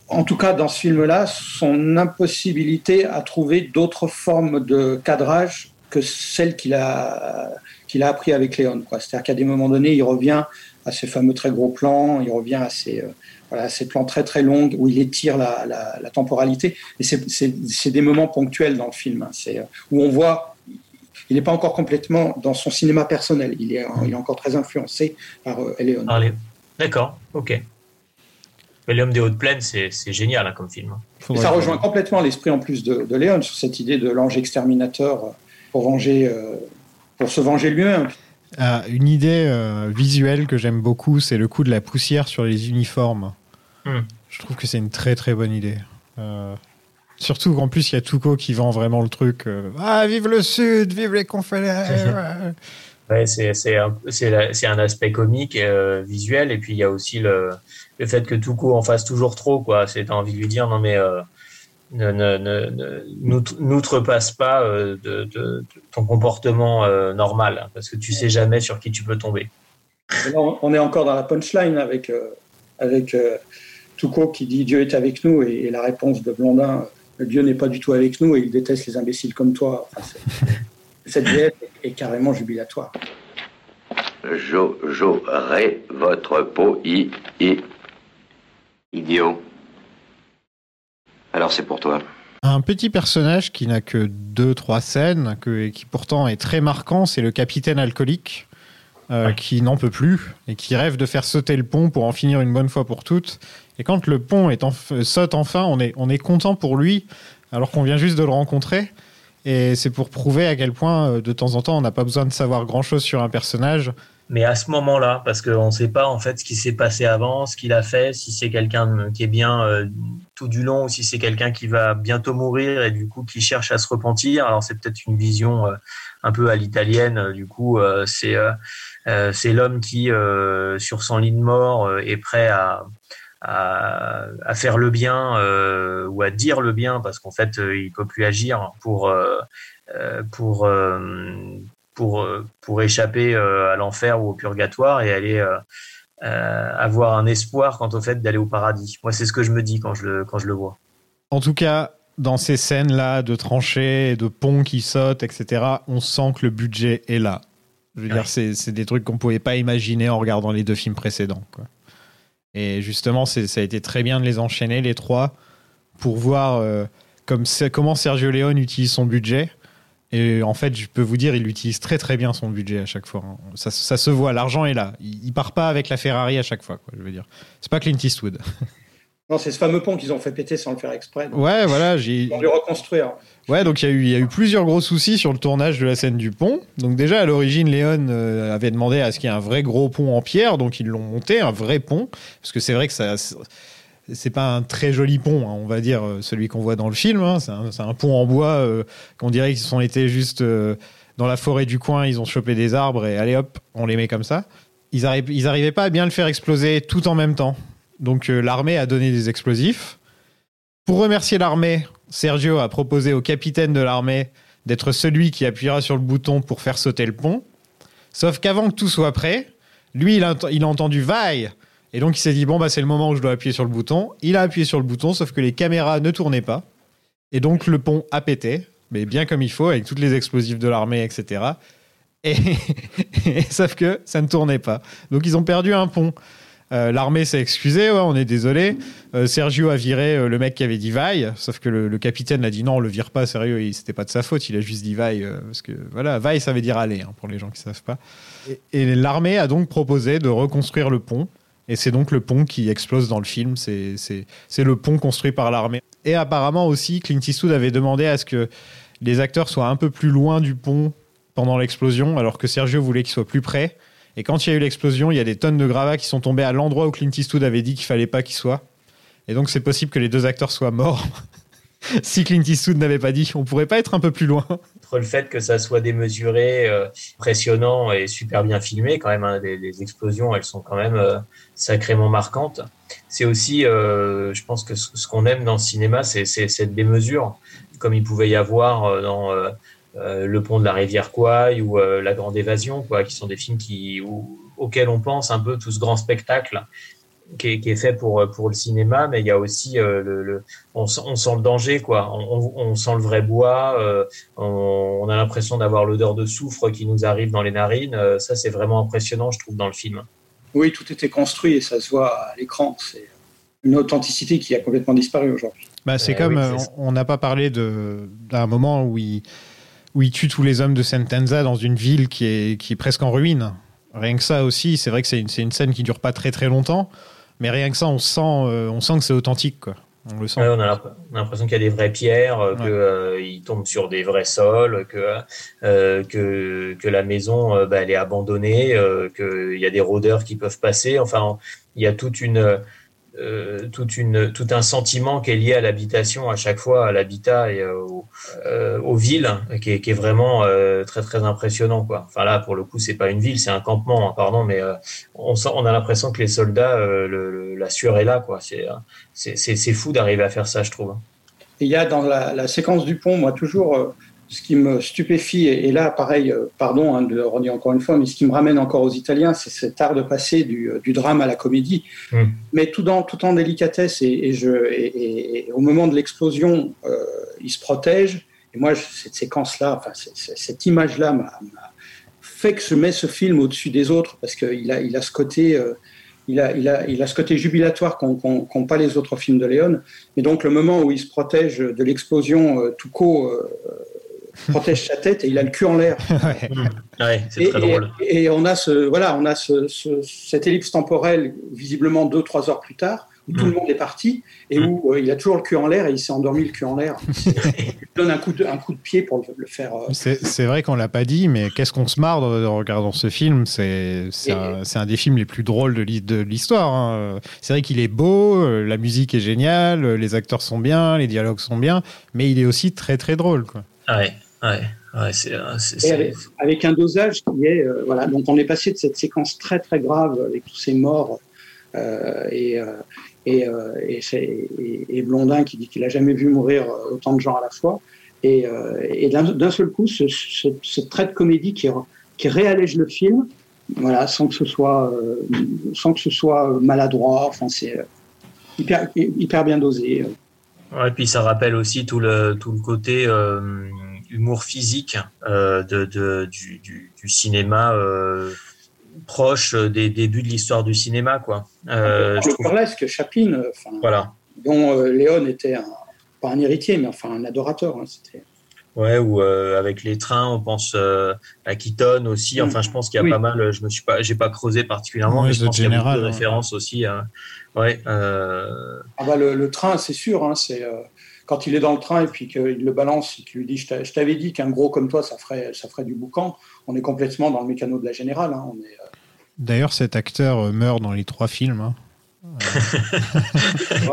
en tout cas dans ce film-là, son impossibilité à trouver d'autres formes de cadrage que celles qu'il a, qu'il a appris avec Léon. C'est-à-dire qu'à des moments donnés, il revient à ces fameux très gros plans, il revient à euh, voilà, ces plans très très longs où il étire la, la- la temporalité. Et c'est- c'est c'est des moments ponctuels dans le film, hein. c'est, euh, où on voit il n'est pas encore complètement dans son cinéma personnel. Il est, il est encore très influencé par euh, Eleon. Parlez. D'accord, ok. Mais L'homme des hautes plaines, c'est, c'est génial hein, comme film. Et Faudrait ça rejoint complètement l'esprit en plus de, de Léon sur cette idée de l'ange exterminateur euh, pour venger, euh, pour se venger lui-même. Ah, une idée euh, visuelle que j'aime beaucoup, c'est le coup de la poussière sur les uniformes. Hmm. Je trouve que c'est une très très bonne idée. Euh, surtout qu'en plus, il y a Tuco qui vend vraiment le truc. euh, ah, vive le Sud, vive les confédérés. ouais. C'est, c'est, un, c'est, la- c'est un aspect comique, euh, visuel, et puis il y a aussi le, le fait que Tuco en fasse toujours trop. Quoi. C'est, t'as envie de lui dire, non mais n'outrepasse pas euh, de, de- de ton comportement euh, normal, hein, parce que tu sais jamais sur qui tu peux tomber. Là, on- est encore dans la punchline avec, euh, avec euh, Tuco qui dit Dieu est avec nous et, et la réponse de Blondin euh, Dieu n'est pas du tout avec nous et il déteste les imbéciles comme toi. Enfin, c'est- cette VF est, est carrément jubilatoire. Jo, j'aurai votre peau, i, i. Idiot. Alors c'est pour toi. Un petit personnage qui n'a que deux, trois scènes, que, et qui pourtant est très marquant, c'est le capitaine alcoolique, euh, Ouais. qui n'en peut plus et qui rêve de faire sauter le pont pour en finir une bonne fois pour toutes. Et quand le pont est en- saute enfin, on est, on est content pour lui, alors qu'on vient juste de le rencontrer. Et c'est pour prouver à quel point, euh, de temps en temps, on n'a pas besoin de savoir grand-chose sur un personnage. Mais à ce moment-là, parce qu'on ne sait pas en fait ce qui s'est passé avant, ce qu'il a fait, si c'est quelqu'un qui est bien euh, tout du long ou si c'est quelqu'un qui va bientôt mourir et du coup qui cherche à se repentir. Alors c'est peut-être une vision un peu à l'italienne. Du coup, c'est c'est l'homme qui sur son lit de mort est prêt à à, à, faire le bien euh, ou à dire le bien parce qu'en fait euh, il peut plus agir pour euh, pour pour pour échapper à l'enfer ou au purgatoire et aller avoir un espoir quant au fait d'aller au paradis. Moi c'est ce que je me dis quand je le quand je le vois. En tout cas, dans ces scènes-là de tranchées, de ponts qui sautent, etc., on sent que le budget est là. Je veux dire, c'est des trucs qu'on pouvait pas imaginer en regardant les deux films précédents. Quoi. Et justement, ça a été très bien de les enchaîner, les trois, pour voir euh, comme, comment Sergio Leone utilise son budget. Et en fait, je peux vous dire, il utilise très très bien son budget à chaque fois. Hein. Ça, ça se voit, l'argent est là. Il, il, part pas avec la Ferrari à chaque fois, quoi, je veux dire. C'est pas Clint Eastwood. Non, c'est ce fameux pont qu'ils ont fait péter sans le faire exprès. Ouais, voilà. Ils ont dû reconstruire. Ouais, donc il y, a eu, il y a eu plusieurs gros soucis sur le tournage de la scène du pont. Donc déjà, à l'origine, Léon euh, avait demandé à ce qu'il y ait un vrai gros pont en pierre, donc ils l'ont monté, un vrai pont. Parce que c'est vrai que ça... C'est pas un très joli pont, hein, on va dire, euh, celui qu'on voit dans le film. Hein. C'est un, pont en bois euh, qu'on dirait qu'ils sont été juste dans la forêt du coin, ils ont chopé des arbres et allez hop, on les met comme ça. Ils, ils arrivaient pas à bien le faire exploser tout en même temps. Donc euh, l'armée a donné des explosifs. Pour remercier l'armée, Sergio a proposé au capitaine de l'armée d'être celui qui appuiera sur le bouton pour faire sauter le pont. Sauf qu'avant que tout soit prêt, lui, il a, il a entendu vaille. Et donc il s'est dit, bon, bah, c'est le moment où je dois appuyer sur le bouton. Il a appuyé sur le bouton, sauf que les caméras ne tournaient pas. Et donc le pont a pété, mais bien comme il faut, avec toutes les explosifs de l'armée, etc. Et, sauf que ça ne tournait pas. Donc ils ont perdu un pont. Euh, l'armée s'est excusée, on est désolé. Euh, Sergio a viré euh, le mec qui avait dit vaille, sauf que le, capitaine a dit non, on le vire pas, sérieux, c'était pas de sa faute, il a juste dit vaille, parce que voilà, vaille ça veut dire aller, hein, pour les gens qui savent pas. Et, l'armée a donc proposé de reconstruire le pont, et c'est donc le pont qui explose dans le film, c'est le pont construit par l'armée. Et apparemment aussi, Clint Eastwood avait demandé à ce que les acteurs soient un peu plus loin du pont pendant l'explosion, alors que Sergio voulait qu'ils soient plus près. Et quand il y a eu l'explosion, il y a des tonnes de gravats qui sont tombés à l'endroit où Clint Eastwood avait dit qu'il fallait pas qu'il soit. Et donc c'est possible que les deux acteurs soient morts. si Clint Eastwood n'avait pas dit, on pourrait pas être un peu plus loin. Le fait que ça soit démesuré, euh, impressionnant et super bien filmé, quand même, hein, les, explosions, elles sont quand même euh, sacrément marquantes. C'est aussi, euh, je pense que ce, qu'on aime dans le cinéma, c'est cette démesure, comme il pouvait y avoir dans le pont de la rivière Kouai ou La Grande Évasion, quoi, qui sont des films qui, auxquels on pense un peu tout ce grand spectacle qui est, qui est, fait pour pour le cinéma, mais il y a aussi euh, le, on, on, sent le danger, quoi. On, on sent le vrai bois, on, a l'impression d'avoir l'odeur de soufre qui nous arrive dans les narines. ça, c'est vraiment impressionnant, je trouve, dans le film. Oui, tout était construit et ça se voit à l'écran. C'est une authenticité qui a complètement disparu aujourd'hui. Bah, c'est comme on n'a pas parlé d'un moment où il où il tue tous les hommes de Sentenza dans une ville qui est, qui est presque en ruine. Rien que ça aussi, c'est vrai que c'est une, une, scène qui dure pas très très longtemps, mais rien que ça, on sent, euh, on sent que c'est authentique. Quoi. On le sent. on a l'impression qu'il y a des vraies pierres, euh, qu'ils euh, tombent sur des vrais sols, que, que, que la maison bah, elle est abandonnée, qu'il y a des rôdeurs qui peuvent passer. Enfin, il y a toute une euh, toute une, tout un sentiment qui est lié à l'habitation à chaque fois, à l'habitat et euh, euh, aux villes, qui est, qui est vraiment très très impressionnant quoi. Enfin là, pour le coup, c'est pas une ville, c'est un campement, hein, pardon, mais on, a l'impression que les soldats, la sueur est là quoi. C'est fou d'arriver à faire ça, je trouve. il y a dans la, séquence du pont, moi toujours ce qui me stupéfie, et là, pareil, euh, pardon hein, de le redire encore une fois, mais ce qui me ramène encore aux Italiens, c'est cet art de passer du, euh, du drame à la comédie, mm. mais tout, dans, tout en délicatesse. Et, et je, et, au moment de l'explosion, euh, il se protège. Et moi, cette séquence-là, enfin, cette image-là m'a fait que je mets ce film au-dessus des autres, parce qu'il a, il a ce côté... Euh, il a, il, a, il a ce côté jubilatoire qu'ont pas les autres films de Léon. Et donc, le moment où il se protège de l'explosion euh, tout co, euh, protège sa tête et il a le cul en l'air. ouais, c'est très drôle. Et, on a, ce, voilà, on a ce, cette ellipse temporelle, visiblement deux, trois heures plus tard, où tout le monde est parti et où euh, il a toujours le cul en l'air et il s'est endormi le cul en l'air. Il donne un coup de, un coup de pied pour le, le faire. euh, C'est c'est vrai qu'on l'a pas dit, mais qu'est-ce qu'on se marre de- en regardant ce film? C'est c'est Et- un, c'est un des films les plus drôles de l'hi- de l'histoire. hein. C'est vrai qu'il est beau, euh, la musique est géniale, les acteurs sont bien, les dialogues sont bien, mais il est aussi très très drôle. Quoi. Ouais, ouais, ouais, c'est, euh, Et c'est- avec, avec un dosage qui est euh, voilà. Donc on est passé de cette séquence très très grave avec tous ces morts euh, et euh, et, et, c'est- et- et Blondin qui dit qu'il a jamais vu mourir autant de gens à la fois. Et, et d'un seul coup ce, ce, ce trait de comédie qui, qui réallège le film voilà sans que ce soit sans que ce soit maladroit enfin c'est hyper hyper bien dosé. Ouais, puis ça rappelle aussi tout le, tout le côté humour physique euh, de, de, du, du, du cinéma euh, proche des débuts de l'histoire du cinéma. Quoi. Euh, je le trouve- burlesque Chaplin euh, enfin Voilà. dont euh, Léon était un, pas un héritier, mais enfin un adorateur. hein, c'était- Ouais, ou euh, avec les trains, on pense euh, à Keaton aussi. Enfin, je pense qu'il y a Oui. pas mal. Je me suis pas, j'ai pas creusé particulièrement, mais je The pense qu'il y a beaucoup de ouais. références aussi. hein. Ouais. Euh, Ah bah, le, le train, c'est sûr. hein, c'est euh, quand il est dans le train et puis qu'il le balance et qu'il lui dit Je t'a- je t'avais dit qu'un gros comme toi, ça ferait, ça ferait du boucan. On est complètement dans le mécano de la générale. hein, on est, euh, D'ailleurs, cet acteur euh, meurt dans les trois films. hein.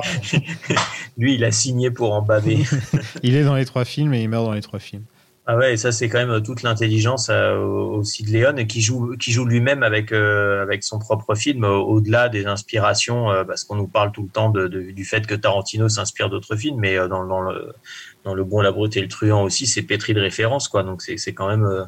lui, il a signé pour en baver. Il est dans les trois films et il meurt dans les trois films. Ah ouais, et ça c'est quand même toute l'intelligence euh, aussi de Léon qui joue qui joue lui-même avec euh, avec son propre film euh, au-delà des inspirations euh, parce qu'on nous parle tout le temps de, de- du fait que Tarantino s'inspire d'autres films mais euh, dans, dans le dans le bon la brute et le truand aussi c'est pétri de références quoi. Donc c'est quand même euh,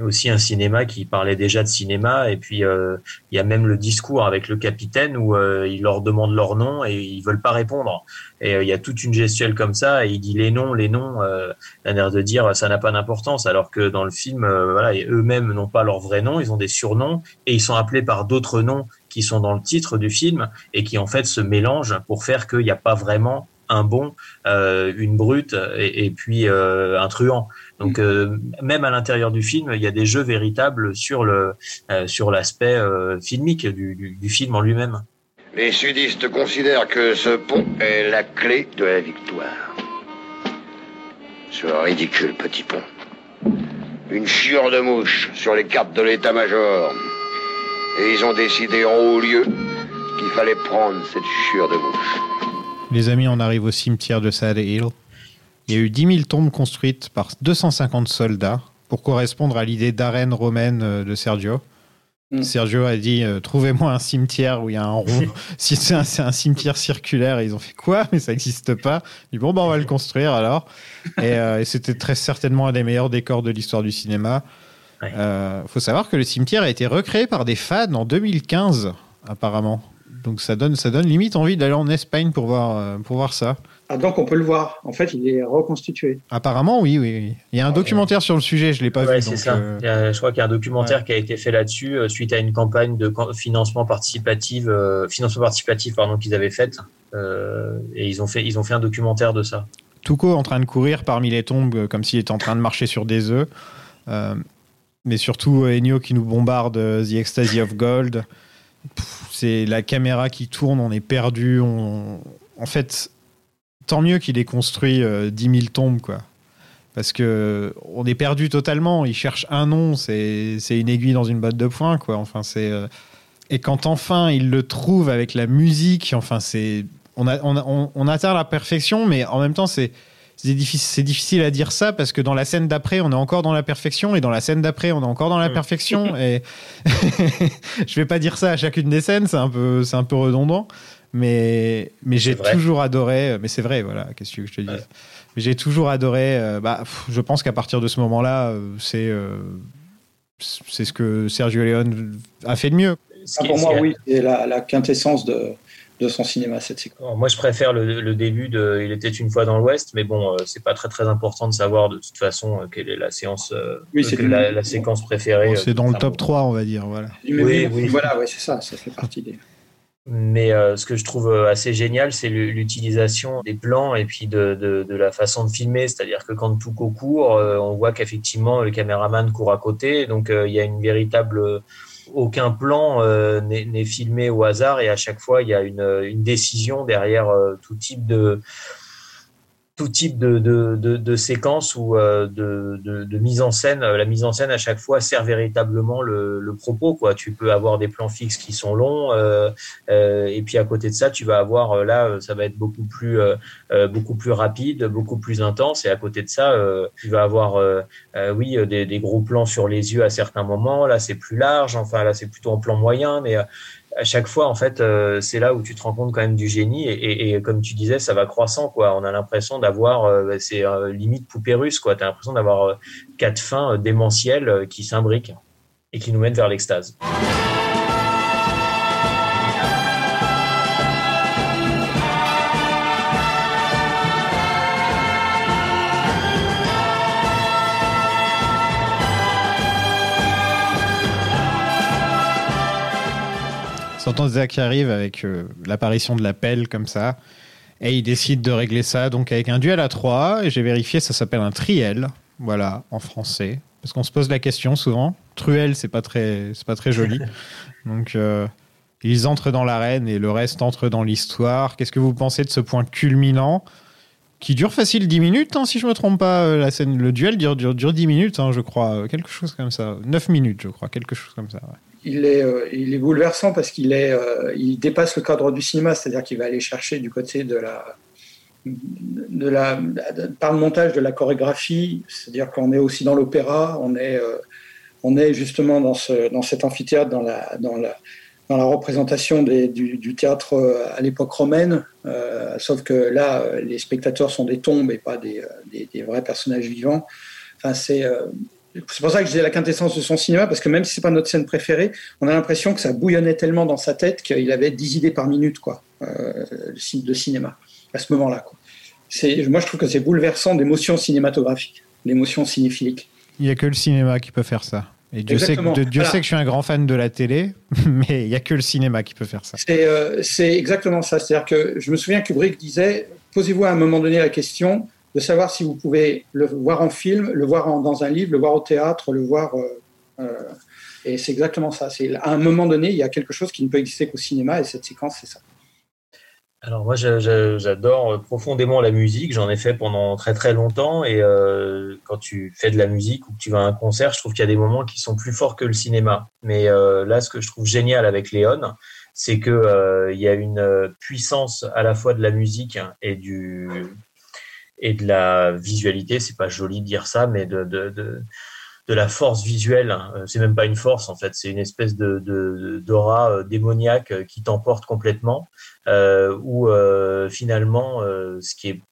aussi un cinéma qui parlait déjà de cinéma et puis euh, il y a même le discours avec le capitaine où euh, il leur demande leur nom et ils veulent pas répondre. Et euh, il y a toute une gestuelle comme ça et il dit les noms les noms euh, d'un air de dire ça n'a pas d'importance. Alors que dans le film voilà eux-mêmes n'ont pas leur vrai nom ils ont des surnoms et ils sont appelés par d'autres noms qui sont dans le titre du film et qui en fait se mélangent pour faire qu'il n'y a pas vraiment un bon euh, une brute et, et puis euh, un truand donc euh, même à l'intérieur du film il y a des jeux véritables sur le euh, sur l'aspect euh, filmique du, du, du film en lui-même Les sudistes considèrent que ce pont est la clé de la victoire. Ce ridicule petit pont. Une chiure de mouche sur les cartes de l'état-major. Et ils ont décidé en haut lieu qu'il fallait prendre cette chiure de mouche. Les amis, on arrive au cimetière de Sad Hill. Il y a eu 10 000 tombes construites par 250 soldats pour correspondre à l'idée d'arène romaine euh, de Sergio. Mm. Sergio a dit euh, Trouvez-moi un cimetière où il y a un rond. si c'est un, cimetière circulaire, et ils ont fait quoi? Mais ça n'existe pas. Il dit Bon, bah, on va le construire alors. Et, euh, et c'était très certainement un des meilleurs décors de l'histoire du cinéma. Il Ouais. faut savoir que le cimetière a été recréé par des fans en 2015, apparemment. Donc ça donne, ça donne limite envie d'aller en Espagne pour voir, euh, pour voir ça. Ah, donc on peut le voir. En fait, il est reconstitué. Apparemment, oui, oui, oui. Il y a un documentaire sur le sujet, je l'ai pas Ouais, vu. c'est ça. euh, Il y a- je crois qu'il y a un documentaire qui a été fait là-dessus euh, suite à une campagne de financement participatif, euh, financement participatif pardon qu'ils avaient faite, euh, et ils ont fait ils ont fait un documentaire de ça. Tuco en train de courir parmi les tombes comme s'il était en train de marcher sur des œufs. Euh, mais surtout Ennio qui nous bombarde The Ecstasy of Gold. C'est la caméra qui tourne, on est perdu. On... En fait, tant mieux qu'il ait construit euh, 10 000 tombes, quoi. Parce que on est perdu totalement. Il cherche un nom, c'est une aiguille dans une botte de foin, quoi. Enfin, c'est euh, et quand enfin il le trouve avec la musique, enfin c'est on atteint la perfection, mais en même temps c'est c'est difficile, à dire ça parce que dans la scène d'après, on est encore dans la perfection et dans la scène d'après, on est encore dans la Mm. perfection. et je vais pas dire ça à chacune des scènes, c'est un peu, c'est un peu redondant. Mais, mais j'ai toujours adoré. Mais c'est vrai, voilà. Qu'est-ce que je te dis? Ouais. Mais j'ai toujours adoré. euh, bah, pff, je pense qu'à partir de ce moment-là, euh, c'est euh, c'est ce que Sergio Leone a fait de mieux. Ah, pour moi, oui, c'est la, la quintessence de, de son cinéma, cette séquence. Moi, je préfère le, le début de Il était une fois dans l'Ouest, mais bon, euh, c'est pas très très important de savoir de toute façon euh, quelle est la séance, euh, Oui, c'est que du- la, la séquence préférée. Bon, euh, c'est dans le top bon. 3, on va dire. Voilà. Oui, oui, oui. Voilà, ouais, c'est ça, ça fait partie des. Mais euh, ce que je trouve assez génial, c'est l'utilisation des plans et puis de, de, de la façon de filmer. C'est-à-dire que quand tout court, euh, on voit qu'effectivement le caméraman court à côté. Donc euh, il y a une véritable aucun plan euh, n'est filmé au hasard et à chaque fois il y a une, une décision derrière euh, tout type de tout type de, de, de, de séquence ou euh, de, de, mise en scène. La mise en scène à chaque fois sert véritablement le, le propos. Quoi. Tu peux avoir des plans fixes qui sont longs euh, euh, et puis à côté de ça, tu vas avoir euh, là, ça va être beaucoup plus euh, euh, beaucoup plus rapide, beaucoup plus intense. Et à côté de ça, euh, tu vas avoir euh, euh, oui des, des gros plans sur les yeux à certains moments. Là, c'est plus large. Enfin là, c'est plutôt en plan moyen, mais euh, à chaque fois, en fait, euh, c'est là où tu te rends compte quand même du génie. Et, et, et comme tu disais, ça va croissant, quoi. On a l'impression d'avoir, euh, c'est euh, limite poupée russe, quoi. T'as l'impression d'avoir euh, quatre fins euh, démentielles qui s'imbriquent et qui nous mènent vers l'extase. S'entend Zach arrive avec euh, l'apparition de la pelle comme ça. Et il décide de régler ça donc avec un duel à trois. Et j'ai vérifié, ça s'appelle un triel. Voilà, en français. Parce qu'on se pose la question souvent. Truel, c'est pas très, c'est pas très joli. donc euh, ils entrent dans l'arène et le reste entre dans l'histoire. Qu'est-ce que vous pensez de ce point culminant qui dure facile 10 minutes, hein, si je me trompe pas. euh, La scène, le duel dure, dure, dure 10 minutes, hein, je crois. Quelque chose comme ça. 9 minutes, je crois. Quelque chose comme ça. ouais. Il est, euh, il est bouleversant parce qu'il est, euh, il dépasse le cadre du cinéma, c'est-à-dire qu'il va aller chercher du côté de la, par le montage de la chorégraphie, c'est-à-dire qu'on est aussi dans l'opéra, on est, euh, on est justement dans ce, dans cet amphithéâtre, dans la, dans la, dans la représentation du, théâtre à l'époque romaine, sauf que là, les spectateurs sont des tombes et pas des, des, vrais personnages vivants. Enfin, c'est c'est pour ça que je disais la quintessence de son cinéma, parce que même si c'est pas notre scène préférée, on a l'impression que ça bouillonnait tellement dans sa tête qu'il avait 10 idées par minute, quoi, euh, de ci- de cinéma, à ce moment-là. Moi, je trouve que c'est bouleversant d'émotions cinématographiques, d'émotions cinéphiliques. Il n'y a que le cinéma qui peut faire ça. Et Dieu, sait que, Exactement. de- Dieu Voilà. sait que je suis un grand fan de la télé, mais il n'y a que le cinéma qui peut faire ça. C'est euh, exactement ça. C'est-à-dire que je me souviens que Kubrick disait posez-vous à un moment donné la question de savoir si vous pouvez le voir en film, le voir dans un livre, le voir au théâtre, le voir. euh, euh, et c'est exactement ça. C'est à un moment donné, il y a quelque chose qui ne peut exister qu'au cinéma, et cette séquence, c'est ça. Alors moi, j'adore euh, profondément la musique. J'en ai fait pendant très très longtemps. Et euh, quand tu fais de la musique ou que tu vas à un concert, je trouve qu'il y a des moments qui sont plus forts que le cinéma. Mais euh, là, ce que je trouve génial avec Léon, c'est que euh, il y a une euh, puissance à la fois de la musique et du et de la visualité. C'est pas joli de dire ça, mais de, de, de de la force visuelle. Euh, C'est même pas une force en fait, c'est une espèce de de- d'aura euh, démoniaque euh, qui t'emporte complètement euh, où euh, finalement euh, ce qui est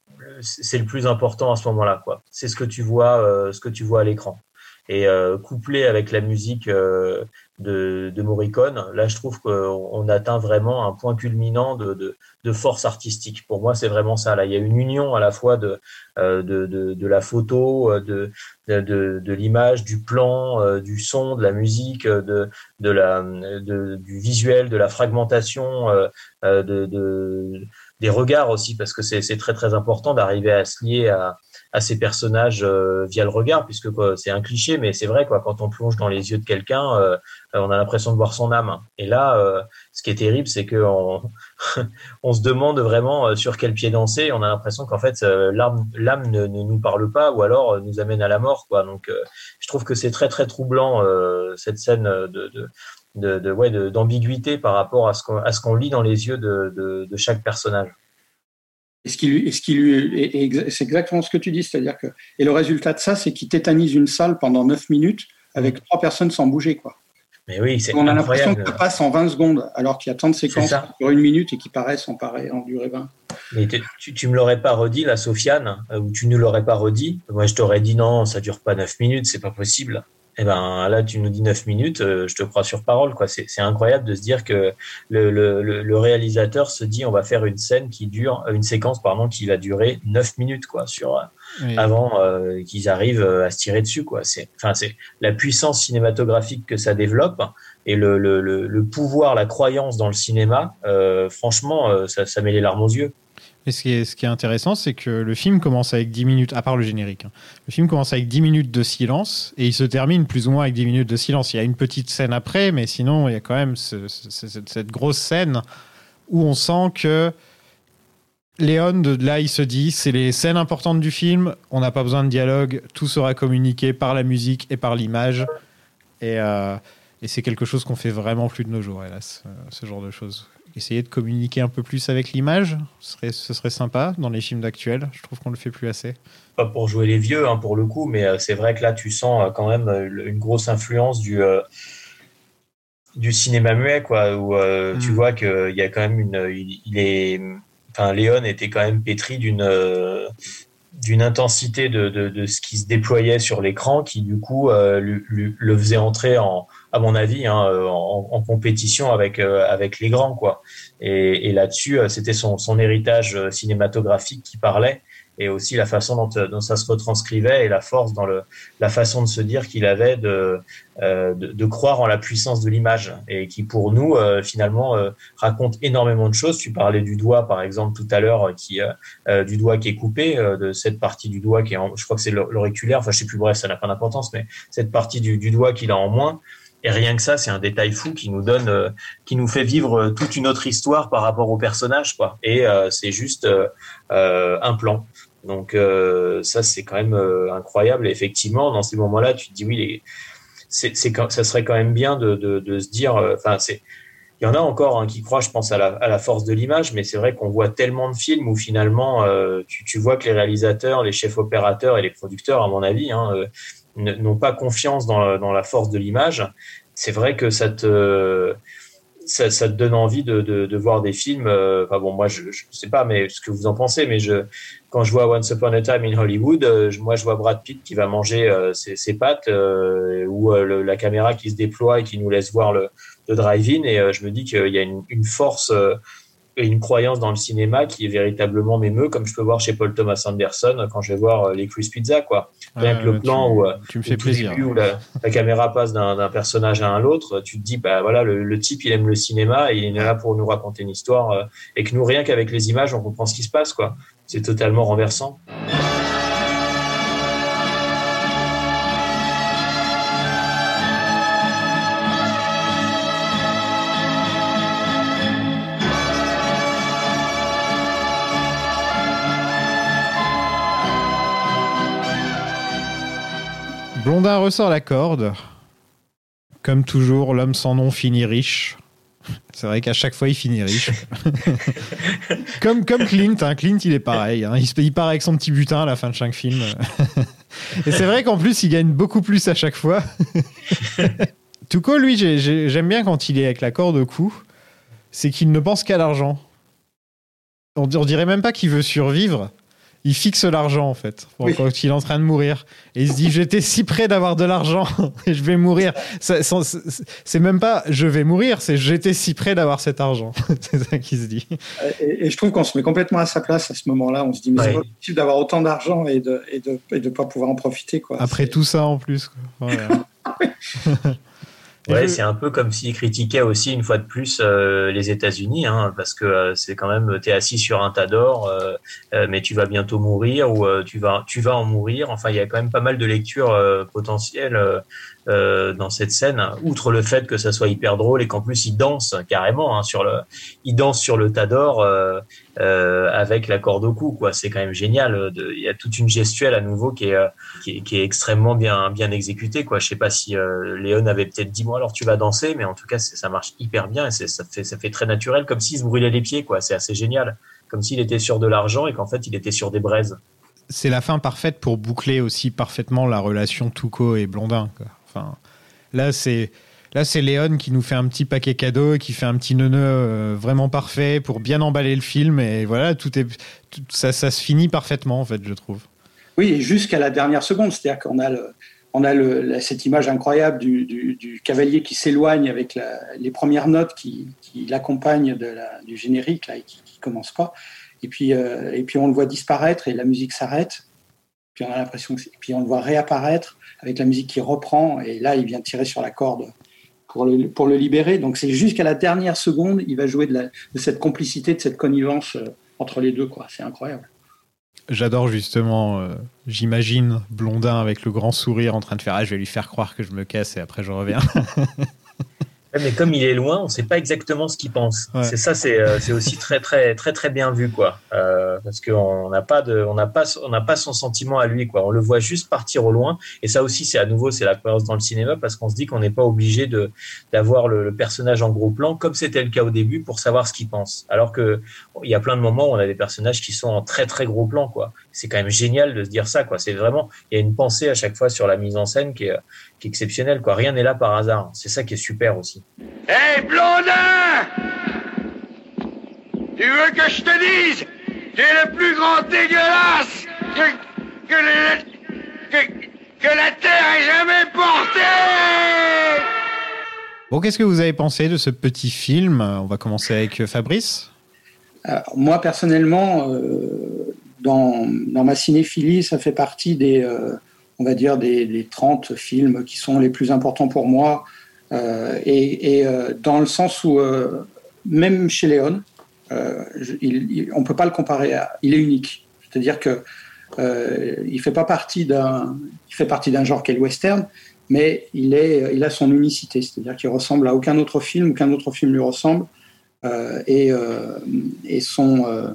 c'est le plus important à ce moment-là quoi c'est ce que tu vois ce que tu vois à l'écran et couplé avec la musique de, de Morricone. Là je trouve qu'on on atteint vraiment un point culminant de, de, force artistique. Pour moi c'est vraiment ça. Là il y a une union à la fois de euh, de, la photo euh, de de, l'image du plan euh, du son de la musique de de la du visuel de la fragmentation de, de, des regards aussi, parce que c'est très très important d'arriver à se lier à, à ces personnages euh, via le regard, puisque quoi, c'est un cliché, mais c'est vrai quoi. Quand on plonge dans les yeux de quelqu'un, euh, on a l'impression de voir son âme. Et là, euh, ce qui est terrible, c'est que on, se demande vraiment euh, sur quel pied danser. On a l'impression qu'en fait euh, l'âme ne, ne nous parle pas, ou alors euh, nous amène à la mort quoi. Donc, je trouve que c'est très très troublant cette scène de, de de- d'ambiguïté par rapport à ce qu'on à ce qu'on lit dans les yeux de, de, de chaque personnage. Et ce qui lui, et ce qui lui, et- et exa- c'est exactement ce que tu dis, c'est-à-dire que, et le résultat de ça, c'est qu'il tétanise une salle pendant 9 minutes avec trois personnes sans bouger, quoi. Mais oui, c'est On a l'impression que ça passe en 20 secondes, alors qu'il y a tant de séquences sur une minute et qui paraissent en, en durée 20. Mais tu, tu, tu me l'aurais pas redit, la Sofiane, euh, ou tu ne l'aurais pas redit. Moi, je t'aurais dit non, ça dure pas 9 minutes, c'est pas possible. Eh ben là, tu nous dis 9 minutes, euh, je te crois sur parole. quoi. C'est c'est incroyable de se dire que le, le, le, réalisateur se dit on va faire une scène qui dure, euh, une séquence pardon, qui va durer 9 minutes quoi, sur, euh, avant euh, qu'ils arrivent à se tirer dessus quoi c'est enfin c'est la puissance cinématographique que ça développe et le, le, le, le pouvoir la croyance dans le cinéma euh, franchement euh, ça, ça met les larmes aux yeux Et ce qui est, intéressant, c'est que le film commence avec 10 minutes, à part le générique, hein. le film commence avec 10 minutes de silence et il se termine plus ou moins avec 10 minutes de silence. Il y a une petite scène après, mais sinon, il y a quand même ce- ce- cette, cette grosse scène où on sent que Léon, de là, il se dit, c'est les scènes importantes du film, on n'a pas besoin de dialogue, tout sera communiqué par la musique et par l'image. Et, euh, et c'est quelque chose qu'on fait vraiment plus de nos jours, hélas, euh, ce genre de choses. Essayer de communiquer un peu plus avec l'image, ce serait, ce serait sympa dans les films d'actuels. Je trouve qu'on le fait plus assez. Pas pour jouer les vieux, hein, pour le coup, mais euh, c'est vrai que là, tu sens euh, quand même euh, une grosse influence du, euh, du cinéma muet, quoi, où euh, tu Mm. vois qu'il y a quand même une. Il, il est. Enfin, Léon était quand même pétri d'une. D'une intensité de, de, de ce qui se déployait sur l'écran qui du coup euh, lui- lui- le faisait entrer en à mon avis hein, en, en compétition avec euh, avec les grands quoi. Et, et là-dessus euh, c'était son, son héritage euh, cinématographique qui parlait et aussi la façon dont, euh, dont ça se retranscrivait et la force dans le la façon de se dire qu'il avait de, euh, de de croire en la puissance de l'image et qui pour nous euh, finalement euh, raconte énormément de choses. Tu parlais du doigt par exemple tout à l'heure euh, qui euh, du doigt qui est coupé de cette partie du doigt qui est en, je crois que c'est l'au- l'auriculaire enfin je sais plus bref ça n'a pas d'importance mais cette partie du, du doigt qu'il a en moins. Et rien que ça c'est un détail fou qui nous donne euh, qui nous fait vivre toute une autre histoire par rapport au personnage quoi. Et euh, c'est juste euh, un plan donc euh, ça c'est quand même euh, incroyable effectivement dans ces moments là tu te dis oui les- c'est ça serait quand même bien de, se dire euh, enfin il y en a encore hein, qui croient, je pense, à la, force de l'image, mais c'est vrai qu'on voit tellement de films où finalement, tu, vois que les réalisateurs, les chefs opérateurs et les producteurs, à mon avis, hein, n'ont pas confiance dans la force de l'image. C'est vrai que ça te, ça, ça te donne envie de, de, de voir des films. euh, Enfin bon, moi, je, je sais pas, mais ce que vous en pensez, mais je, quand je vois Once Upon a Time in Hollywood, euh, je- moi, je vois Brad Pitt qui va manger euh, ses, ses pâtes, euh, ou euh, la caméra qui se déploie et qui nous laisse voir le, le drive-in, et euh, je me dis qu'il y a une, une force une croyance dans le cinéma qui est véritablement m'émeut, comme je peux voir chez Paul Thomas Anderson quand je vais voir euh, les Chris Pizza, quoi. Rien que le plan tu, où, euh, tu me fais plaisir. début, où la, la caméra passe d'un d'un personnage à un autre, tu te dis, bah voilà, le, le type, il aime le cinéma et il est là pour nous raconter une histoire, euh, et que nous, rien qu'avec les images, on comprend ce qui se passe, quoi. C'est totalement renversant. Blondin ressort la corde. Comme toujours, l'homme sans nom finit riche. C'est vrai qu'à chaque fois, il finit riche. comme, comme Clint. hein. Clint, il est pareil. hein. Il, il part avec son petit butin à la fin de chaque film. Et c'est vrai qu'en plus, il gagne beaucoup plus à chaque fois. Tuco, lui, j'ai- j'ai- j'aime bien quand il est avec la corde au cou. C'est qu'il ne pense qu'à l'argent. On, on dirait même pas qu'il veut survivre. Il fixe l'argent, en fait, Oui. quand il est en train de mourir. Et il se dit J'étais si près d'avoir de l'argent et je vais mourir. C'est même pas je vais mourir, c'est j'étais si près d'avoir cet argent. c'est ça qu'il se dit. Et, et je trouve qu'on se met complètement à sa place à ce moment-là. On se dit, mais Ouais. c'est pas possible d'avoir autant d'argent et de et de, et de pas pouvoir en profiter. Quoi. Après tout ça en plus. quoi. Voilà. Ouais, je- c'est un peu comme s'il critiquait aussi une fois de plus euh, les États-Unis, hein, parce que euh, c'est quand même, t'es assis sur un tas d'or, euh, euh, mais tu vas bientôt mourir ou euh, tu vas, tu vas en mourir. Enfin, il y a quand même pas mal de lectures euh, potentielles euh, dans cette scène. Outre le fait que ça soit hyper drôle et qu'en plus il danse carrément hein, sur le, il danse sur le tas d'or euh, euh, avec au cou, quoi. C'est quand même génial. euh, Il y a toute une gestuelle à nouveau qui est euh, qui est, qui est extrêmement bien bien exécuté quoi je sais pas si Léon avait peut-être dit moi alors tu vas danser mais en tout cas ça marche hyper bien et ça fait ça fait très naturel comme s'il se brûlait les pieds quoi c'est assez génial comme s'il était sur de l'argent et qu'en fait il était sur des braises c'est la fin parfaite pour boucler aussi parfaitement la relation Tuco et Blondin. Là, c'est là c'est Léon qui nous fait un petit paquet cadeau qui fait un petit neuneu euh, vraiment parfait pour bien emballer le film et voilà, tout est ça, ça se finit parfaitement en fait, je trouve. Oui, jusqu'à la dernière seconde. C'est-à-dire qu'on a, on a cette image incroyable du, cavalier qui s'éloigne avec les premières notes qui, l'accompagnent du générique là, et qui ne commence pas. Et puis, euh, et puis on le voit disparaître et la musique s'arrête. Puis on a l'impression puis on le voit réapparaître avec la musique qui reprend et là il vient tirer sur la corde pour le, pour le libérer. Donc c'est jusqu'à la dernière seconde, il va jouer de, la, de cette complicité, de cette connivence euh, entre les deux. C'est incroyable. J'adore justement, euh, j'imagine Blondin avec le grand sourire en train de faire Ah, je vais lui faire croire que je me casse et après je reviens. mais comme il est loin, on ne sait pas exactement ce qu'il pense. C'est ça, euh, c'est aussi très très très très bien vu quoi, euh, parce qu'on n'a pas de, on n'a pas, on n'a pas son sentiment à lui quoi. On le voit juste partir au loin, et ça aussi c'est à nouveau c'est la cohérence dans le cinéma parce qu'on se dit qu'on n'est pas obligé de d'avoir le, personnage en gros plan comme c'était le cas au début pour savoir ce qu'il pense. Alors que il y a plein de moments où on a des personnages qui sont en très très gros plan quoi. C'est quand même génial de se dire ça quoi. C'est vraiment il y a une pensée à chaque fois sur la mise en scène qui est qui est exceptionnelle quoi. Rien n'est là par hasard. C'est ça qui est super aussi. Hé, hey, Blondin Tu veux que je te dise Tu es le plus grand dégueulasse que, que, la Terre ait jamais porté Bon, qu'est-ce que vous avez pensé de ce petit film? On va commencer avec Fabrice. moi, personnellement, euh, dans, ma cinéphilie, ça fait partie des, euh, on va dire, des, des, 30 films qui sont les plus importants pour moi euh, et, euh, dans le sens où, euh, même chez Léon, on ne peut pas le comparer à. Il est unique. C'est-à-dire que il fait pas partie d'un. Il fait partie genre qu'est le western, mais il, est, il a son unicité. C'est-à-dire qu'il ressemble à aucun autre film, aucun autre film lui ressemble. et son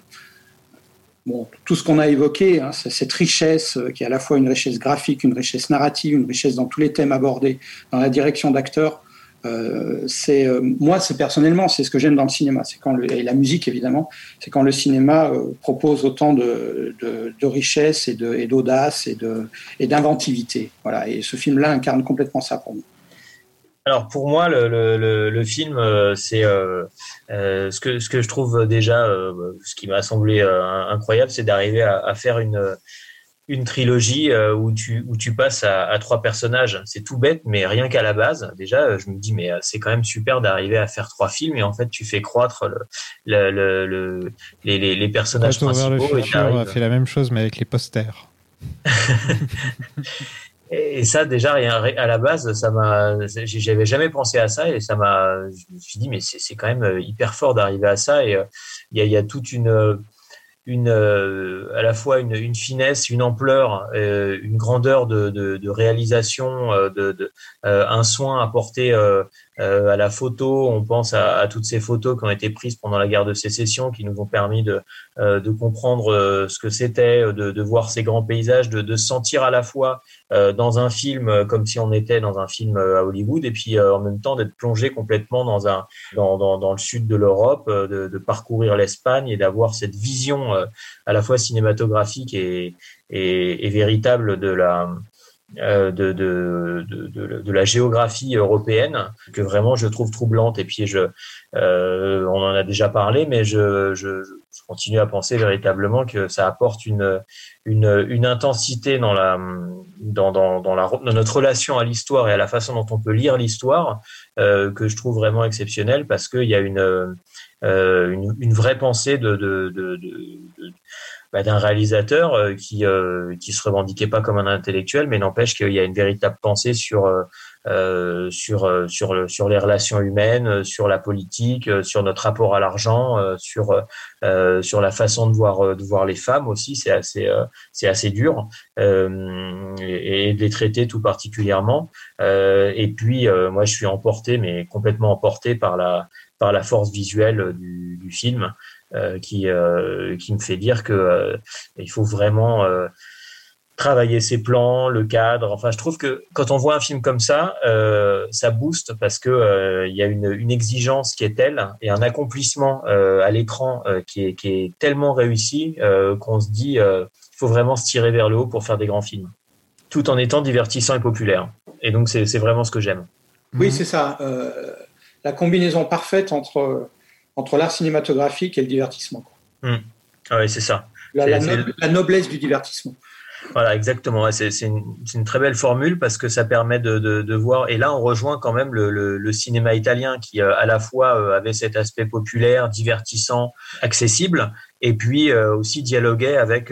Bon, tout ce qu'on a évoqué, hein, cette richesse qui est à la fois une richesse graphique, une richesse narrative, une richesse dans tous les thèmes abordés, dans la direction d'acteurs, euh, c'est euh, moi, c'est personnellement, c'est ce que j'aime dans le cinéma. C'est quand le, et la musique évidemment, c'est quand le cinéma euh, propose autant de, richesse et d'audace et et d'inventivité. Voilà. Et ce film-là incarne complètement ça pour moi. Alors pour moi, le, le, le film, c'est ce que ce que je trouve déjà, ce qui m'a semblé incroyable, c'est d'arriver à, à, faire une une trilogie euh, où tu où tu passes à, trois personnages. C'est tout bête, mais rien qu'à la base, déjà, je me dis mais euh, c'est quand même super d'arriver à faire trois films et en fait tu fais croître le, le, les, les, personnages principaux. Le futur a fait la même chose mais avec les posters. et ça déjà à la base ça m'a j'avais jamais pensé à ça et ça m'a je me suis dit mais c'est quand même euh, hyper fort d'arriver à ça et il y a, toute une une, euh, à la fois une, une, finesse, une ampleur, euh, une grandeur de, réalisation, euh, de un soin apporté à la photo. On pense à, à, toutes ces photos qui ont été prises pendant la guerre de sécession, qui nous ont permis de, de comprendre ce que c'était, de, de, voir ces grands paysages, de, de sentir à la fois dans un film comme si on était dans un film à Hollywood, et puis en même temps d'être plongé complètement dans un dans, dans, dans le sud de l'Europe, de, de parcourir l'Espagne et d'avoir cette vision euh, à la fois cinématographique et, et, véritable de la, euh, de, de, de, de, la géographie européenne que vraiment je trouve troublante. Et puis, je, euh, on en a déjà parlé, mais je, je, continue à penser véritablement que ça apporte une, une, une intensité dans, la, dans, dans, dans, la, dans notre relation à l'histoire et à la façon dont on peut lire l'histoire euh, que je trouve vraiment exceptionnelle parce qu'il y a une, euh, une, une, vraie pensée de, de, de, de bah, d'un réalisateur euh, qui euh, qui se revendiquait pas comme un intellectuel, mais n'empêche qu'il y a une véritable pensée sur euh, sur sur sur les relations humaines, sur la politique, sur notre rapport à l'argent, sur sur la façon de voir de voir les femmes aussi. C'est assez c'est assez dur et, et, de les traiter tout particulièrement. et puis moi je suis emporté, mais complètement emporté par la par la force visuelle du, du film, euh, qui, euh, qui me fait dire que euh, il faut vraiment travailler ses plans, le cadre. Enfin, je trouve que quand on voit un film comme ça, euh, ça booste parce que euh, il y a une, une, exigence qui est telle et un accomplissement euh, à l'écran qui est, qui, est, tellement réussi qu'on se dit il faut vraiment se tirer vers le haut pour faire des grands films, tout en étant divertissant et populaire. Et donc c'est vraiment ce que j'aime. Oui, c'est ça la combinaison parfaite entre, entre l'art cinématographique et le divertissement. Mmh. oui, c'est ça. La, la, noblesse du divertissement. Voilà, exactement. C'est une, une, très belle formule parce que ça permet de, de, de voir. Et là, on rejoint quand même le, le, le cinéma italien qui, euh, à la fois, euh, avait cet aspect populaire, divertissant, accessible, et puis euh, aussi dialoguait avec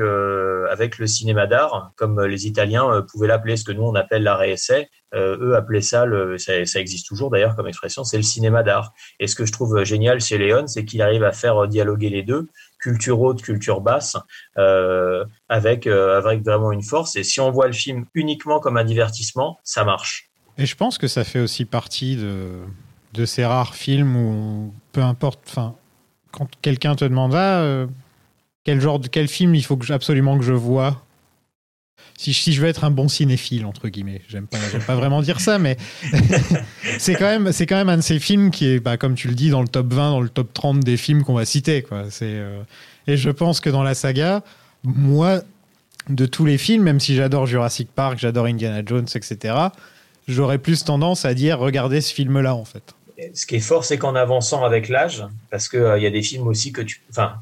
avec le cinéma d'art, comme les Italiens pouvaient l'appeler, ce que nous on appelle l'art essai. Eux appelaient ça, ça, existe toujours d'ailleurs comme expression, c'est le cinéma d'art. Et ce que je trouve génial chez Léon, c'est qu'il arrive à faire dialoguer les deux culture haute, culture basse, euh, avec, euh, avec vraiment une force. Et si on voit le film uniquement comme un divertissement, ça marche. Et je pense que ça fait aussi partie de, de ces rares films où, peu importe, enfin, quand quelqu'un te demande ah, euh, quel genre de quel film il faut absolument que je vois? Si, je veux être un bon cinéphile entre guillemets, j'aime pas, pas vraiment dire ça, mais c'est quand même, quand même un de ces films qui est, bah, comme tu le dis, dans le top 20, dans le top 30 des films qu'on va citer, quoi. Euh, et je pense que dans la saga, moi, de tous les films, même si j'adore Jurassic Park, j'adore Indiana Jones, etc., j'aurais plus tendance à dire regardez ce film-là, en fait. Ce qui est fort, c'est qu'en avançant avec l'âge, parce que euh, y a des films aussi que tu,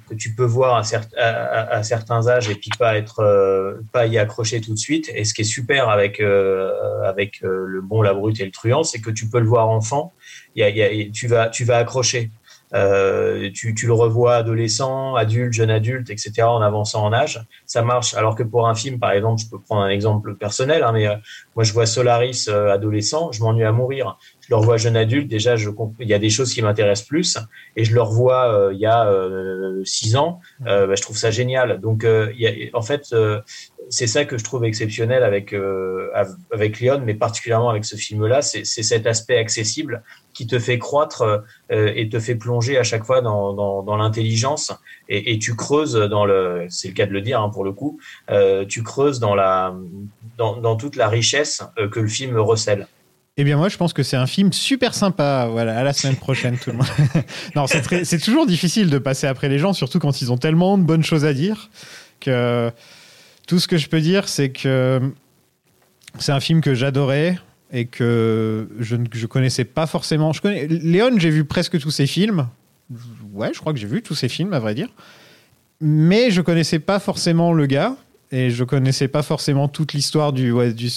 que tu peux voir à, cer- à- à- à certains âges et puis pas être, euh, pas y accrocher tout de suite. Et ce qui est super avec euh, avec euh, le bon, la brute et le truand, c'est que tu peux le voir enfant. Y a, il y a- tu vas, tu vas accrocher. Euh, tu, tu le revois adolescent, adulte, jeune adulte, etc. En avançant en âge, ça marche. Alors que pour un film, par exemple, je peux prendre un exemple personnel, hein, mais euh, moi je vois Solaris euh, adolescent, je m'ennuie à mourir je le revois jeune adulte, déjà, je il y a des choses qui m'intéressent plus, et je le revois euh, il y a euh, six ans, euh, bah, je trouve ça génial. Donc, y a, en fait, c'est ça que je trouve exceptionnel avec euh, av- avec Léon, mais particulièrement avec ce film-là, c'est cet aspect accessible qui te fait croître euh, et te fait plonger à chaque fois dans, dans, l'intelligence, et, tu creuses dans le, c'est le cas de le dire hein, pour le coup, euh, tu creuses dans la dans, toute la richesse euh, que le film recèle. Eh bien, moi, je pense que c'est un film super sympa. Voilà, à la semaine prochaine, tout le monde. non, c'est toujours difficile de passer après les gens, surtout quand ils ont tellement de bonnes choses à dire que tout ce que je peux dire, c'est que c'est un film que j'adorais et que je ne connaissais pas forcément. Je connais Léon, j'ai vu presque tous ses films. Ouais, je crois que j'ai vu tous ses films, à vrai dire. Mais je connaissais pas forcément le gars et je connaissais pas forcément toute l'histoire du,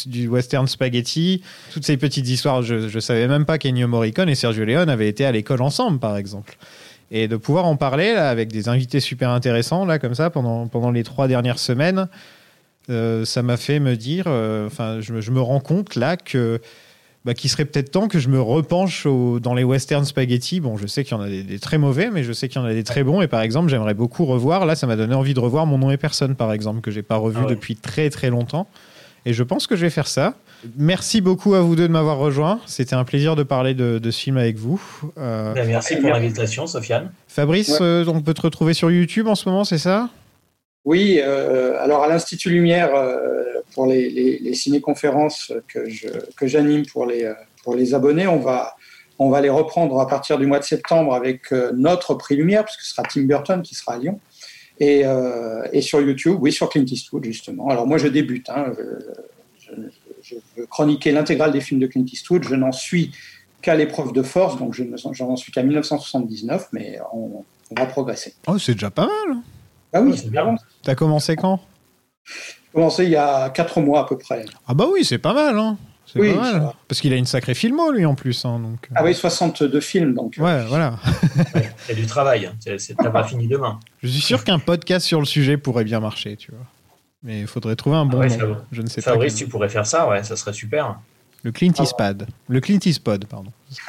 du western spaghetti, toutes ces petites histoires. Je, je savais même pas qu'Ennio Morricone et Sergio Leone avaient été à l'école ensemble, par exemple. Et de pouvoir en parler là, avec des invités super intéressants, là, comme ça, pendant, pendant les trois dernières semaines, euh, ça m'a fait me dire, euh, enfin, je, me- je me rends compte là que bah, qu'il serait peut-être temps que je me repenche au- dans les western spaghetti. Bon, je sais qu'il y en a des, des très mauvais, mais je sais qu'il y en a des très bons. Et par exemple, j'aimerais beaucoup revoir. Là, ça m'a donné envie de revoir Mon nom et personne, par exemple, que j'ai pas revu Ah ouais. depuis très très longtemps. Et je pense que je vais faire ça. Merci beaucoup à vous deux de m'avoir rejoint. C'était un plaisir de parler de, de ce film avec vous. Euh, Ben, Merci pour l'invitation, Sofiane. Fabrice, Ouais. euh, on peut te retrouver sur YouTube en ce moment, c'est ça? Oui, euh, alors à l'Institut Lumière, euh, pour les, les, les ciné-conférences que j'anime pour les, euh, pour les abonnés, on va, on va les reprendre à partir du mois de septembre avec notre prix Lumière, puisque ce sera Tim Burton qui sera à Lyon. Et, et sur YouTube, oui, sur Clint Eastwood, justement. Alors moi, je débute. Hein, je, je- je veux chroniquer l'intégrale des films de Clint Eastwood. Je n'en suis qu'à l'épreuve de force, donc je ne- j'en suis qu'à 1979, mais on, on va progresser. Oh, c'est déjà pas mal. Ah oui, c'est bien. T'as commencé quand? Commencé il y a quatre mois à peu près. Ah bah oui, c'est pas mal. Hein. C'est Oui, pas mal. Parce qu'il a une sacrée filmo, lui, en plus. hein, donc... Ah oui, 62 films, donc. euh, Ouais, voilà. Ouais, Il y a du travail. hein. C'est- c'est- T'as pas fini demain. Je suis sûr qu'un podcast sur le sujet pourrait bien marcher, tu vois. Mais il faudrait trouver un bon ouais, nom. Fab- Je ne sais pas. Fabrice, tu pourrais faire ça, ouais, ça serait super. Le Clint Eastpad. Le Clint Eastpod, pardon.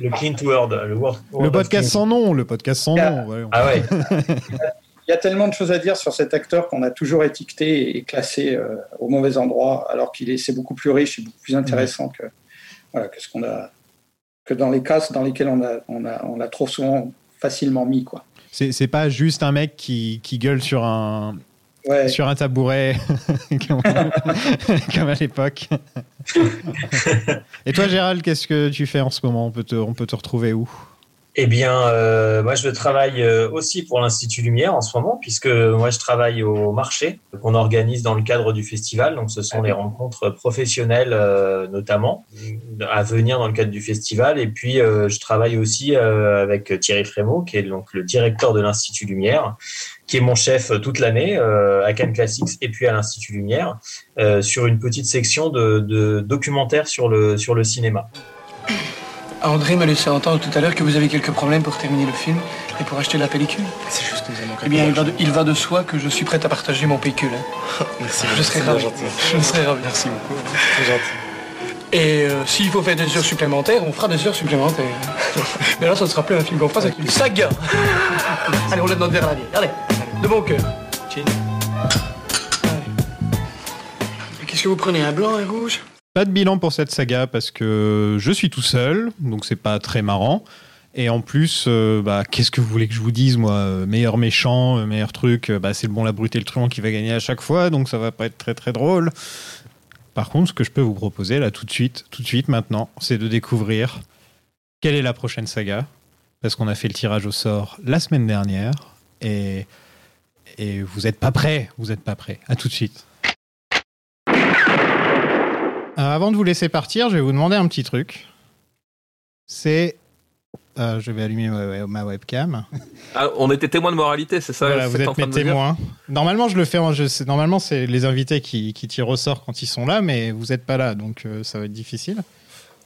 Le Clint World, le World. Le podcast sans nom, le podcast sans Ah. nom. ouais. Ah ouais. Il y a tellement de choses à dire sur cet acteur qu'on a toujours étiqueté et classé euh, au mauvais endroit, alors qu'il est, c'est beaucoup plus riche et beaucoup plus intéressant que, voilà, que ce qu'on a, que dans les cases dans lesquelles on a, on a, on l'a trop souvent facilement mis, quoi. C'est c'est pas juste un mec qui, qui gueule sur un, Ouais. sur un tabouret comme, comme à l'époque. Et toi, Gérald, qu'est-ce que tu fais en ce moment? On peut, te, on peut te retrouver où? Eh bien, euh, moi, je travaille euh, aussi pour l'Institut Lumière en ce moment, puisque moi, je travaille au marché qu'on organise dans le cadre du festival. Donc, ce sont les rencontres professionnelles, euh, notamment, à venir dans le cadre du festival. Et puis, euh, je travaille aussi euh, avec Thierry Frémaux, qui est donc le directeur de l'Institut Lumière, qui est mon chef toute l'année euh, à Cannes Classics et puis à l'Institut Lumière, euh, sur une petite section de, de documentaires sur le, sur le cinéma. André m'a laissé entendre tout à l'heure que vous avez quelques problèmes pour terminer le film et pour acheter la pellicule. C'est juste que nous avons Eh bien, il va, de, il va de soi que je suis prêt à partager mon pécule. hein. Merci, Je serai ravi. Je serai ravi. Merci beaucoup. C'est gentil. Et euh, s'il faut faire des heures supplémentaires, on fera des heures supplémentaires. Mais là, ça ne sera plus un film qu'on fera, c'est une saga. Allez, on lève notre verre à la vie. Allez, de bon cœur. Qu'est-ce que vous prenez, un blanc, un rouge? Pas de bilan pour cette saga parce que je suis tout seul, donc c'est pas très marrant. Et en plus, euh, bah, qu'est-ce que vous voulez que je vous dise, moi? Meilleur méchant, euh, meilleur truc, euh, bah, c'est le bon, la brute et le truand qui va gagner à chaque fois, donc ça va pas être très très drôle. Par contre, ce que je peux vous proposer là tout de suite, tout de suite maintenant, c'est de découvrir quelle est la prochaine saga, parce qu'on a fait le tirage au sort la semaine dernière, et, et vous n'êtes pas prêts, vous n'êtes pas prêts. À tout de suite. Euh, avant de vous laisser partir, je vais vous demander un petit truc. C'est. euh, je vais allumer ma, ma webcam. Ah, on était témoin de moralité, c'est ça Voilà, vous êtes en train mes de me dire témoins. Normalement, je le fais. en- je sais- normalement, c'est les invités qui, qui tirent au sort quand ils sont là, mais vous n'êtes pas là, donc euh, ça va être difficile.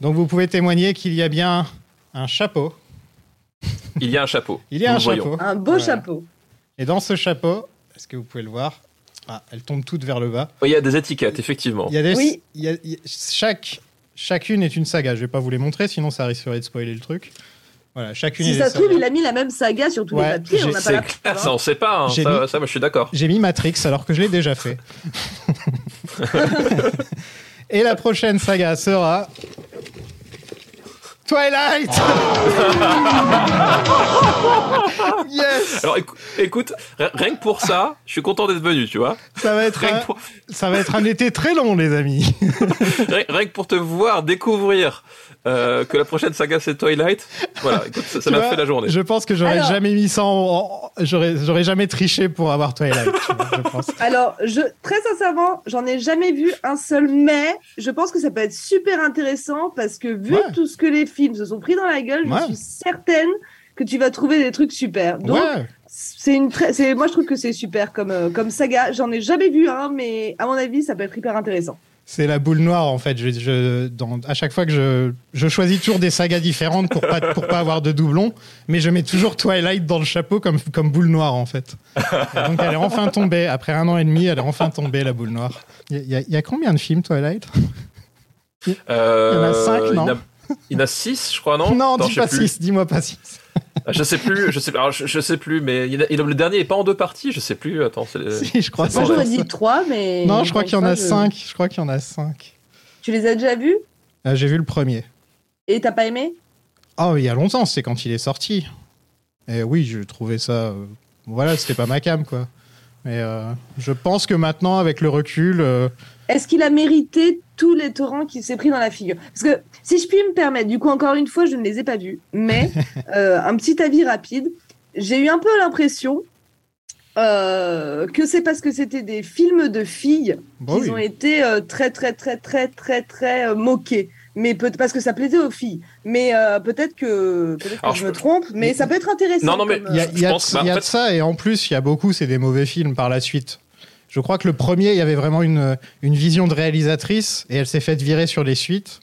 Donc, vous pouvez témoigner qu'il y a bien un chapeau. Il y a un chapeau. Il y a Nous un voyons. chapeau. Un beau Voilà. chapeau. Et dans ce chapeau, est-ce que vous pouvez le voir? Ah, Elles tombent toutes vers le bas. Oui, Il y a des étiquettes, effectivement. Il y a des, Oui. il y a- il y a- chaque, chacune est une saga. Je vais pas vous les montrer, sinon ça risquerait de spoiler le truc. Voilà, chacune est Si ça se trouve, il a mis la même saga sur tous Ouais, les papiers. On pas C'est la clair, preuve, ça hein. on sait pas. hein. Ça, mis- ça, moi je suis d'accord. J'ai mis Matrix alors que je l'ai déjà fait. Et la prochaine saga sera Twilight. yes. Alors écou- écoute, ri- rien que pour ça, je suis content d'être venu, tu vois. Ça va être un, pour, ça va être un été très long, les amis. rien- rien que pour te voir découvrir euh, que la prochaine saga c'est Twilight, voilà, écoute, ça m'a fait la journée. Je pense que j'aurais Alors- jamais mis ça en, j'aurais, j'aurais jamais triché pour avoir Twilight. tu vois, je pense. Alors, je, très sincèrement, j'en ai jamais vu un seul, mais je pense que ça peut être super intéressant parce que vu Ouais. tout ce que les films se sont pris dans la gueule, Ouais. je suis certaine que tu vas trouver des trucs super. Donc, ouais. c'est une très, c'est, moi je trouve que c'est super comme, euh, comme saga. J'en ai jamais vu un, mais à mon avis, ça peut être hyper intéressant. C'est la boule noire en fait. Je, à chaque fois que je, je choisis toujours des sagas différentes pour pas pour pas avoir de doublons, mais je mets toujours Twilight dans le chapeau comme comme boule noire en fait. Donc elle est enfin tombée après un an et demi, elle est enfin tombée la boule noire. Il y, a combien de films Twilight? Il y en a cinq euh, non? il y en a 6, je crois, non? Non, dis pas six. dis-moi pas 6. Je sais plus, je sais, alors, je, je sais plus, mais il il le dernier est pas en deux parties, je sais plus. Attends, c'est le- Si, je crois. c'est Moi j'aurais dit 3, mais. Non, je crois qu'il y en a cinq. Je crois qu'il y en a cinq. Tu les as déjà vus? Euh, J'ai vu le premier. et t'as pas aimé? Oh, il y a longtemps, c'est quand il est sorti. Et oui, je trouvais ça. euh, voilà, c'était pas ma cam, quoi. Mais euh, je pense que maintenant, avec le recul, euh, Est-ce qu'il a mérité tous les torrents qu'il s'est pris dans la figure? Parce que, si je puis me permettre, du coup, encore une fois, je ne les ai pas vus, mais euh, un petit avis rapide. J'ai eu un peu l'impression euh, que c'est parce que c'était des films de filles bon, qu'ils oui. ont été euh, très, très, très, très, très, très euh, moqués. Mais peut parce que ça plaisait aux filles. Mais euh, peut-être que, peut que Alors, je je- me trompe, mais ça peut être intéressant. Non, non, mais il y a, y a de- bah, y a ça, et en plus, il y a beaucoup, c'est des mauvais films par la suite. Je crois que le premier, il y avait vraiment une, une vision de réalisatrice, et elle s'est faite virer sur les suites.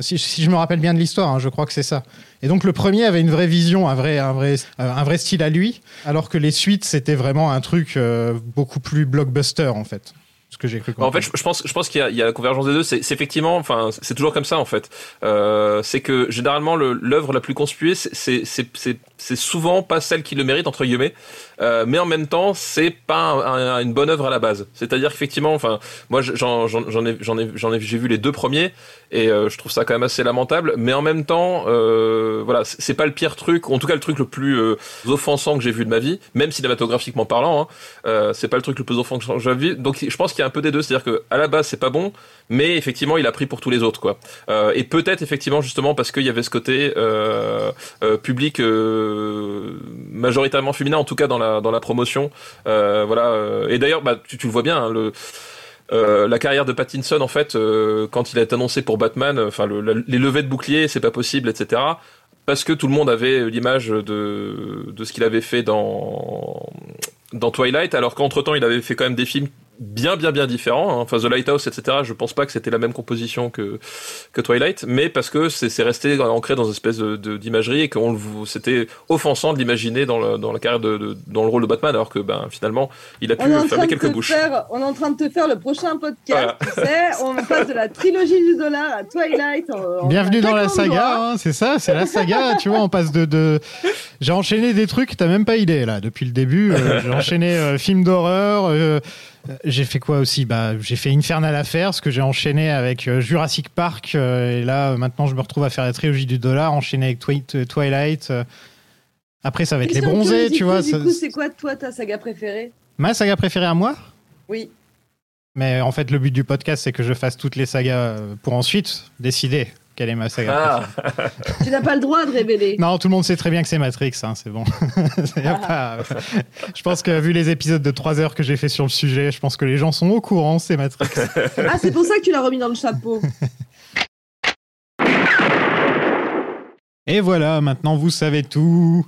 Si, si je me rappelle bien de l'histoire, hein, je crois que c'est ça. Et donc le premier avait une vraie vision, un vrai, un vrai, euh, un vrai style à lui, alors que les suites, c'était vraiment un truc euh, beaucoup plus blockbuster, en fait. Ce que j'ai cru En fait, je, pense, je pense qu'il y, a- il y a la convergence des deux. C'est effectivement, enfin, c'est toujours comme ça en fait. Euh, c'est que généralement le- l'œuvre la plus conspuée, c'est souvent pas celle qui le mérite entre guillemets, Euh, mais en même temps, c'est pas un- un- une bonne œuvre à la base. C'est-à-dire qu'effectivement, enfin, moi, j'en ai, j'en ai, j'en ai, j'ai vu les deux premiers et euh, je trouve ça quand même assez lamentable. Mais en même temps, euh, voilà, c'est pas le pire truc, en tout cas le truc le plus euh, offensant que j'ai vu de ma vie, même cinématographiquement parlant. Hein, c'est pas le truc le plus offensant que j'ai vu. Donc je pense qu'il y a un peu des deux, c'est-à-dire que à la base c'est pas bon, mais effectivement il a pris pour tous les autres quoi. Euh, et peut-être effectivement justement parce qu'il y avait ce côté euh, euh, public euh, majoritairement féminin, en tout cas dans la dans la promotion. Euh, voilà. euh, Et d'ailleurs, bah, tu, tu le vois bien, hein, le euh, la carrière de Pattinson, en fait, euh, quand il a été annoncé pour Batman, euh, enfin le- la- les levées de boucliers, c'est pas possible, etc. Parce que tout le monde avait l'image de, de ce qu'il avait fait dans, dans Twilight, alors qu'entre temps, il avait fait quand même des films bien, bien, bien différents. hein. Enfin, The Lighthouse, etc. Je pense pas que c'était la même composition que que Twilight, mais parce que c'est resté ancré dans une espèce de- de- d'imagerie et que c'était offensant de l'imaginer dans le dans la carrière de, de- dans le rôle de Batman, alors que ben finalement il a pu On est, en train fermer de quelques te bouches. faire, on est en train de te faire le prochain podcast. Voilà. Tu sais, on passe de la trilogie du dollar à Twilight. en- en Bienvenue dans la saga, hein, c'est ça, c'est la saga, tu vois, on passe de... de... J'ai enchaîné des trucs, t'as même pas idée, là, depuis le début. euh, j'ai enchaîné euh, film d'horreur, euh, j'ai fait quoi aussi bah, J'ai fait Infernal Affairs, ce que j'ai enchaîné avec euh, Jurassic Park, euh, et là, euh, maintenant, je me retrouve à faire la trilogie du dollar, enchaîné avec Twi- euh, Twilight. euh. Après, ça va être les bronzés, tu vois. Du ça- coup, c'est quoi, toi, ta saga préférée? Ma saga préférée à moi? Oui. Mais en fait, le but du podcast, c'est que je fasse toutes les sagas euh, pour ensuite décider quelle est ma saga. Ah. Tu n'as pas le droit de révéler. Non, tout le monde sait très bien que c'est Matrix, hein, c'est bon. Y a pas- Je pense que vu les épisodes de 3 heures que j'ai fait sur le sujet, je pense que les gens sont au courant, c'est Matrix. Ah, c'est pour ça que tu l'as remis dans le chapeau. Et voilà, maintenant vous savez tout.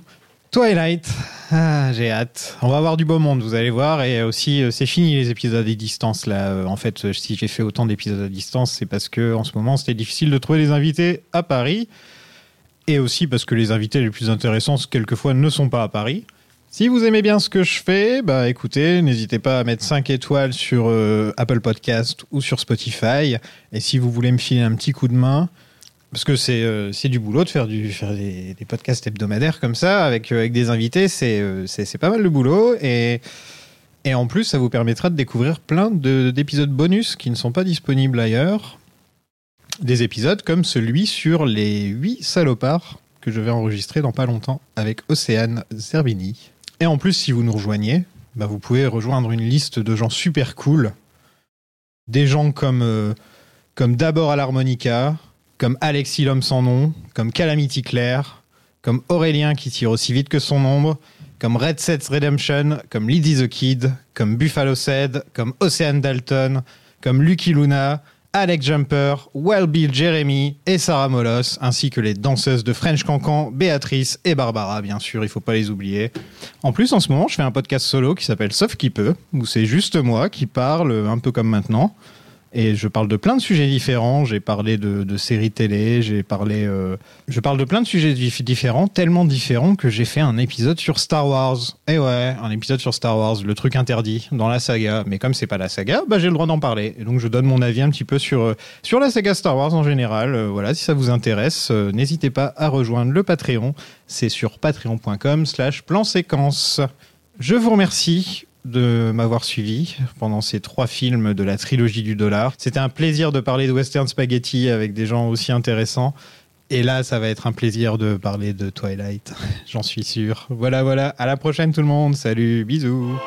Twilight, ah, j'ai hâte. On va avoir du beau monde, vous allez voir. Et aussi, euh, c'est fini les épisodes à distance là. Euh, En fait, euh, si j'ai fait autant d'épisodes à distance, c'est parce que en ce moment c'était difficile de trouver des invités à Paris. Et aussi parce que les invités les plus intéressants, quelquefois, ne sont pas à Paris. Si vous aimez bien ce que je fais, bah écoutez, n'hésitez pas à mettre 5 étoiles sur Apple Podcast ou sur Spotify. Et si vous voulez me filer un petit coup de main, parce que c'est euh, du boulot de faire, du, faire des, podcasts hebdomadaires comme ça, avec, euh, avec des invités, c'est euh, pas mal de boulot. Et, et en plus, ça vous permettra de découvrir plein de- d'épisodes bonus qui ne sont pas disponibles ailleurs. Des épisodes comme celui sur les 8 salopards que je vais enregistrer dans pas longtemps avec Océane Zerbini. Et en plus, si vous nous rejoignez, bah, vous pouvez rejoindre une liste de gens super cool. Des gens comme, euh, comme d'abord à l'harmonica, comme Alexis l'homme sans nom, comme Calamity Claire, comme Aurélien qui tire aussi vite que son ombre, comme Red Sets Redemption, comme Lydie the Kid, comme Buffalo Said, comme Océane Dalton, comme Lucky Luna, Alex Jumper, Well Bill Jeremy et Sarah Molos, ainsi que les danseuses de French Cancan, Béatrice et Barbara, bien sûr, il faut pas les oublier. En plus, en ce moment, je fais un podcast solo qui s'appelle Sauf qui peut, où c'est juste moi qui parle, un peu comme maintenant. Et je parle de plein de sujets différents. J'ai parlé de, séries télé, j'ai parlé. euh, Je parle de plein de sujets dif- différents, tellement différents que j'ai fait un épisode sur Star Wars. Et ouais, un épisode sur Star Wars, le truc interdit dans la saga. Mais comme c'est pas la saga, bah j'ai le droit d'en parler. Et donc je donne mon avis un petit peu sur, euh, sur la saga Star Wars en général. Euh, voilà, si ça vous intéresse, n'hésitez pas à rejoindre le Patreon. C'est sur patreon.com/slash plan séquence. Je vous remercie de m'avoir suivi pendant ces trois films de la trilogie du dollar. C'était un plaisir de parler de western spaghetti avec des gens aussi intéressants. Et là, ça va être un plaisir de parler de Twilight, j'en suis sûr. Voilà, voilà. À la prochaine tout le monde. Salut, bisous.